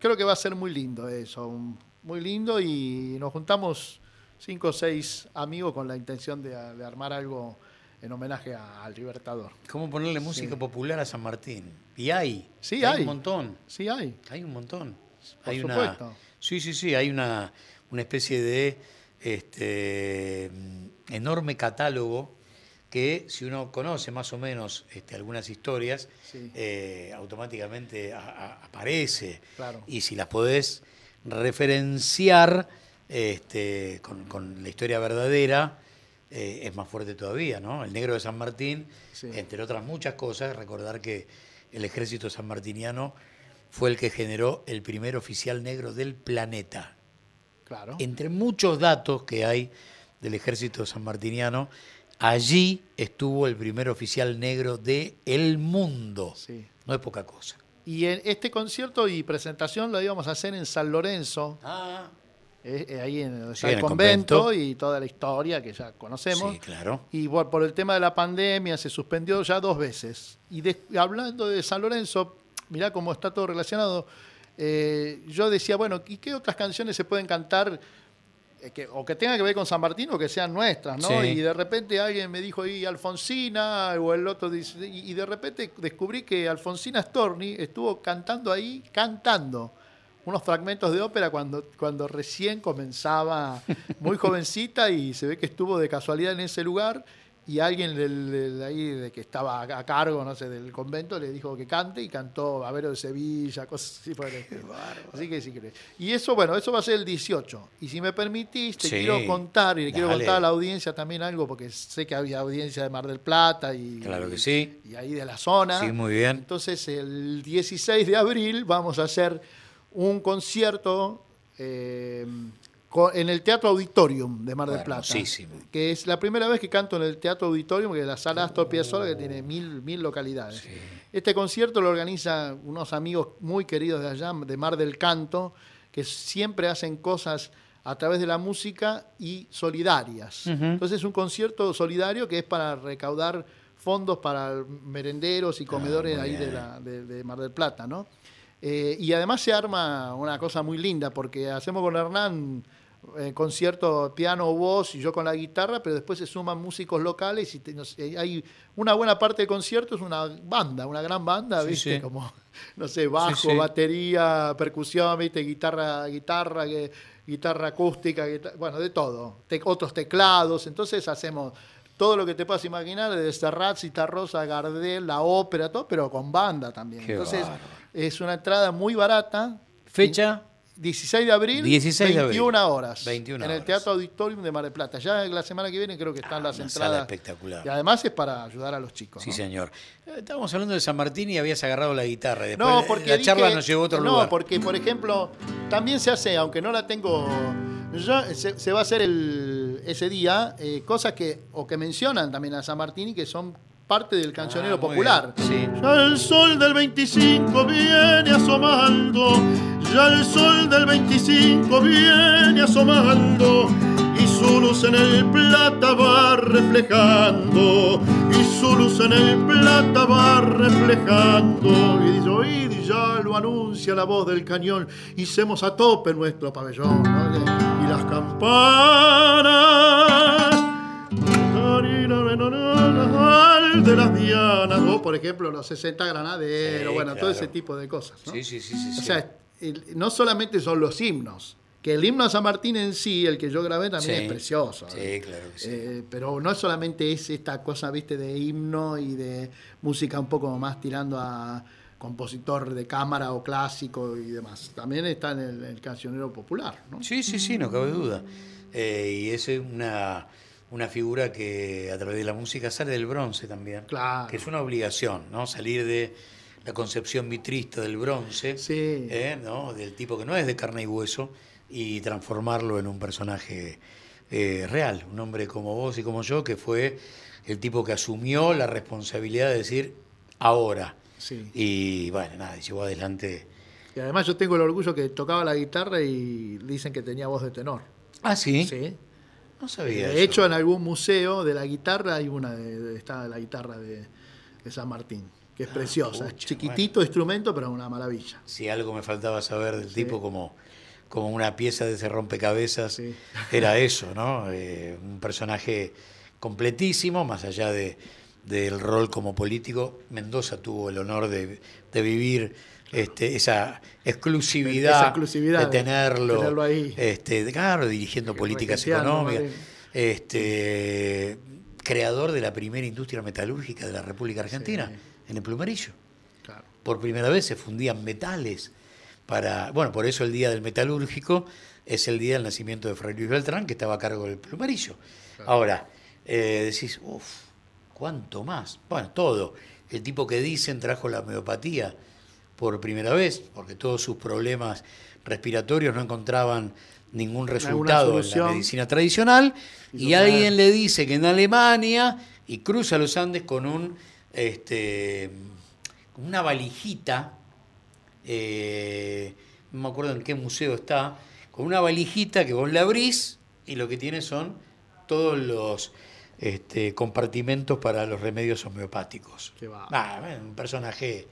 S2: creo que va a ser muy lindo eso, muy lindo y nos juntamos cinco o seis amigos con la intención de, de armar algo en homenaje a- al Libertador.
S1: ¿Cómo ponerle música popular a San Martín? Y hay.
S2: Sí,
S1: hay.
S2: hay.
S1: un montón.
S2: Sí, hay.
S1: Hay un montón.
S2: Por
S1: hay una,
S2: supuesto.
S1: sí, sí, sí, hay una, una especie de este, mm, enorme catálogo que si uno conoce más o menos este, algunas historias,
S2: Sí.
S1: eh, automáticamente a- a- aparece.
S2: Claro.
S1: Y si las podés referenciar este, con, con la historia verdadera, eh, es más fuerte todavía, ¿no? El negro de San Martín,
S2: Sí.
S1: entre otras muchas cosas, recordar que el ejército sanmartiniano fue el que generó el primer oficial negro del planeta.
S2: Claro.
S1: Entre muchos datos que hay del ejército sanmartiniano, allí estuvo el primer oficial negro del el mundo.
S2: Sí.
S1: No es poca cosa.
S2: Y en este concierto y presentación lo íbamos a hacer en San Lorenzo,
S1: Ah,
S2: eh, eh, ahí en,
S1: Sí,
S2: el
S1: en el
S2: convento,
S1: convento.
S2: y toda la historia que ya conocemos.
S1: sí, claro.
S2: Y bueno, por el tema de la pandemia se suspendió ya dos veces. Y de- hablando de San Lorenzo, mirá cómo está todo relacionado. Eh, yo decía, bueno, ¿y qué otras canciones se pueden cantar eh, que, o que tengan que ver con San Martín o que sean nuestras, ¿no?
S1: Sí.
S2: Y de repente alguien me dijo, y Alfonsina, o el otro dice, y, y de repente descubrí que Alfonsina Storni estuvo cantando ahí, cantando unos fragmentos de ópera cuando, cuando recién comenzaba, muy jovencita, y se ve que estuvo de casualidad en ese lugar, y alguien del, del- ahí de que estaba a cargo, no sé, del convento, le dijo que cante, y cantó Babero de Sevilla, cosas así por el. Así que sí que... Y eso, bueno, eso va a ser el 18. Y si me permitís, te
S1: Sí,
S2: quiero contar, y le quiero contar a la audiencia también algo, porque sé que había audiencia de Mar del Plata y,
S1: Claro que sí.
S2: y ahí de la zona.
S1: Sí, muy bien.
S2: Entonces, el 16 de abril vamos a hacer un concierto eh, en el Teatro Auditorium de Mar del Plata.
S1: Hermosísimo.
S2: Que es la primera vez que canto en el Teatro Auditorium, que es la sala Astor Piazzolla, que tiene mil, mil localidades. Este concierto lo organizan unos amigos muy queridos de allá, de Mar del Canto, que siempre hacen cosas a través de la música y solidarias. Entonces es un concierto solidario que es para recaudar fondos para merenderos y comedores
S1: Ah, muy
S2: ahí de, la- de- de Mar del Plata, ¿no? Eh, y además se arma una cosa muy linda, porque hacemos con Hernán eh, concierto piano, voz y yo con la guitarra, pero después se suman músicos locales y te- no sé, hay una buena parte del concierto es una banda, una gran banda,
S1: Sí,
S2: ¿viste?
S1: sí.
S2: Como, no sé, bajo,
S1: Sí,
S2: batería, percusión, ¿viste? Guitarra, guitarra, que- guitarra acústica, guita- bueno, de todo. Te- otros teclados, entonces hacemos todo lo que te puedas imaginar, desde Serrat, Citarrosa, Gardel, la ópera, todo, pero con banda también.
S1: Qué
S2: entonces, es una entrada muy barata.
S1: Fecha
S2: 16 de abril,
S1: 16 de abril.
S2: 21 horas.
S1: 21
S2: en el
S1: horas.
S2: Teatro Auditorium de Mar del Plata. Ya la semana que viene creo que están
S1: Ah,
S2: las entradas.
S1: espectacular.
S2: Y además es para ayudar a los chicos.
S1: Sí,
S2: ¿no?
S1: señor. Eh, Estábamos hablando de San Martín y habías agarrado la guitarra. Después
S2: No, porque
S1: la
S2: dije-
S1: charla nos llevó a otro
S2: no,
S1: lugar.
S2: porque por ejemplo, también se hace, aunque no la tengo, se, se va a hacer el, ese día, eh, cosas que, o que mencionan también a San Martín y que son parte del cancionero
S1: Ah,
S2: popular.
S1: Sí.
S5: Ya el sol del 25 viene asomando, ya el sol del 25 viene asomando, y su luz en el plata va reflejando, y su luz en el plata va reflejando. Y dice, oíd, y ya lo anuncia la voz del cañón, hicemos a tope nuestro pabellón, ¿no? y las campanas de las dianas, o por ejemplo los 60 granaderos,
S1: Sí,
S2: bueno, todo ese tipo de cosas. ¿no?
S1: Sí, sí, sí, sí,
S2: O sea, no solamente son los himnos, que el himno a San Martín en sí, el que yo grabé también
S1: Sí.
S2: es precioso.
S1: Sí, claro que sí.
S2: Eh, pero no solamente es esta cosa, viste, de himno y de música un poco más tirando a compositor de cámara o clásico y demás. También está en el, el cancionero popular, ¿no?
S1: Sí, sí, sí, no cabe duda. Eh, y es una, una figura que a través de la música sale del bronce también.
S2: Claro.
S1: Que es una obligación, ¿no? Salir de la concepción vitrista del bronce,
S2: Sí.
S1: ¿eh? ¿no? Del tipo que no es de carne y hueso, y transformarlo en un personaje eh, real, un hombre como vos y como yo, que fue el tipo que asumió la responsabilidad de decir ahora.
S2: Sí.
S1: Y bueno, nada, llevó adelante.
S2: Y además yo tengo el orgullo que tocaba la guitarra y dicen que tenía voz de tenor.
S1: Ah, sí.
S2: Sí.
S1: No sabía.
S2: De
S1: eso.
S2: hecho, en algún museo de la guitarra hay una de, de- está la guitarra de, de San Martín, que es preciosa. es
S1: Ah, pucha,
S2: chiquitito instrumento, pero una maravilla.
S1: Si algo me faltaba saber del tipo como, como una pieza de ese rompecabezas,
S2: Sí.
S1: era eso, ¿no? Eh, un personaje completísimo, más allá de, del rol como político. Mendoza tuvo el honor de, de vivir este, esa exclusividad,
S2: Esa exclusividad
S1: de tenerlo,
S2: tenerlo ahí.
S1: Este, claro, dirigiendo políticas económicas, este, creador de la primera industria metalúrgica de la República Argentina,
S2: Sí.
S1: en el plumerillo.
S2: Claro.
S1: Por primera vez se fundían metales para, bueno, por eso el día del metalúrgico es el día del nacimiento de Fray Luis Beltrán, que estaba a cargo del plumerillo. Ahora, eh, decís, uff, ¿cuánto más? Bueno, todo. El tipo que dicen trajo la homeopatía por primera vez, porque todos sus problemas respiratorios no encontraban ningún resultado en la medicina tradicional, y alguien le dice que en Alemania, y cruza los Andes con un este, una valijita, eh, no me acuerdo en qué museo está, con una valijita que vos la abrís y lo que tiene son todos los este, compartimentos para los remedios homeopáticos.
S2: Qué va.
S1: Ah, un personaje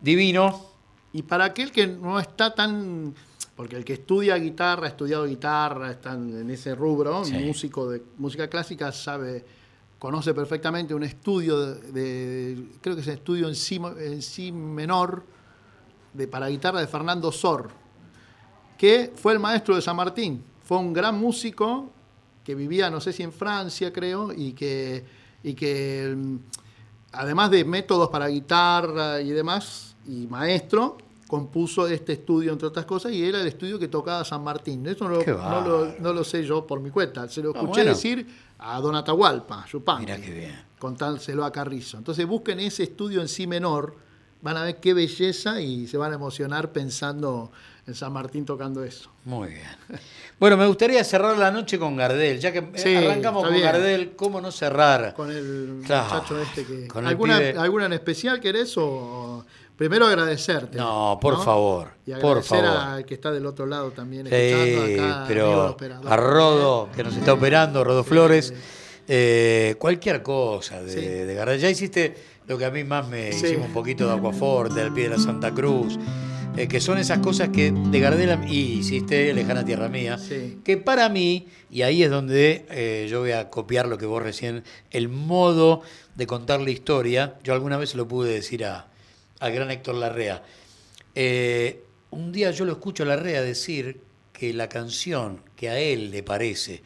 S1: divino.
S2: Y para aquel que no está tan. Porque el que estudia guitarra, ha estudiado guitarra, está en ese rubro,
S1: Sí.
S2: músico de música clásica, sabe, conoce perfectamente un estudio de, de- creo que es un estudio en si, en si menor de, para guitarra de Fernando Sor, que fue el maestro de San Martín. Fue un gran músico que vivía, no sé si en Francia, creo, y que, y que mm, además de métodos para guitarra y demás, y maestro, compuso este estudio, entre otras cosas, y era el estudio que tocaba San Martín. Eso no, lo, no, lo, no lo sé yo por mi cuenta, se lo
S1: Ah,
S2: escuché
S1: bueno.
S2: decir a Don Atahualpa, Yupanqui,
S1: Mirá qué bien.
S2: contárselo a Carrizo. Entonces busquen ese estudio en sí menor, van a ver qué belleza y se van a emocionar pensando en San Martín tocando eso.
S1: Muy bien. Bueno, me gustaría cerrar la noche con Gardel, ya que eh,
S2: Sí,
S1: arrancamos con
S2: bien.
S1: Gardel, ¿cómo no cerrar?
S2: Con el
S1: Claro,
S2: muchacho este que...
S1: con
S2: ¿Alguna,
S1: pibe-
S2: ¿Alguna en especial querés o...? Primero agradecerte.
S1: No, por favor,
S2: Y
S1: por favor.
S2: al que está del otro lado también
S1: Sí,
S2: acá.
S1: pero a Rodo, que nos está operando, Rodo Flores, eh, cualquier cosa de,
S2: Sí.
S1: de Gardel. Ya hiciste lo que a mí más me hicimos un poquito de Aguaforte, al pie de la Santa Cruz, eh, que son esas cosas que de Gardel y hiciste Lejana Tierra Mía,
S2: Sí.
S1: que para mí, y ahí es donde eh, yo voy a copiar lo que vos recién, el modo de contar la historia, yo alguna vez lo pude decir a, al gran Héctor Larrea. Eh, un día yo lo escucho a Larrea decir que la canción que a él le parece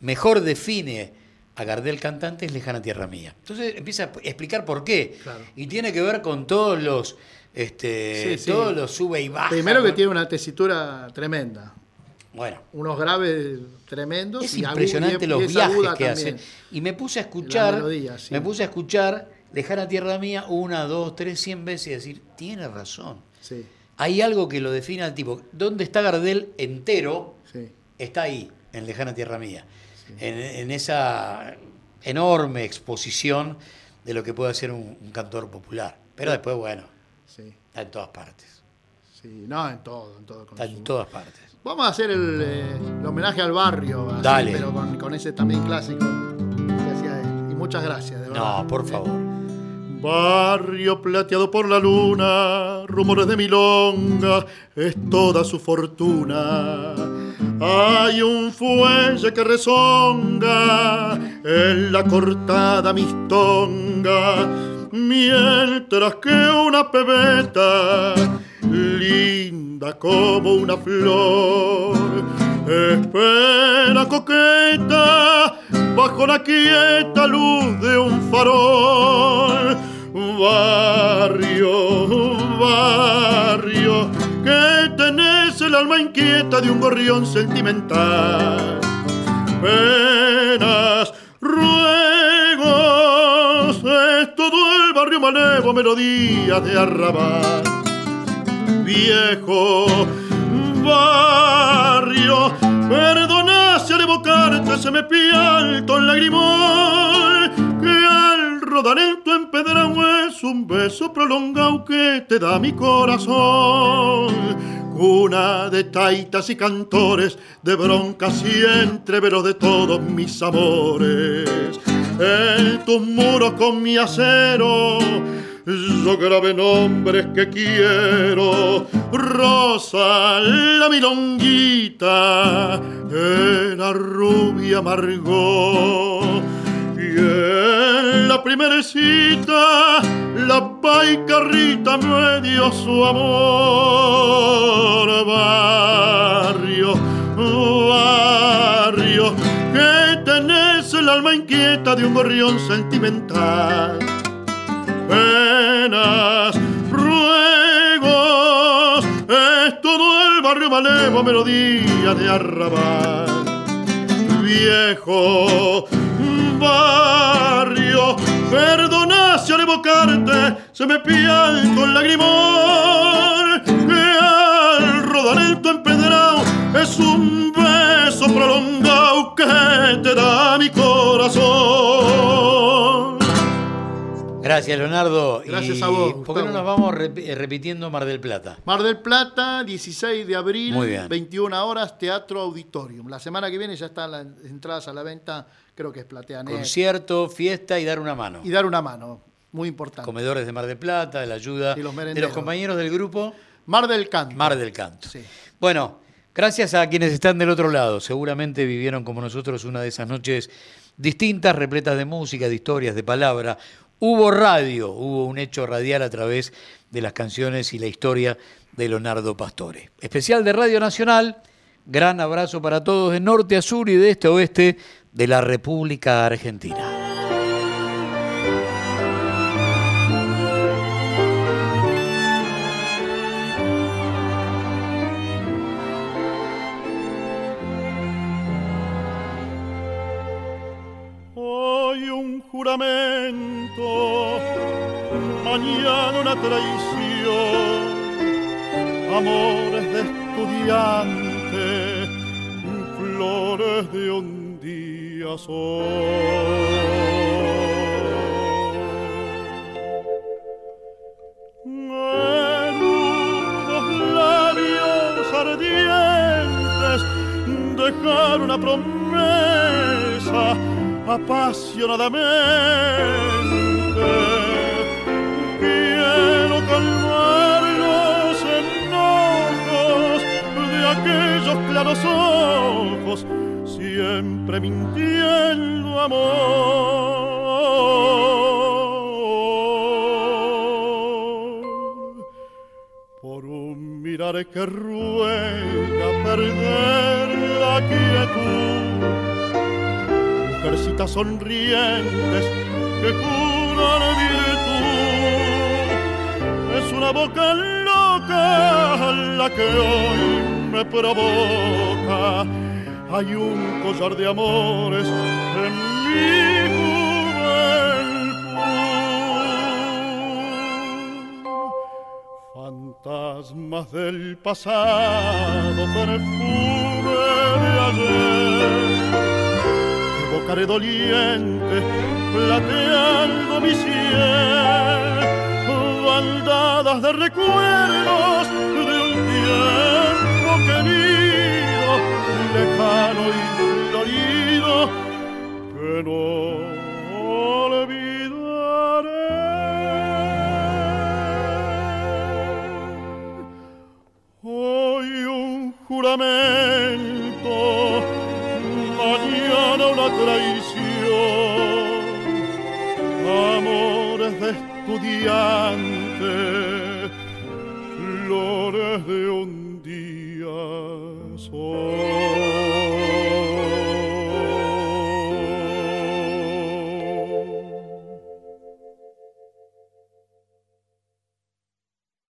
S1: mejor define a Gardel cantante es Lejana Tierra Mía. Entonces empieza a explicar por qué.
S2: Claro.
S1: Y tiene que ver con todos los, este,
S2: Sí, sí.
S1: todos los sube y baja.
S2: Primero que tiene una tesitura tremenda.
S1: Bueno,
S2: Unos graves tremendos.
S1: es
S2: y
S1: impresionante
S2: y-
S1: los viajes que
S2: también.
S1: hace. Y me puse a escuchar,
S2: melodía, sí.
S1: me puse a escuchar Lejana Tierra Mía una, dos, tres, cien veces y decir, tiene razón.
S2: Sí,
S1: Hay algo que lo define al tipo. ¿Dónde está Gardel entero?
S2: sí.
S1: Está ahí, en Lejana Tierra Mía. En, en esa enorme exposición de lo que puede hacer un, un cantor popular. Pero después, bueno, está en todas partes.
S2: sí. No, en todo, en todo.
S1: Está en todas partes.
S2: Vamos a hacer el, eh, el homenaje al barrio, así,
S1: Dale.
S2: pero con, con ese también clásico que hacía él. Y muchas gracias, de verdad.
S1: No, por favor.
S5: Barrio plateado por la luna, rumores de milonga, es toda su fortuna. Hay un fuelle que rezonga en la cortada mistonga, mientras que una pebeta, linda como una flor, espera coqueta bajo la quieta luz de un farol. Barrio, barrio, que tenés el alma inquieta de un gorrión sentimental. Penas, el barrio malevo, melodías de arrabal viejo barrio. Perdona si al evocarte se me pialto el lagrimón que al rodar en tu empedrado es un beso prolongado que te da mi corazón. Cuna de taitas y cantores, de broncas y entreveros de todos mis amores. En tus muros con mi acero yo grabé nombres que quiero. Rosa, la milonguita, era rubia amargó.
S2: en la primera cita la paicarrita me dio su amor. Barrio, alma inquieta de un gorrión sentimental. Penas, ruegos, es todo el barrio malevo, melodía de arrabal. Viejo, barrio, perdona si al evocarte se me pialto el lagrimón que al rodar en tu empedrado es un beso prolongado que te da mi
S1: Gracias, Leonardo.
S7: Gracias
S1: Y
S7: a vos,
S1: ¿Por qué no
S7: Gustavo.
S1: nos vamos rep- repitiendo Mar del Plata?
S7: Mar del Plata, 16 de abril,
S1: Muy bien.
S7: 21 horas, Teatro Auditorium. La semana que viene ya están las entradas a la venta, creo que es Plateanet.
S1: Concierto, fiesta y dar una mano.
S7: Y dar una mano, muy importante.
S1: Comedores de Mar del Plata, de la ayuda
S7: los
S1: de los compañeros del grupo
S7: Mar del Canto.
S1: Mar del Canto.
S7: Sí.
S1: Bueno, gracias a quienes están del otro lado. Seguramente vivieron como nosotros una de esas noches distintas, repletas de música, de historias, de palabra. Hubo radio, hubo un hecho radial a través de las canciones y la historia de Leonardo Pastore. Especial de Radio Nacional. Gran abrazo para todos de norte a sur y de este a oeste de la República Argentina.
S2: Hoy un juramento, mañana una traición, amores de estudiante, flores de un día Menudos labios ardientes dejar una promesa apasionadamente. Quiero calmar los enojos de aquellos claros ojos, siempre mintiendo amor por un mirar que ruega perder la quietud. Mujercitas sonrientes que curan virtud. Es una boca loca la que hoy me provoca. Hay un collar de amores en mi juventud. Fantasmas del pasado, perfume de ayer. Evocaré doliente, plateando mi cielo. Bandadas de recuerdos de un tiempo querido, lejano y florido, que no olvidaré. Hoy un juramento, mañana una traición, amores de estudiante, flores de un día sol.